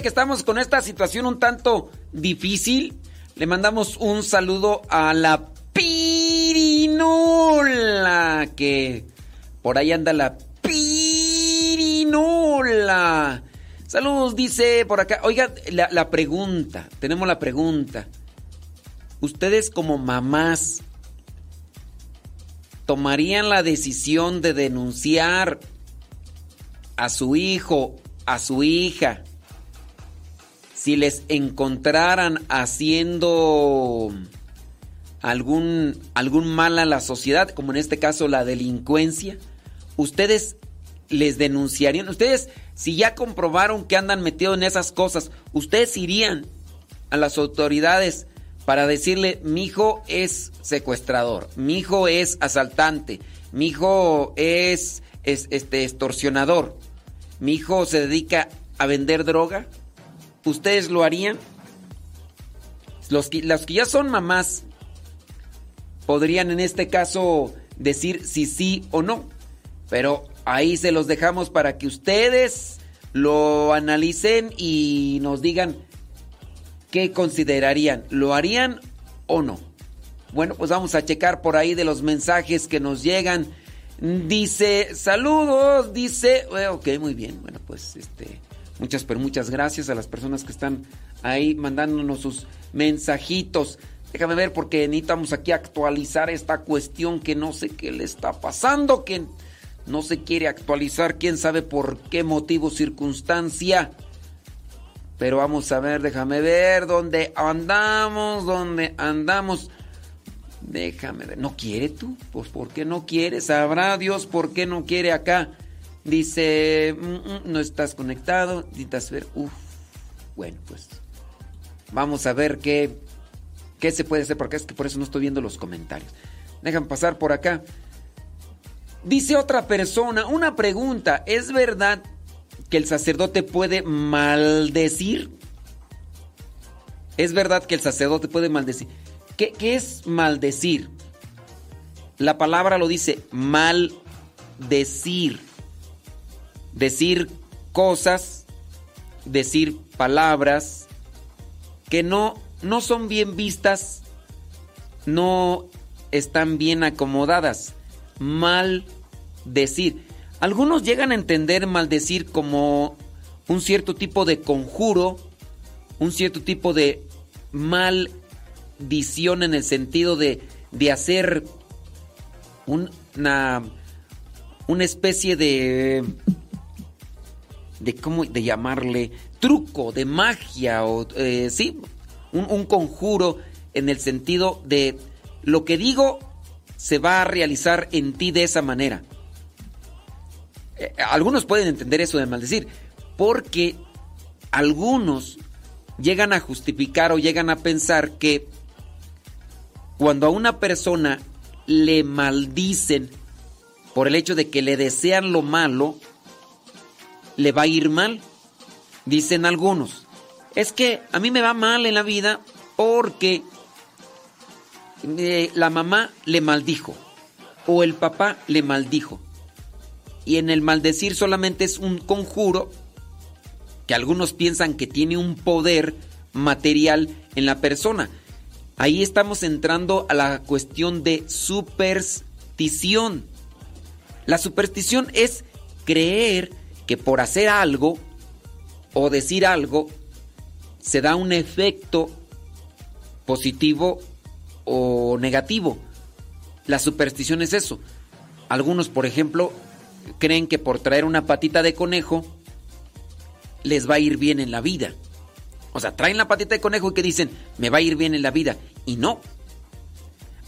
Que estamos con esta situación un tanto difícil. Le mandamos un saludo a la Pirinola, que por ahí anda la Pirinola. Saludos, dice por acá. Oiga, la pregunta, tenemos la pregunta. Ustedes como mamás, ¿tomarían la decisión de denunciar a su hijo, a su hija, si les encontraran haciendo algún, algún mal a la sociedad, como en este caso la delincuencia, ustedes les denunciarían. Ustedes, si ya comprobaron que andan metidos en esas cosas, ustedes irían a las autoridades para decirle, mi hijo es secuestrador, mi hijo es asaltante, mi hijo es, es, este, extorsionador, mi hijo se dedica a vender droga, ¿ustedes lo harían? Los que, que ya son mamás podrían en este caso decir si sí o no, pero ahí se los dejamos para que ustedes lo analicen y nos digan qué considerarían, ¿lo harían o no? Bueno, pues vamos a checar por ahí de los mensajes que nos llegan. Dice, saludos, dice, eh, ok, muy bien, bueno, pues este, muchas, pero muchas gracias a las personas que están ahí mandándonos sus mensajitos. Déjame ver porque necesitamos aquí actualizar esta cuestión que no sé qué le está pasando, que no se quiere actualizar, quién sabe por qué motivo, circunstancia. Pero vamos a ver, déjame ver dónde andamos, dónde andamos. Déjame ver, ¿no quiere tú? Pues ¿por qué no quiere? Sabrá Dios por qué no quiere acá. Dice, mm, mm, no estás conectado, necesitas ver. Bueno, pues vamos a ver qué, qué se puede hacer, porque es que por eso no estoy viendo los comentarios. Déjame pasar por acá. Dice otra persona, una pregunta, ¿es verdad que el sacerdote puede maldecir? ¿Es verdad que el sacerdote puede maldecir? ¿Qué, qué es maldecir? La palabra lo dice, maldecir. Decir cosas, decir palabras que no, no son bien vistas, no están bien acomodadas. Maldecir. Algunos llegan a entender maldecir como un cierto tipo de conjuro, un cierto tipo de maldición en el sentido de, de hacer una, una especie de de cómo de llamarle truco de magia o eh, sí un, un, conjuro en el sentido de lo que digo se va a realizar en ti de esa manera. Eh, algunos pueden entender eso de maldecir porque algunos llegan a justificar o llegan a pensar que cuando a una persona le maldicen por el hecho de que le desean lo malo le va a ir mal. Dicen algunos. Es que a mí me va mal en la vida porque eh, la mamá le maldijo o el papá le maldijo. Y en el maldecir solamente es un conjuro que algunos piensan que tiene un poder material en la persona. Ahí estamos entrando a la cuestión de superstición. La superstición es creer que por hacer algo o decir algo se da un efecto positivo o negativo. La superstición es eso. Algunos, por ejemplo, creen que por traer una patita de conejo les va a ir bien en la vida. O sea, traen la patita de conejo y que dicen, me va a ir bien en la vida. Y no.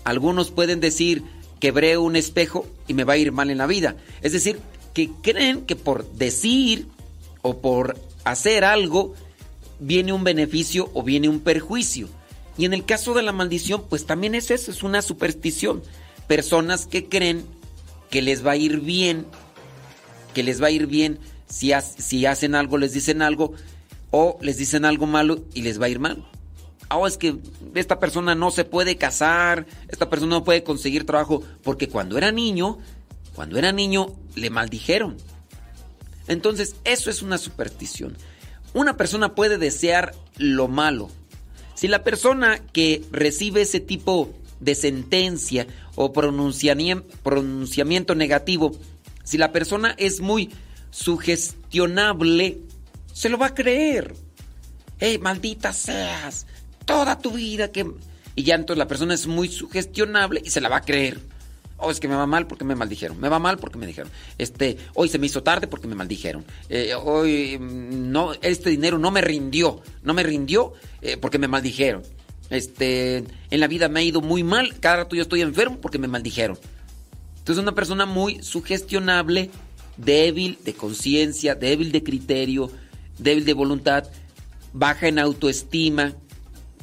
Algunos pueden decir, quebré un espejo y me va a ir mal en la vida. Es decir, que creen que por decir o por hacer algo viene un beneficio o viene un perjuicio. Y en el caso de la maldición, pues también es eso, es una superstición. Personas que creen que les va a ir bien, que les va a ir bien si, si hacen algo, les dicen algo, o les dicen algo malo y les va a ir mal. Oh, es que esta persona no se puede casar, esta persona no puede conseguir trabajo, porque cuando era niño cuando era niño le maldijeron. Entonces, eso es una superstición. Una persona puede desear lo malo. Si la persona que recibe ese tipo de sentencia o pronunciamiento negativo, si la persona es muy sugestionable, se lo va a creer. ¡Hey, maldita seas! Toda tu vida que... Y ya entonces la persona es muy sugestionable y se la va a creer. Oh, es que me va mal porque me maldijeron. Me va mal porque me dijeron. Este, hoy se me hizo tarde porque me maldijeron. Eh, hoy mm, no, este dinero no me rindió. No me rindió eh, porque me maldijeron. Este, en la vida me ha ido muy mal. Cada rato yo estoy enfermo porque me maldijeron. Entonces, una persona muy sugestionable, débil de conciencia, débil de criterio, débil de voluntad, baja en autoestima,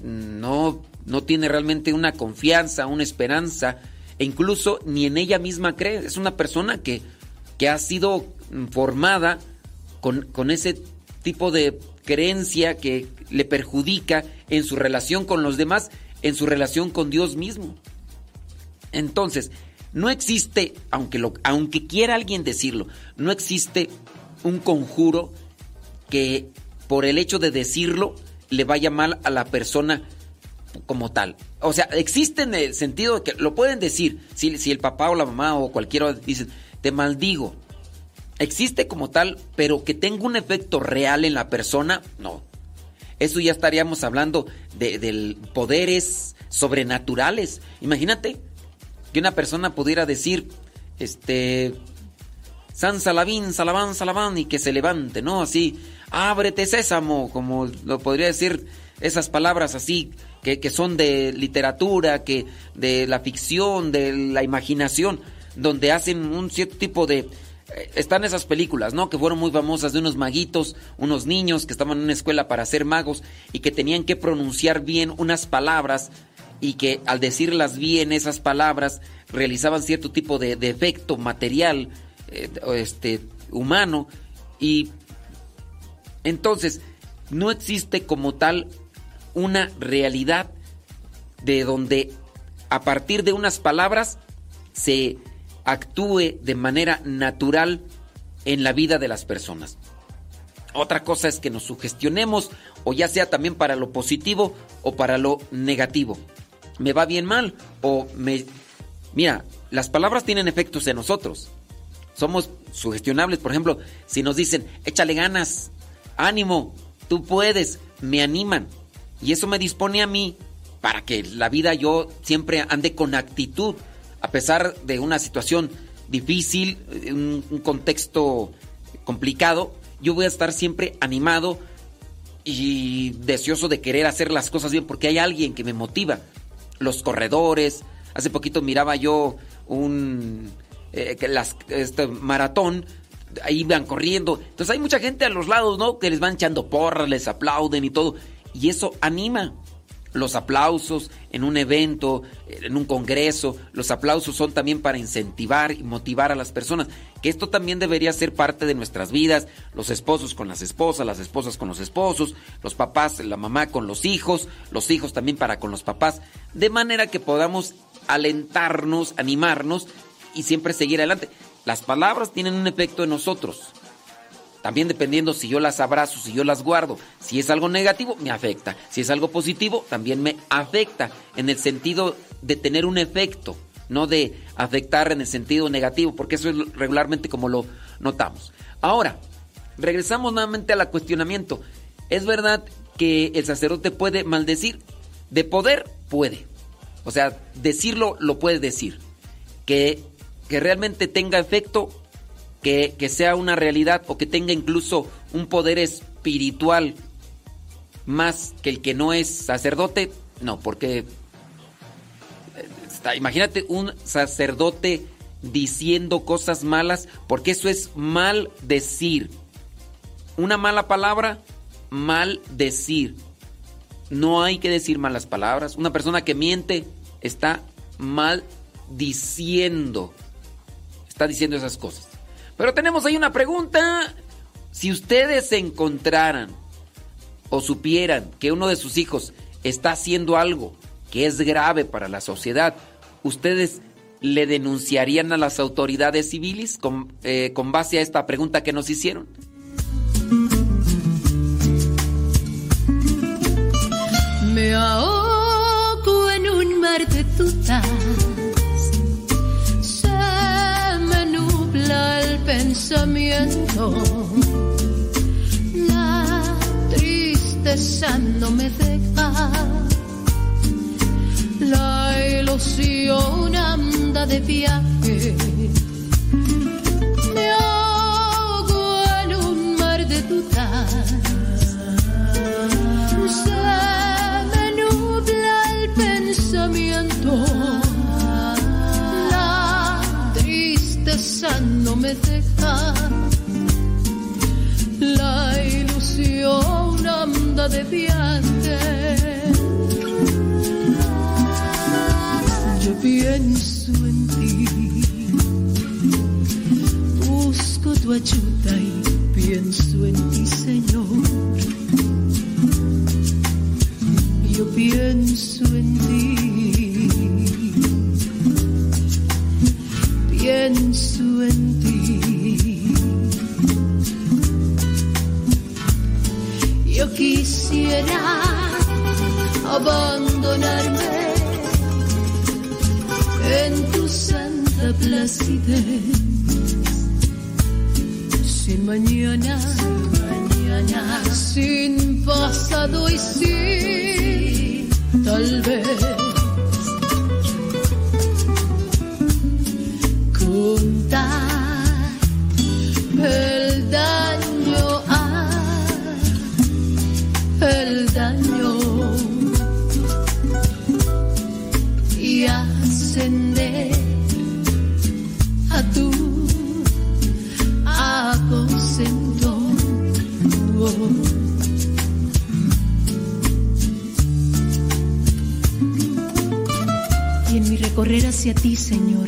no, no tiene realmente una confianza, una esperanza, e incluso ni en ella misma cree. Es una persona que, que ha sido formada con, con ese tipo de creencia que le perjudica en su relación con los demás, en su relación con Dios mismo. Entonces, no existe, aunque, lo, aunque quiera alguien decirlo, no existe un conjuro que por el hecho de decirlo le vaya mal a la persona como tal. O sea, existe en el sentido de que lo pueden decir, si, si el papá o la mamá o cualquiera dicen, te maldigo. Existe como tal, pero que tenga un efecto real en la persona, no. Eso ya estaríamos hablando de, de poderes sobrenaturales. Imagínate que una persona pudiera decir, este, San Salabín, Salabán, Salabán, y que se levante, ¿no? Así, ábrete sésamo, como lo podría decir esas palabras así, que, son de literatura, que de la ficción, de la imaginación, donde hacen un cierto tipo de... eh, Están esas películas, ¿no? Que fueron muy famosas de unos maguitos, unos niños que estaban en una escuela para ser magos y que tenían que pronunciar bien unas palabras y que al decirlas bien esas palabras realizaban cierto tipo de, de efecto material eh, este humano y entonces no existe como tal una realidad de donde a partir de unas palabras se actúe de manera natural en la vida de las personas. Otra cosa es que nos sugestionemos o ya sea también para lo positivo o para lo negativo. Me va bien mal o me... Mira, las palabras tienen efectos en nosotros. Somos sugestionables, por ejemplo, si nos dicen, échale ganas, ánimo, tú puedes, me animan. Y eso me dispone a mí para que la vida yo siempre ande con actitud, a pesar de una situación difícil, un, un contexto complicado, yo voy a estar siempre animado y deseoso de querer hacer las cosas bien porque hay alguien que me motiva. Los corredores, hace poquito miraba yo un eh, las, este maratón, ahí van corriendo. Entonces hay mucha gente a los lados, ¿no? Que les van echando porras, les aplauden y todo. Y eso anima. Los aplausos en un evento, en un congreso, los aplausos son también para incentivar y motivar a las personas. Que esto también debería ser parte de nuestras vidas. Los esposos con las esposas, las esposas con los esposos, los papás, la mamá con los hijos, los hijos también para con los papás. De manera que podamos alentarnos, animarnos y siempre seguir adelante. Las palabras tienen un efecto en nosotros. También dependiendo si yo las abrazo, si yo las guardo. Si es algo negativo, me afecta. Si es algo positivo, también me afecta. En el sentido de tener un efecto, no de afectar en el sentido negativo, porque eso es regularmente como lo notamos. Ahora, regresamos nuevamente al cuestionamiento. ¿Es verdad que el sacerdote puede maldecir? De poder, puede. O sea, decirlo lo puede decir. Que, que realmente tenga efecto, que, sea una realidad o que tenga incluso un poder espiritual más que el que no es sacerdote, no, porque está, imagínate un sacerdote diciendo cosas malas, porque eso es mal decir. Una mala palabra, mal decir. No hay que decir malas palabras. Una persona que miente está mal diciendo. Está diciendo esas cosas. Pero tenemos ahí una pregunta. Si ustedes se encontraran o supieran que uno de sus hijos está haciendo algo que es grave para la sociedad, ¿ustedes le denunciarían a las autoridades civiles con, eh, con base a esta pregunta que nos hicieron? Me ahogo en un mar de. Pensamiento. La tristeza no me deja. La ilusión anda de viaje. Me ahogo en un mar de dudas. no me deja. La ilusión anda de viaje. Yo pienso en ti, busco tu ayuda y pienso en ti, Señor. Yo pienso en ti Pienso en ti. Yo quisiera abandonarme en tu santa placidez. Sin mañana, mañana, sin pasado y sin tal vez. El daño, el daño y ascender a tu aposento. Y en mi recorrer hacia ti, Señor,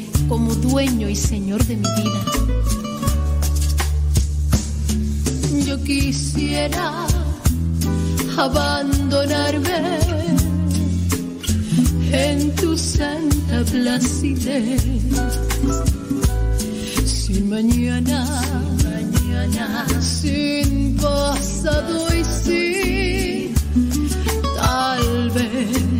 como dueño y señor de mi vida. Yo quisiera abandonarme en tu santa placidez. Sin mañana, mañana, sin pasado y sin tal vez.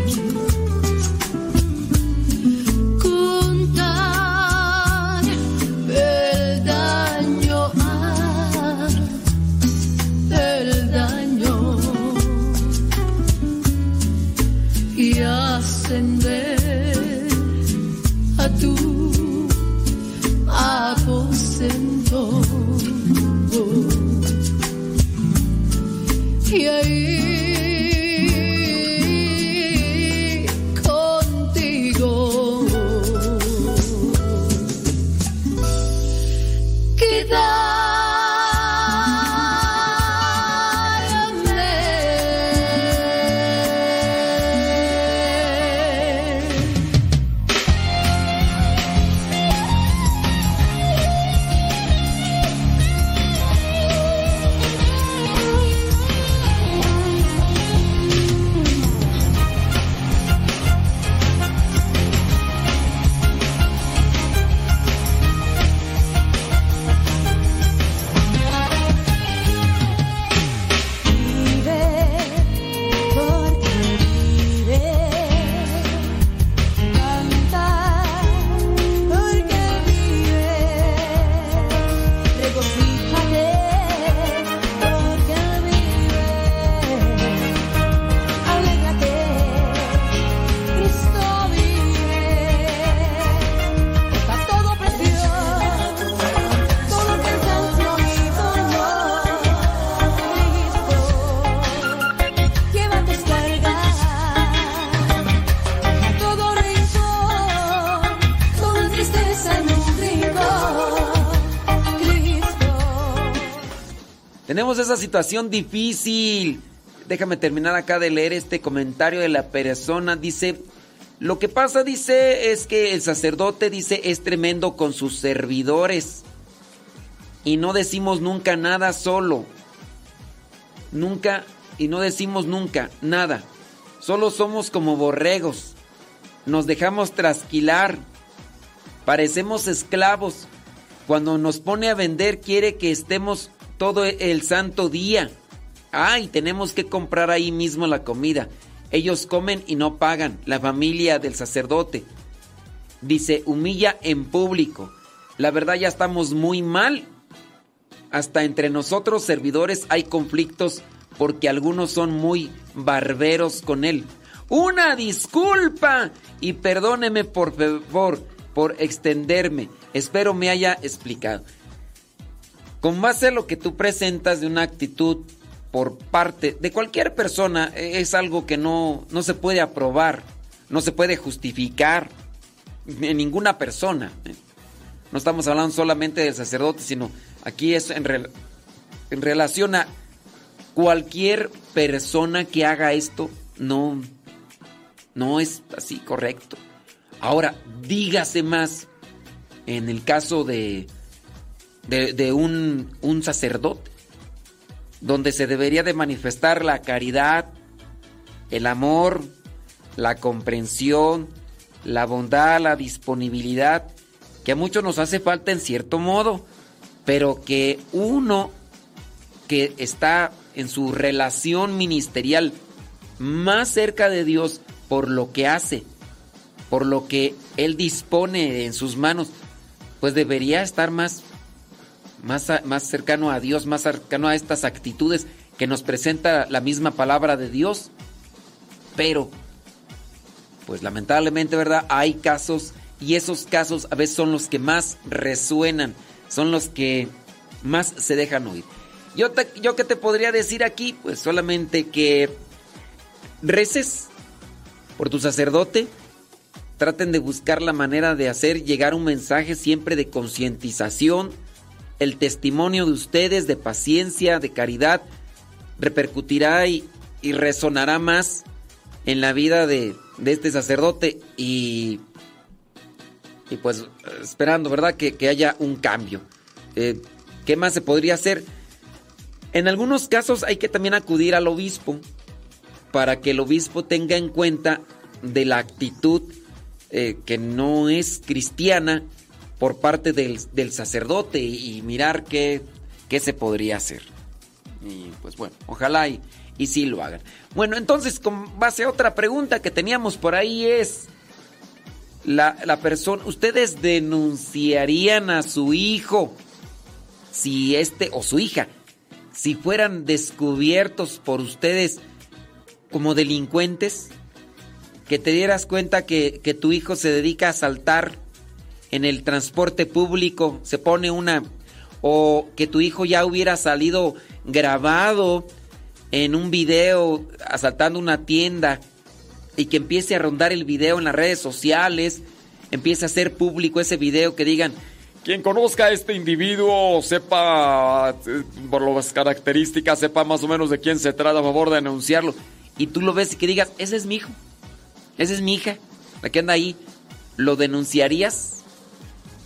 Esa situación difícil. Déjame terminar acá de leer este comentario de la persona. Dice, lo que pasa, dice, es que el sacerdote, dice, es tremendo con sus servidores. Y no decimos nunca nada solo. Nunca, y no decimos nunca nada. Solo somos como borregos. Nos dejamos trasquilar. Parecemos esclavos. Cuando nos pone a vender quiere que estemos todo el santo día. Ay, tenemos que comprar ahí mismo la comida. Ellos comen y no pagan. La familia del sacerdote. Dice, humilla en público. La verdad ya estamos muy mal. Hasta entre nosotros servidores hay conflictos porque algunos son muy barberos con él. Una disculpa y perdóneme por favor por extenderme. Espero me haya explicado. Con base a lo que tú presentas de una actitud por parte de cualquier persona, e, es algo que no, no se puede aprobar, no se puede justificar en ninguna persona. ¿eh? No estamos hablando solamente del sacerdote, sino aquí es en, en relación a cualquier persona que haga esto, no, no es así correcto. Ahora, dígase más en el caso de, de, de un, un sacerdote, donde se debería de manifestar la caridad, el amor, la comprensión, la bondad, la disponibilidad, que a muchos nos hace falta en cierto modo, pero que uno que está en su relación ministerial más cerca de Dios por lo que hace, por lo que Él dispone en sus manos, pues debería estar más, más, más cercano a Dios, más cercano a estas actitudes que nos presenta la misma palabra de Dios. Pero, pues lamentablemente, ¿verdad? Hay casos y esos casos a veces son los que más resuenan, son los que más se dejan oír. Yo, yo qué te podría decir aquí, pues solamente que reces por tu sacerdote, traten de buscar la manera de hacer llegar un mensaje siempre de concientización, el testimonio de ustedes, de paciencia, de caridad, repercutirá y, resonará más en la vida de, de este sacerdote y, y pues esperando, ¿verdad? Que, que haya un cambio. Eh, ¿Qué más se podría hacer? En algunos casos hay que también acudir al obispo para que el obispo tenga en cuenta de la actitud eh, que no es cristiana por parte del, del sacerdote y, mirar qué, qué se podría hacer. Y pues bueno, ojalá y, y sí lo hagan. Bueno, entonces con base a otra pregunta que teníamos por ahí es, la, la persona, ¿ustedes denunciarían a su hijo si este o su hija, si fueran descubiertos por ustedes como delincuentes? Que te dieras cuenta que, que tu hijo se dedica a saltar en el transporte público, se pone una... O que tu hijo ya hubiera salido grabado en un video asaltando una tienda y que empiece a rondar el video en las redes sociales, empiece a hacer público ese video que digan, quien conozca a este individuo, sepa eh, por las características, sepa más o menos de quién se trata, a favor de denunciarlo. Y tú lo ves y que digas, ese es mi hijo, esa es mi hija, la que anda ahí. ¿Lo denunciarías?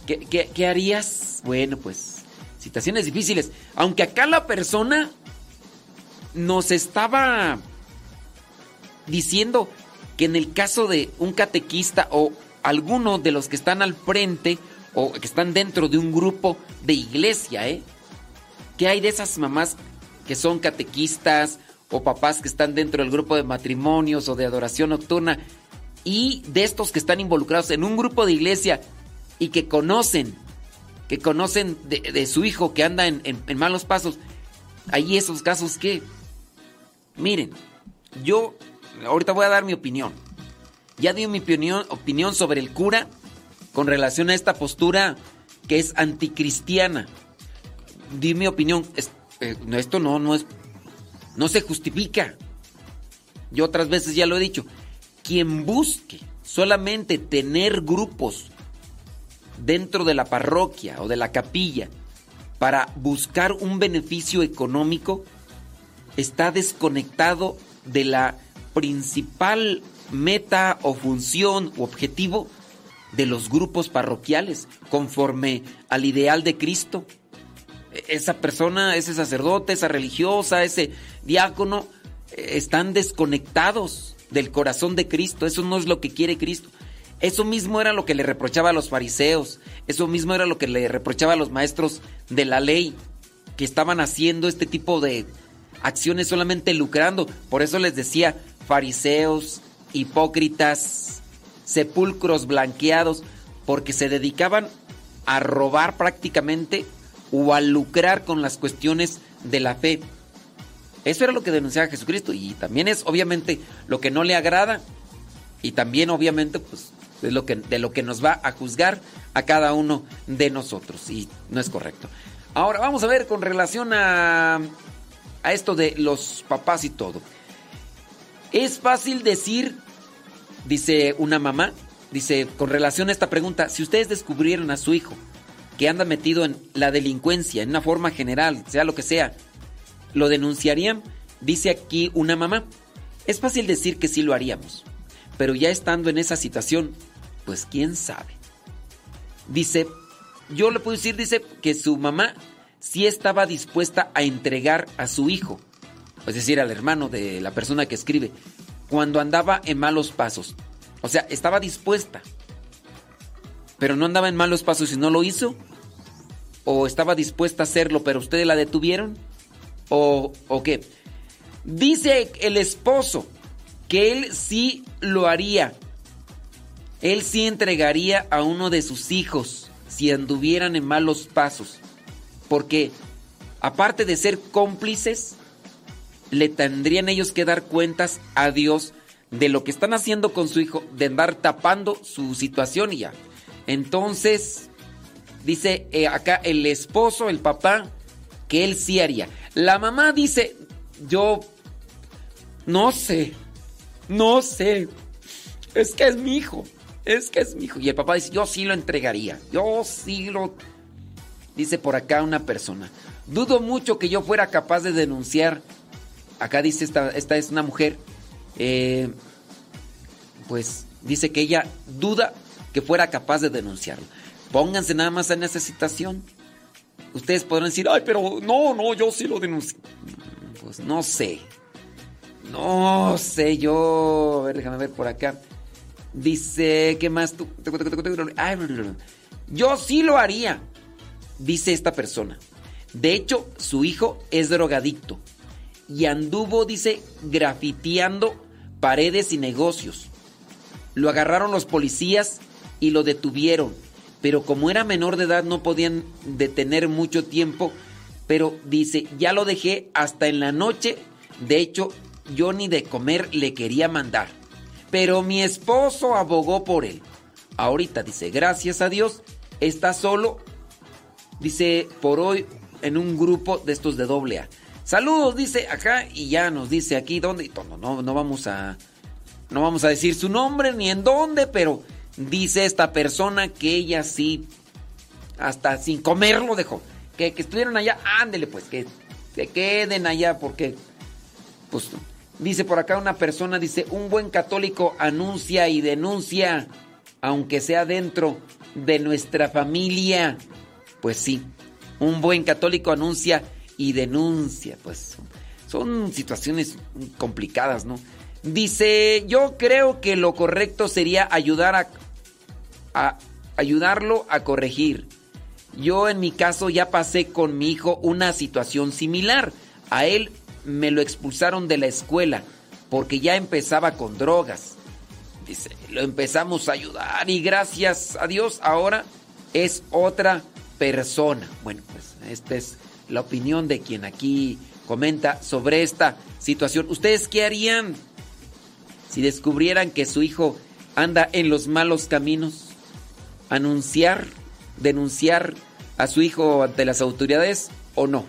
¿Qué, harías? Bueno, pues situaciones difíciles. Aunque acá la persona nos estaba diciendo que en el caso de un catequista o alguno de los que están al frente o que están dentro de un grupo de iglesia, ¿eh? ¿Qué hay de esas mamás que son catequistas o papás que están dentro del grupo de matrimonios o de adoración nocturna y de estos que están involucrados en un grupo de iglesia y que conocen, que conocen de, su hijo que anda en, malos pasos? Hay esos casos que, miren, yo ahorita voy a dar mi opinión. Ya di mi opinión, opinión sobre el cura con relación a esta postura que es anticristiana. Di mi opinión. Eh, esto no, no es. No se justifica. Yo otras veces ya lo he dicho. Quien busque solamente tener grupos dentro de la parroquia o de la capilla para buscar un beneficio económico está desconectado de la principal meta o función u objetivo de los grupos parroquiales conforme al ideal de Cristo. E- Esa persona, ese sacerdote, esa religiosa, ese diácono, eh, están desconectados del corazón de Cristo. Eso no es lo que quiere Cristo. Eso mismo era lo que le reprochaba a los fariseos. Eso mismo era lo que le reprochaba a los maestros de la ley, que estaban haciendo este tipo de acciones solamente lucrando. Por eso les decía, fariseos, hipócritas, sepulcros blanqueados, porque se dedicaban a robar prácticamente o a lucrar con las cuestiones de la fe. Eso era lo que denunciaba Jesucristo y también es obviamente lo que no le agrada y también obviamente pues es lo que, de lo que nos va a juzgar a cada uno de nosotros y no es correcto. Ahora vamos a ver con relación a, a esto de los papás y todo. Es fácil decir, dice una mamá, dice con relación a esta pregunta, si ustedes descubrieron a su hijo que anda metido en la delincuencia, en una forma general, sea lo que sea, ¿lo denunciarían? Dice aquí una mamá. Es fácil decir que sí lo haríamos, pero ya estando en esa situación, pues quién sabe. Dice, yo le puedo decir, dice que su mamá sí estaba dispuesta a entregar a su hijo, es decir, al hermano de la persona que escribe, cuando andaba en malos pasos. O sea, estaba dispuesta, pero no andaba en malos pasos y no lo hizo. ¿O estaba dispuesta a hacerlo, pero ustedes la detuvieron? ¿O, o qué? Dice el esposo que él sí lo haría. Él sí entregaría a uno de sus hijos si anduvieran en malos pasos. Porque aparte de ser cómplices, le tendrían ellos que dar cuentas a Dios de lo que están haciendo con su hijo, de andar tapando su situación y ya. Entonces, dice eh, acá el esposo, el papá, que él sí haría. La mamá dice, yo no sé, no sé, es que es mi hijo, es que es mi hijo. Y el papá dice, yo sí lo entregaría, yo sí lo... Dice por acá una persona, dudo mucho que yo fuera capaz de denunciar, acá dice esta, esta es una mujer, eh, pues dice que ella duda que fuera capaz de denunciarlo. Pónganse nada más en esa situación. Ustedes podrán decir, ay, pero no, no, yo sí lo denuncio. Pues no sé. No sé, yo. A ver, déjame ver por acá. Dice, ¿qué más tú? Ay, yo sí lo haría, dice esta persona. De hecho, su hijo es drogadicto y anduvo, dice, grafiteando paredes y negocios. Lo agarraron los policías y lo detuvieron, pero como era menor de edad no podían detener mucho tiempo, pero dice, ya lo dejé hasta en la noche, de hecho, yo ni de comer le quería mandar, pero mi esposo abogó por él. Ahorita dice, gracias a Dios, está solo, dice, por hoy en un grupo de estos de doble A. Saludos, dice acá, y ya nos dice aquí dónde. No, no, no vamos a. No vamos a decir su nombre ni en dónde, pero dice esta persona que ella sí. Hasta sin comerlo dejó. Que, que estuvieron allá, ándele pues, que se queden allá, porque. Pues dice por acá una persona, dice: Un buen católico anuncia y denuncia, aunque sea dentro de nuestra familia. Pues sí, un buen católico anuncia y denuncia. Pues son situaciones complicadas, ¿no? Dice, yo creo que lo correcto sería ayudar a, a, ayudarlo a corregir. Yo en mi caso ya pasé con mi hijo una situación similar. A él me lo expulsaron de la escuela porque ya empezaba con drogas. Dice, lo empezamos a ayudar y gracias a Dios ahora es otra persona. Bueno, pues esta es la opinión de quien aquí comenta sobre esta situación. ¿Ustedes qué harían si descubrieran que su hijo anda en los malos caminos? ¿Anunciar, denunciar a su hijo ante las autoridades o no?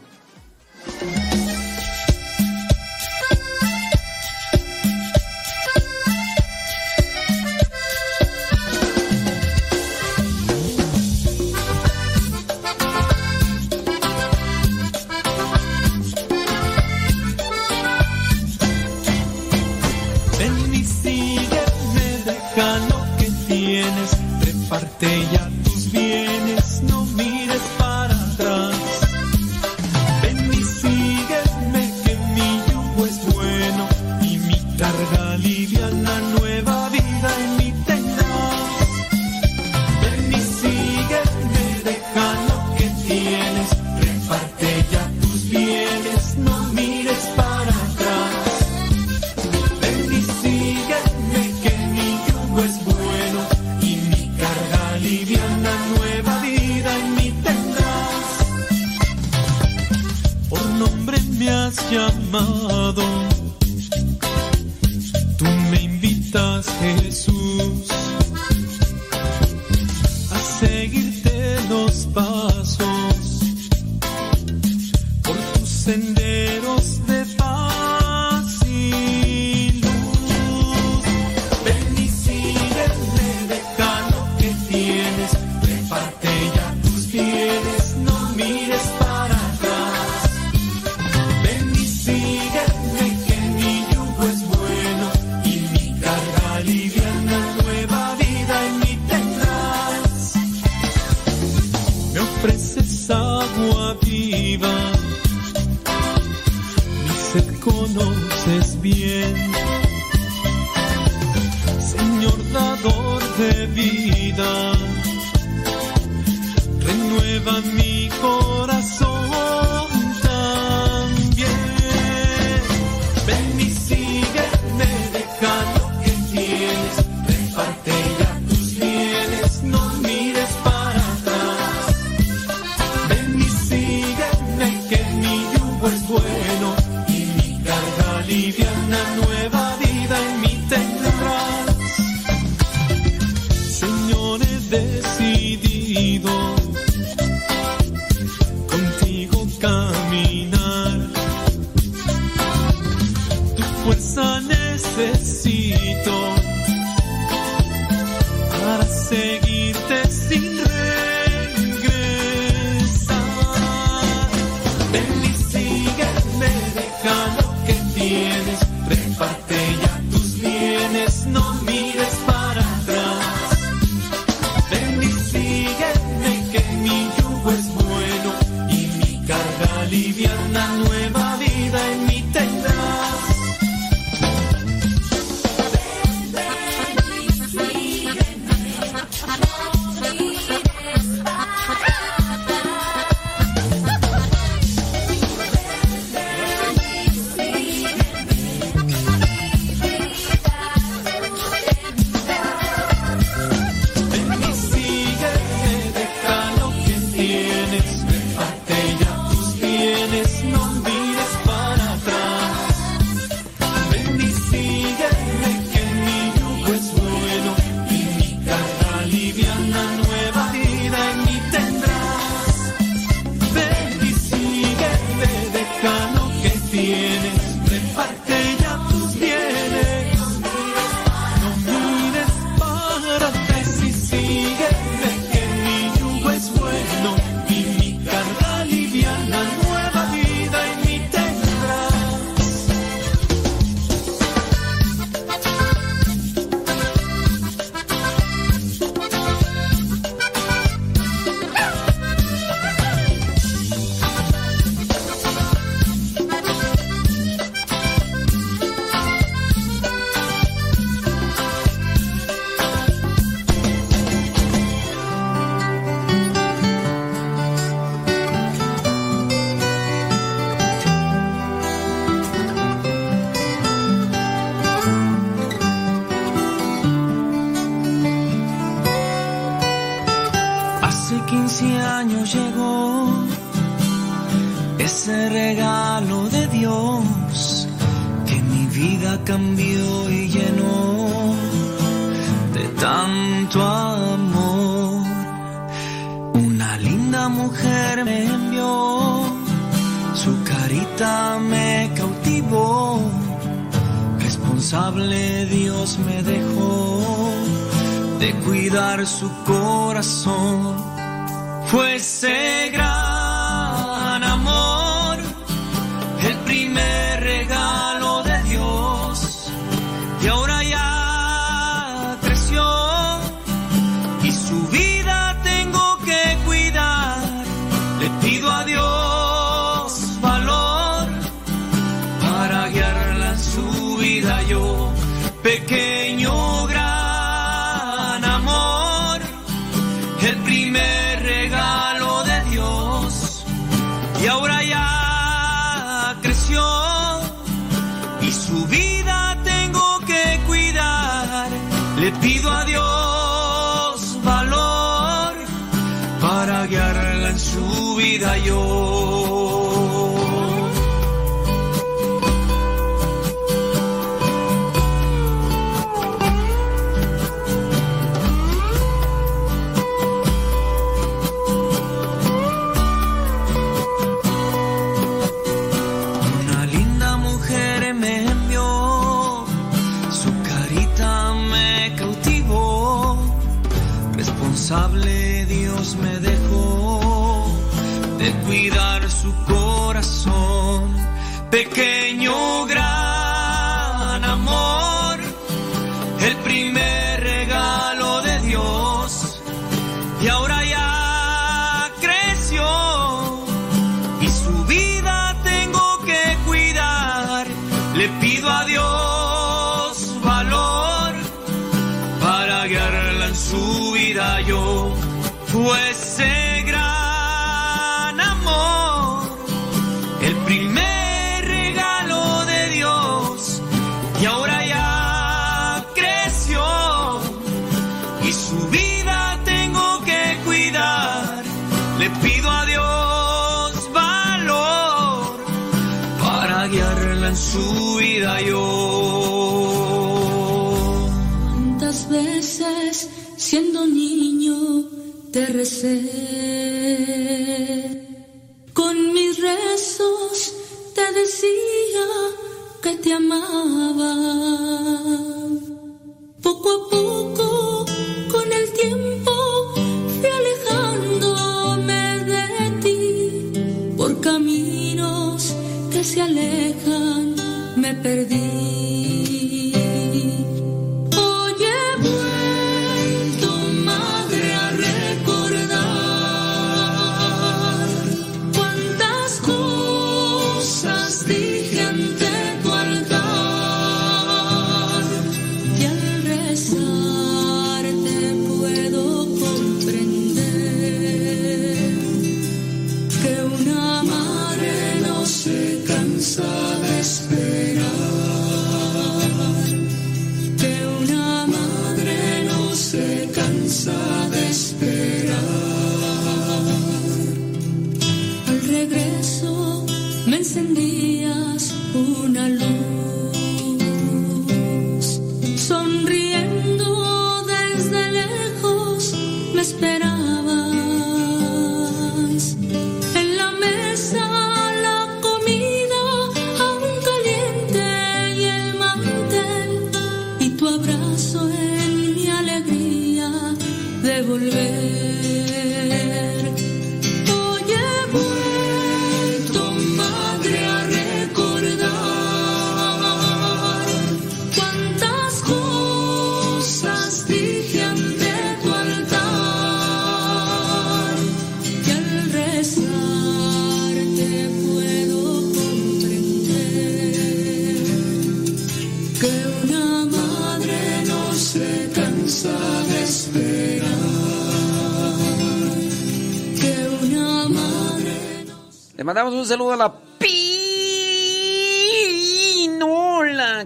Un saludo a la Pirinola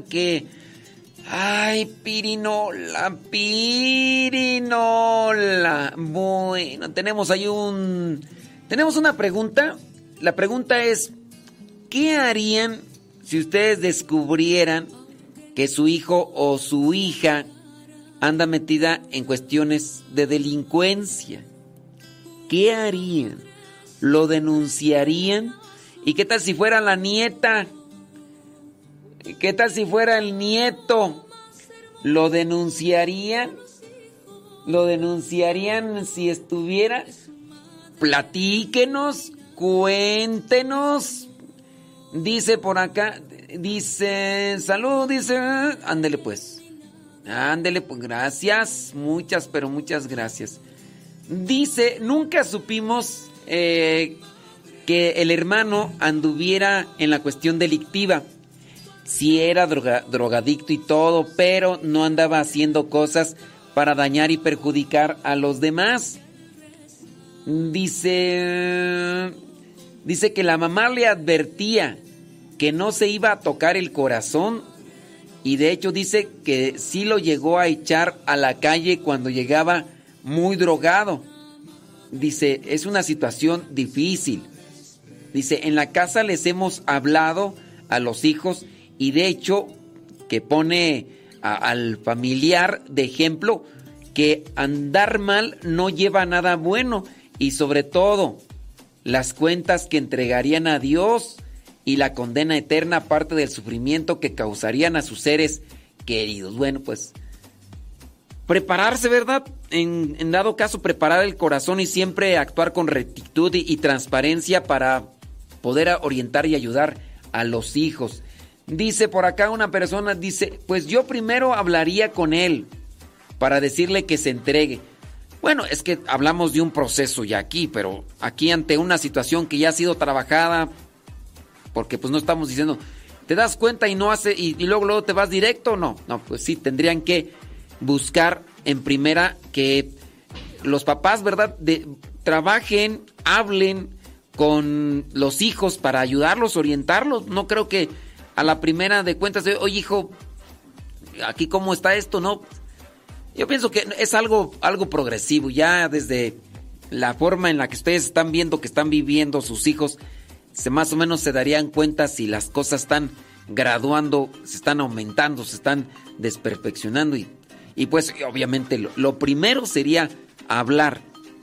que... Ay, Pirinola, Pirinola. Bueno, tenemos ahí un... Tenemos una pregunta. La pregunta es, ¿qué harían si ustedes descubrieran que su hijo o su hija anda metida en cuestiones de delincuencia? ¿Qué harían? ¿Lo denunciarían? ¿Y qué tal si fuera la nieta? ¿Qué tal si fuera el nieto? ¿Lo denunciarían? ¿Lo denunciarían si estuviera? Platíquenos, cuéntenos. Dice por acá, dice, salud, dice, ándele pues. Ándele pues, gracias, muchas, pero muchas gracias. Dice, nunca supimos eh, que el hermano anduviera en la cuestión delictiva. Sí era droga- drogadicto y todo, pero no andaba haciendo cosas para dañar y perjudicar a los demás. Dice, dice que la mamá le advertía que no se iba a tocar el corazón y de hecho dice que sí lo llegó a echar a la calle cuando llegaba muy drogado. Dice, es una situación difícil. Dice, en la casa les hemos hablado a los hijos y de hecho que pone al familiar de ejemplo que andar mal no lleva nada bueno y sobre todo las cuentas que entregarían a Dios y la condena eterna aparte del sufrimiento que causarían a sus seres queridos. Bueno, pues prepararse, ¿verdad? En, dado caso, preparar el corazón y siempre actuar con rectitud y, transparencia para poder orientar y ayudar a los hijos. Dice por acá una persona, dice, pues yo primero hablaría con él para decirle que se entregue. Bueno, es que hablamos de un proceso ya aquí, pero aquí ante una situación que ya ha sido trabajada, porque pues no estamos diciendo, te das cuenta y no hace y, y luego luego te vas directo, no, no, pues sí tendrían que buscar en primera que los papás, ¿verdad? Trabajen, hablen con los hijos para ayudarlos, orientarlos. No creo que a la primera de cuentas, oye hijo, aquí cómo está esto, ¿no? Yo pienso que es algo, algo progresivo, ya desde la forma en la que ustedes están viendo que están viviendo sus hijos, se más o menos se darían cuenta si las cosas están graduando, se están aumentando, se están desperfeccionando y, y pues obviamente lo, primero sería hablar.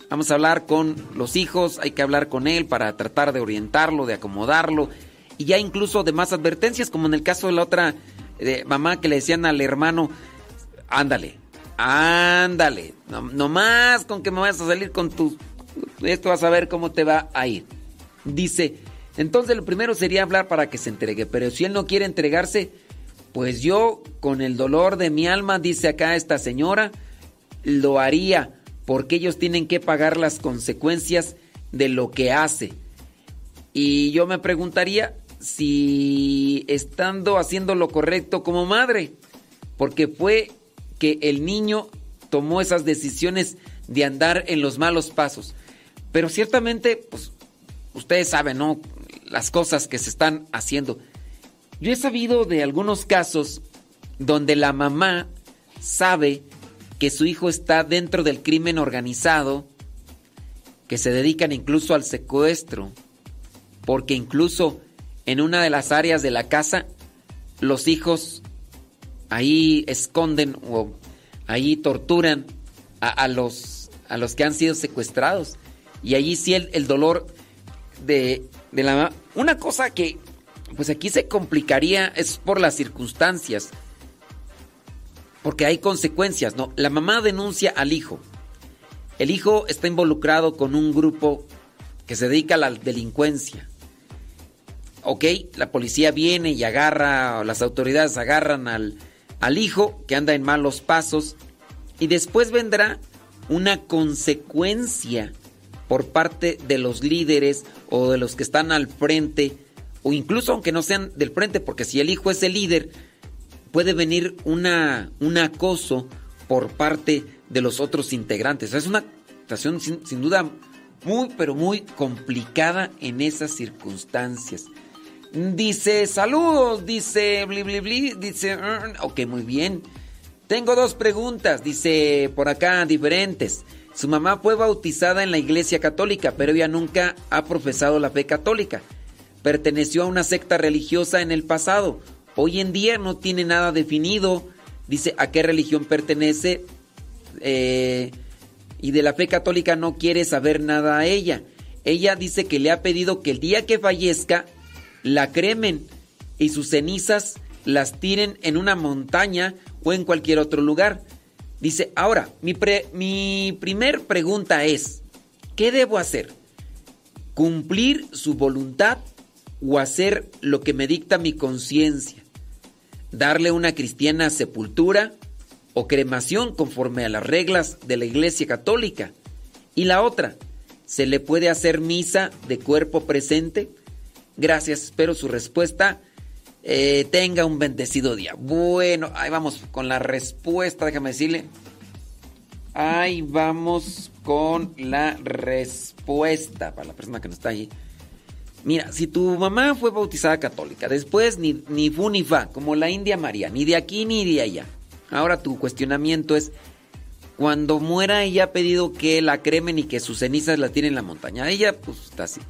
Vamos a hablar con los hijos, hay que hablar con él para tratar de orientarlo, de acomodarlo y ya incluso de más advertencias, como en el caso de la otra mamá que le decían al hermano, ándale, ándale, no, no más con que me vayas a salir con tus... Esto vas a ver cómo te va a ir. Dice, entonces lo primero sería hablar para que se entregue, pero si él no quiere entregarse, pues yo con el dolor de mi alma, dice acá esta señora, lo haría porque ellos tienen que pagar las consecuencias de lo que hace. Y yo me preguntaría si estando haciendo lo correcto como madre, porque fue que el niño tomó esas decisiones de andar en los malos pasos. Pero ciertamente, pues, ustedes saben, ¿no? Las cosas que se están haciendo. Yo he sabido de algunos casos donde la mamá sabe que su hijo está dentro del crimen organizado, que se dedican incluso al secuestro, porque incluso en una de las áreas de la casa los hijos ahí esconden o ahí torturan a, los, a los que han sido secuestrados. Y allí sí el, el dolor de, de la. Una cosa que pues aquí se complicaría es por las circunstancias. Porque hay consecuencias, ¿no? La mamá denuncia al hijo. El hijo está involucrado con un grupo que se dedica a la delincuencia. Ok, la policía viene y agarra, las autoridades agarran al, al hijo que anda en malos pasos y después vendrá una consecuencia por parte de los líderes o de los que están al frente o incluso aunque no sean del frente porque si el hijo es el líder puede venir una, un acoso por parte de los otros integrantes. Es una situación sin, sin duda muy pero muy complicada en esas circunstancias. Dice, saludos, dice, bli, bli, bli, dice, "Mm, ok, muy bien. Tengo dos preguntas, dice por acá, diferentes. Su mamá fue bautizada en la iglesia católica, pero ella nunca ha profesado la fe católica. Perteneció a una secta religiosa en el pasado. Hoy en día no tiene nada definido. Dice a qué religión pertenece. eh, y de la fe católica no quiere saber nada a ella. Ella dice que le ha pedido que el día que fallezca la cremen y sus cenizas las tiren en una montaña o en cualquier otro lugar. Dice, ahora, mi, pre- mi primer pregunta es, ¿qué debo hacer? ¿Cumplir su voluntad o hacer lo que me dicta mi conciencia? ¿Darle una cristiana sepultura o cremación conforme a las reglas de la Iglesia Católica? Y la otra, ¿se le puede hacer misa de cuerpo presente? Gracias, espero su respuesta. Eh, tenga un bendecido día. Bueno, ahí vamos con la respuesta, déjame decirle. Ahí vamos con la respuesta para la persona que no está ahí. Mira, si tu mamá fue bautizada católica, después ni, ni fu ni fa, como la India María, ni de aquí ni de allá. Ahora tu cuestionamiento es, cuando muera ella ha pedido que la cremen y que sus cenizas la tiren en la montaña. Ella pues está así.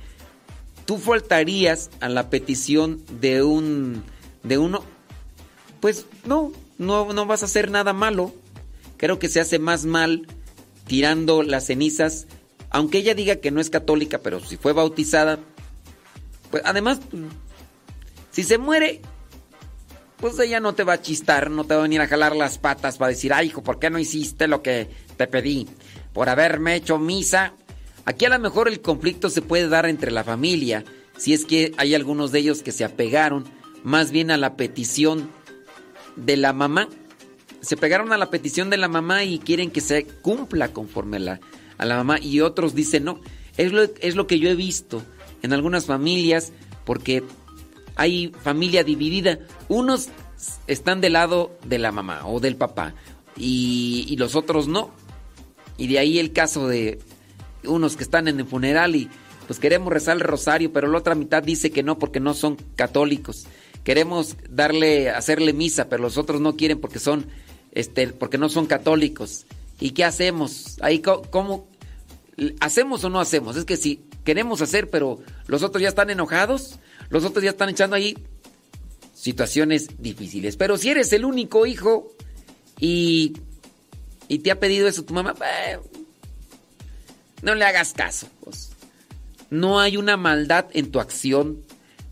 Tú faltarías a la petición de un de uno, pues no, no, no vas a hacer nada malo. Creo que se hace más mal tirando las cenizas, aunque ella diga que no es católica, pero si fue bautizada, pues además, si se muere, pues ella no te va a chistar, no te va a venir a jalar las patas para decir, ay hijo, ¿por qué no hiciste lo que te pedí? Por haberme hecho misa. Aquí a lo mejor el conflicto se puede dar entre la familia, si es que hay algunos de ellos que se apegaron más bien a la petición de la mamá. Se pegaron a la petición de la mamá y quieren que se cumpla conforme a la, a la mamá y otros dicen no. Es lo, es lo que yo he visto en algunas familias porque hay familia dividida. Unos están del lado de la mamá o del papá y, los otros no. Y de ahí el caso de unos que están en el funeral y pues queremos rezar el rosario, pero la otra mitad dice que no porque no son católicos. Queremos darle, hacerle misa, pero los otros no quieren porque son, este, porque no son católicos. ¿Y qué hacemos? Ahí cómo hacemos o no hacemos. Es que si queremos hacer, pero los otros ya están enojados, los otros ya están echando ahí situaciones difíciles. Pero si eres el único hijo y, y te ha pedido eso tu mamá, no le hagas caso. Pues. No hay una maldad en tu acción.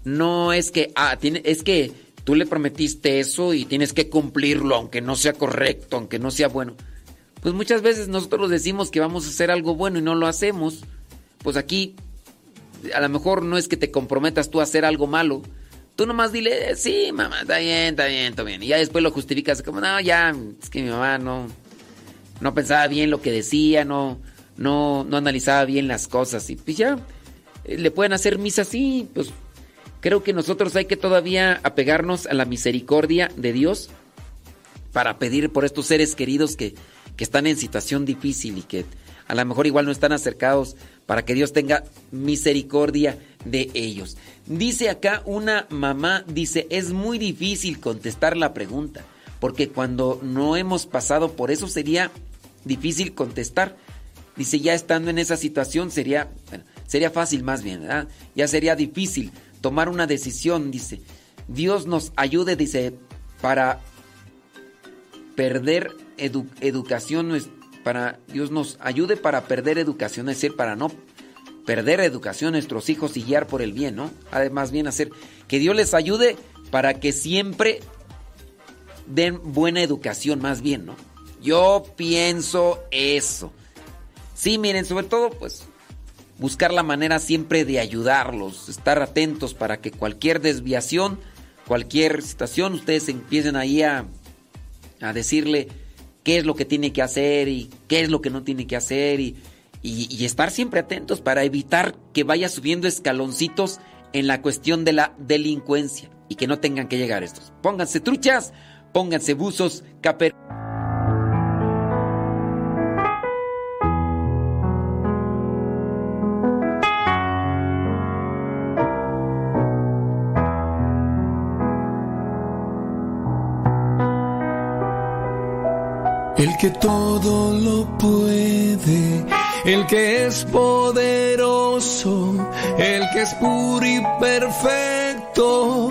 No es que, ah, tiene, es que tú le prometiste eso y tienes que cumplirlo, aunque no sea correcto, aunque no sea bueno. Pues muchas veces nosotros decimos que vamos a hacer algo bueno y no lo hacemos. Pues aquí, a lo mejor no es que te comprometas tú a hacer algo malo. Tú nomás dile, sí, mamá, está bien, está bien, está bien. Y ya después lo justificas como, no, ya, es que mi mamá no, no pensaba bien lo que decía, no, no, no analizaba bien las cosas. Y pues ya, eh, le pueden hacer misa así, pues creo que nosotros hay que todavía apegarnos a la misericordia de Dios para pedir por estos seres queridos que, que están en situación difícil y que a lo mejor igual no están acercados para que Dios tenga misericordia de ellos. Dice acá una mamá, dice, es muy difícil contestar la pregunta, porque cuando no hemos pasado por eso sería difícil contestar. Dice, ya estando en esa situación sería, sería fácil más bien, ¿verdad? Ya sería difícil tomar una decisión, dice. Dios nos ayude, dice, para perder educación, para Dios nos ayude para perder educación, es decir, para no perder educación a nuestros hijos y guiar por el bien, ¿no? Además bien hacer que Dios les ayude para que siempre den buena educación, más bien, ¿no? Yo pienso eso. Sí, miren, sobre todo, pues, buscar la manera siempre de ayudarlos, estar atentos para que cualquier desviación, cualquier situación, ustedes empiecen ahí a, a decirle qué es lo que tiene que hacer y qué es lo que no tiene que hacer y, y, estar siempre atentos para evitar que vaya subiendo escaloncitos en la cuestión de la delincuencia y que no tengan que llegar estos. Pónganse truchas, pónganse buzos, caper... que todo lo puede, el que es poderoso, el que es puro y perfecto,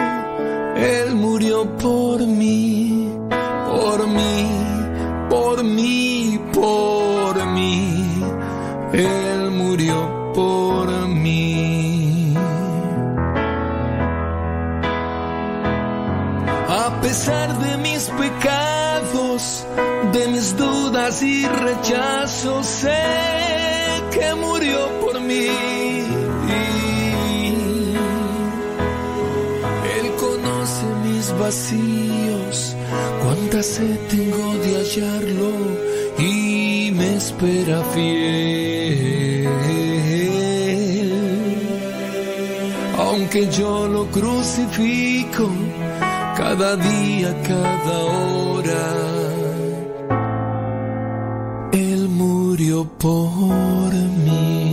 Él murió por mí, por mí, por mí, por mí, Él murió por mí. A pesar de mis pecados, de mis dudas y rechazos, sé que murió por mí. Él conoce mis vacíos, cuánta sed tengo de hallarlo y me espera fiel. Aunque yo lo crucifico cada día, cada hora. Murió por mí.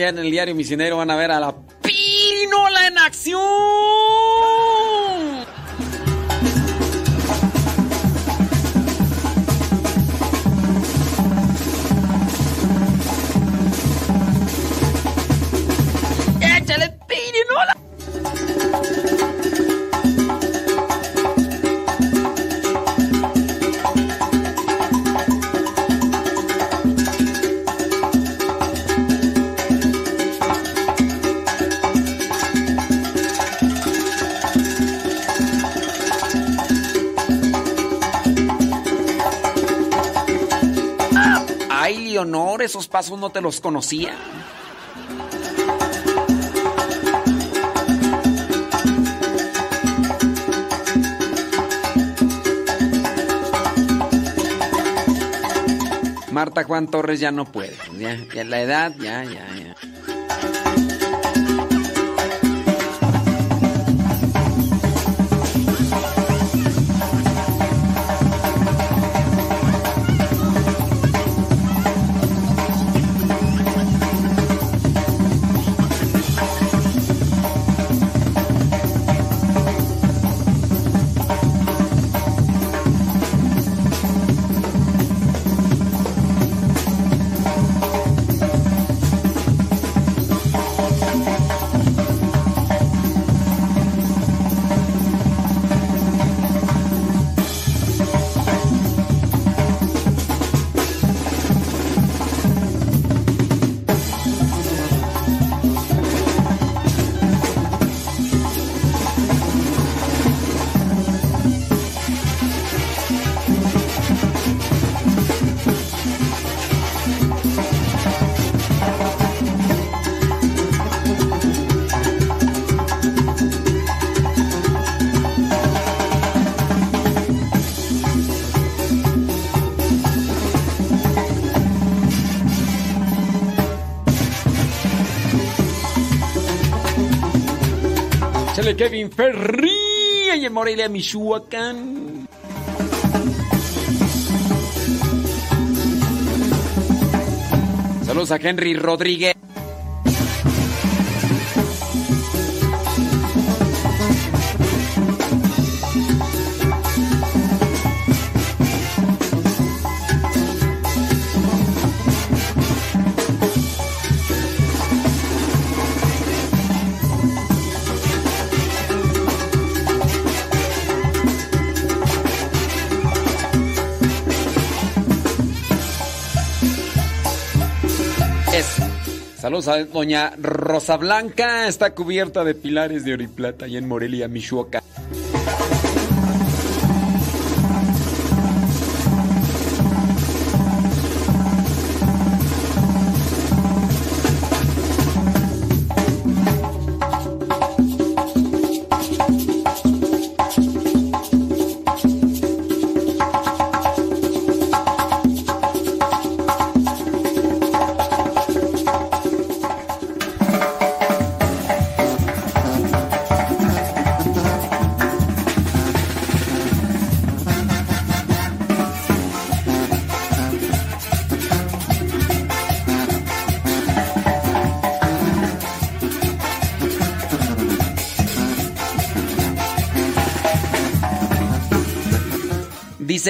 Ya en el diario misionero van a ver a la pasos no te los conocía. Marta Juan Torres ya no puede. Ya, ya la edad, ya, ya, ya. Kevin Ferri y en Morelia, Michoacán. Saludos a Henry Rodríguez. Saludos a doña Rosa Blanca. Está cubierta de pilares de oro y plata y en Morelia, Michoacán.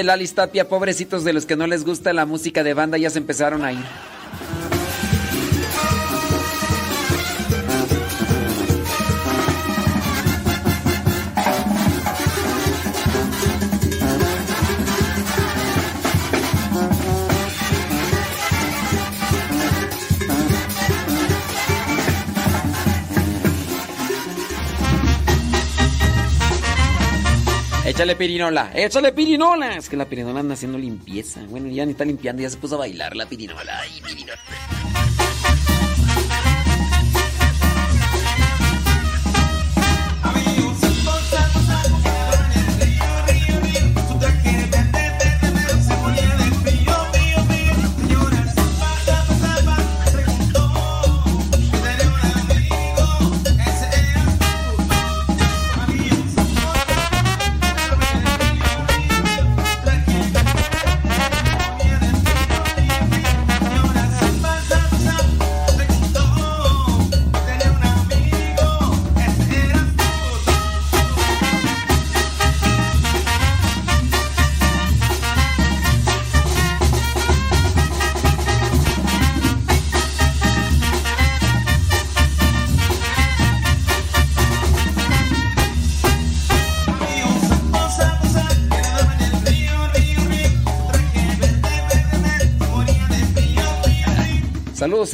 Dice Lali pobrecitos de los que no les gusta la música de banda, ya se empezaron a ir. Échale pirinola, échale pirinola. Es que la pirinola anda haciendo limpieza. Bueno, ya ni está limpiando, ya se puso a bailar la pirinola. Ay,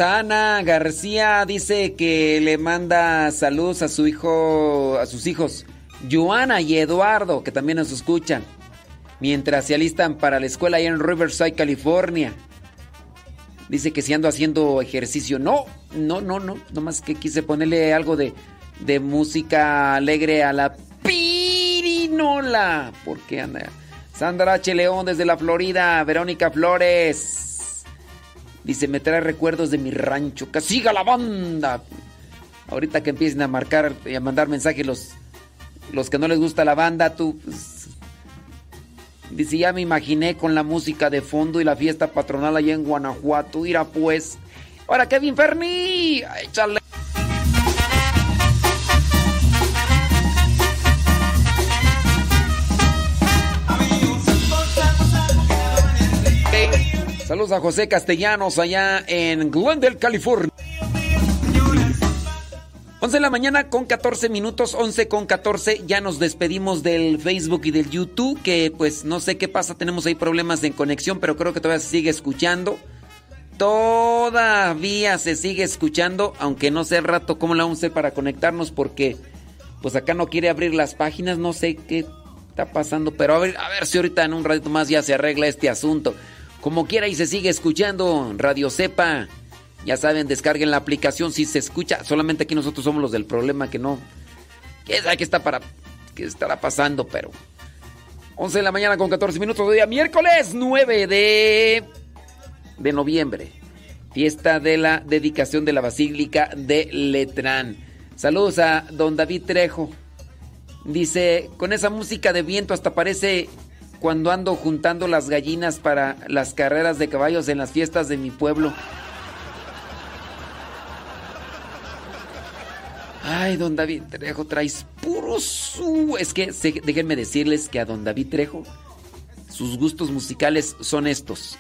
Ana García, dice que le manda saludos a su hijo, a sus hijos, Joana y Eduardo, que también nos escuchan, mientras se alistan para la escuela ahí en Riverside, California. Dice que si ando haciendo ejercicio. No, no, no, no. Nomás que quise ponerle algo de, de música alegre a la pirinola. Porque anda. Sandra H. León desde la Florida. Verónica Flores. Dice, me trae recuerdos de mi rancho. ¡Que siga la banda! Ahorita que empiecen a marcar y a mandar mensajes los, los que no les gusta la banda, tú... pues, dice, ya me imaginé con la música de fondo y la fiesta patronal allá en Guanajuato. Mira pues. Ahora, Kevin Ferni. Échale. A José Castellanos allá en Glendale, California. 11 de la mañana con 14 minutos, 11 con 14. Ya nos despedimos del Facebook y del YouTube, que pues no sé qué pasa, tenemos ahí problemas de conexión, pero creo que todavía se sigue escuchando. Todavía se sigue escuchando, aunque no sé el rato cómo la vamos a hacer para conectarnos, porque pues acá no quiere abrir las páginas, no sé qué está pasando, pero a ver, a ver si ahorita en un ratito más ya se arregla este asunto. Como quiera y se sigue escuchando Radio Cepa. Ya saben, descarguen la aplicación si se escucha. Solamente aquí nosotros somos los del problema que no. ¿Qué sabe qué está para qué estará pasando? Pero 11 de la mañana con 14 minutos de día miércoles 9 de de noviembre. Fiesta de la dedicación de la Basílica de Letrán. Saludos a don David Trejo. Dice, con esa música de viento hasta parece cuando ando juntando las gallinas para las carreras de caballos en las fiestas de mi pueblo. Ay, don David Trejo, traes puro su. Es que déjenme decirles que a don David Trejo, sus gustos musicales son estos.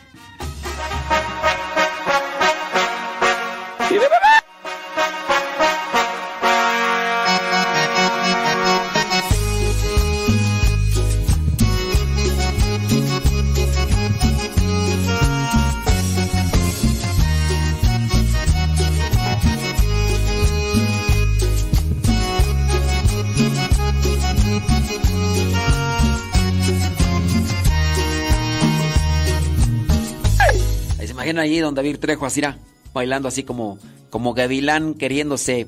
Allí don David Trejo así, bailando así como, como gavilán queriéndose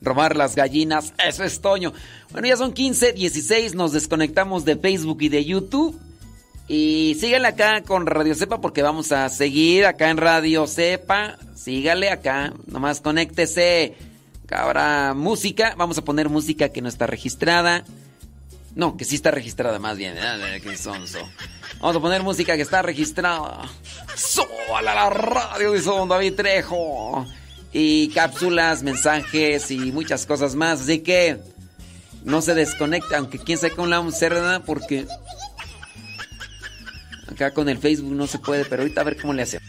robar las gallinas. Eso es Toño. Bueno, ya son 15, 16, nos desconectamos de Facebook y de YouTube. Y síganle acá con Radio Cepa porque vamos a seguir acá en Radio Cepa. Sígale acá, nomás conéctese. Habrá música, vamos a poner música que no está registrada. No, que sí está registrada más bien. Que sonso. Vamos a poner música que está registrada. ¡Sola a la radio! Dice Don David Trejo. Y cápsulas, mensajes y muchas cosas más. Así que no se desconecta, aunque quién sabe cómo la vamos a hacer, ¿verdad? Porque acá con el Facebook no se puede, pero ahorita a ver cómo le hacemos.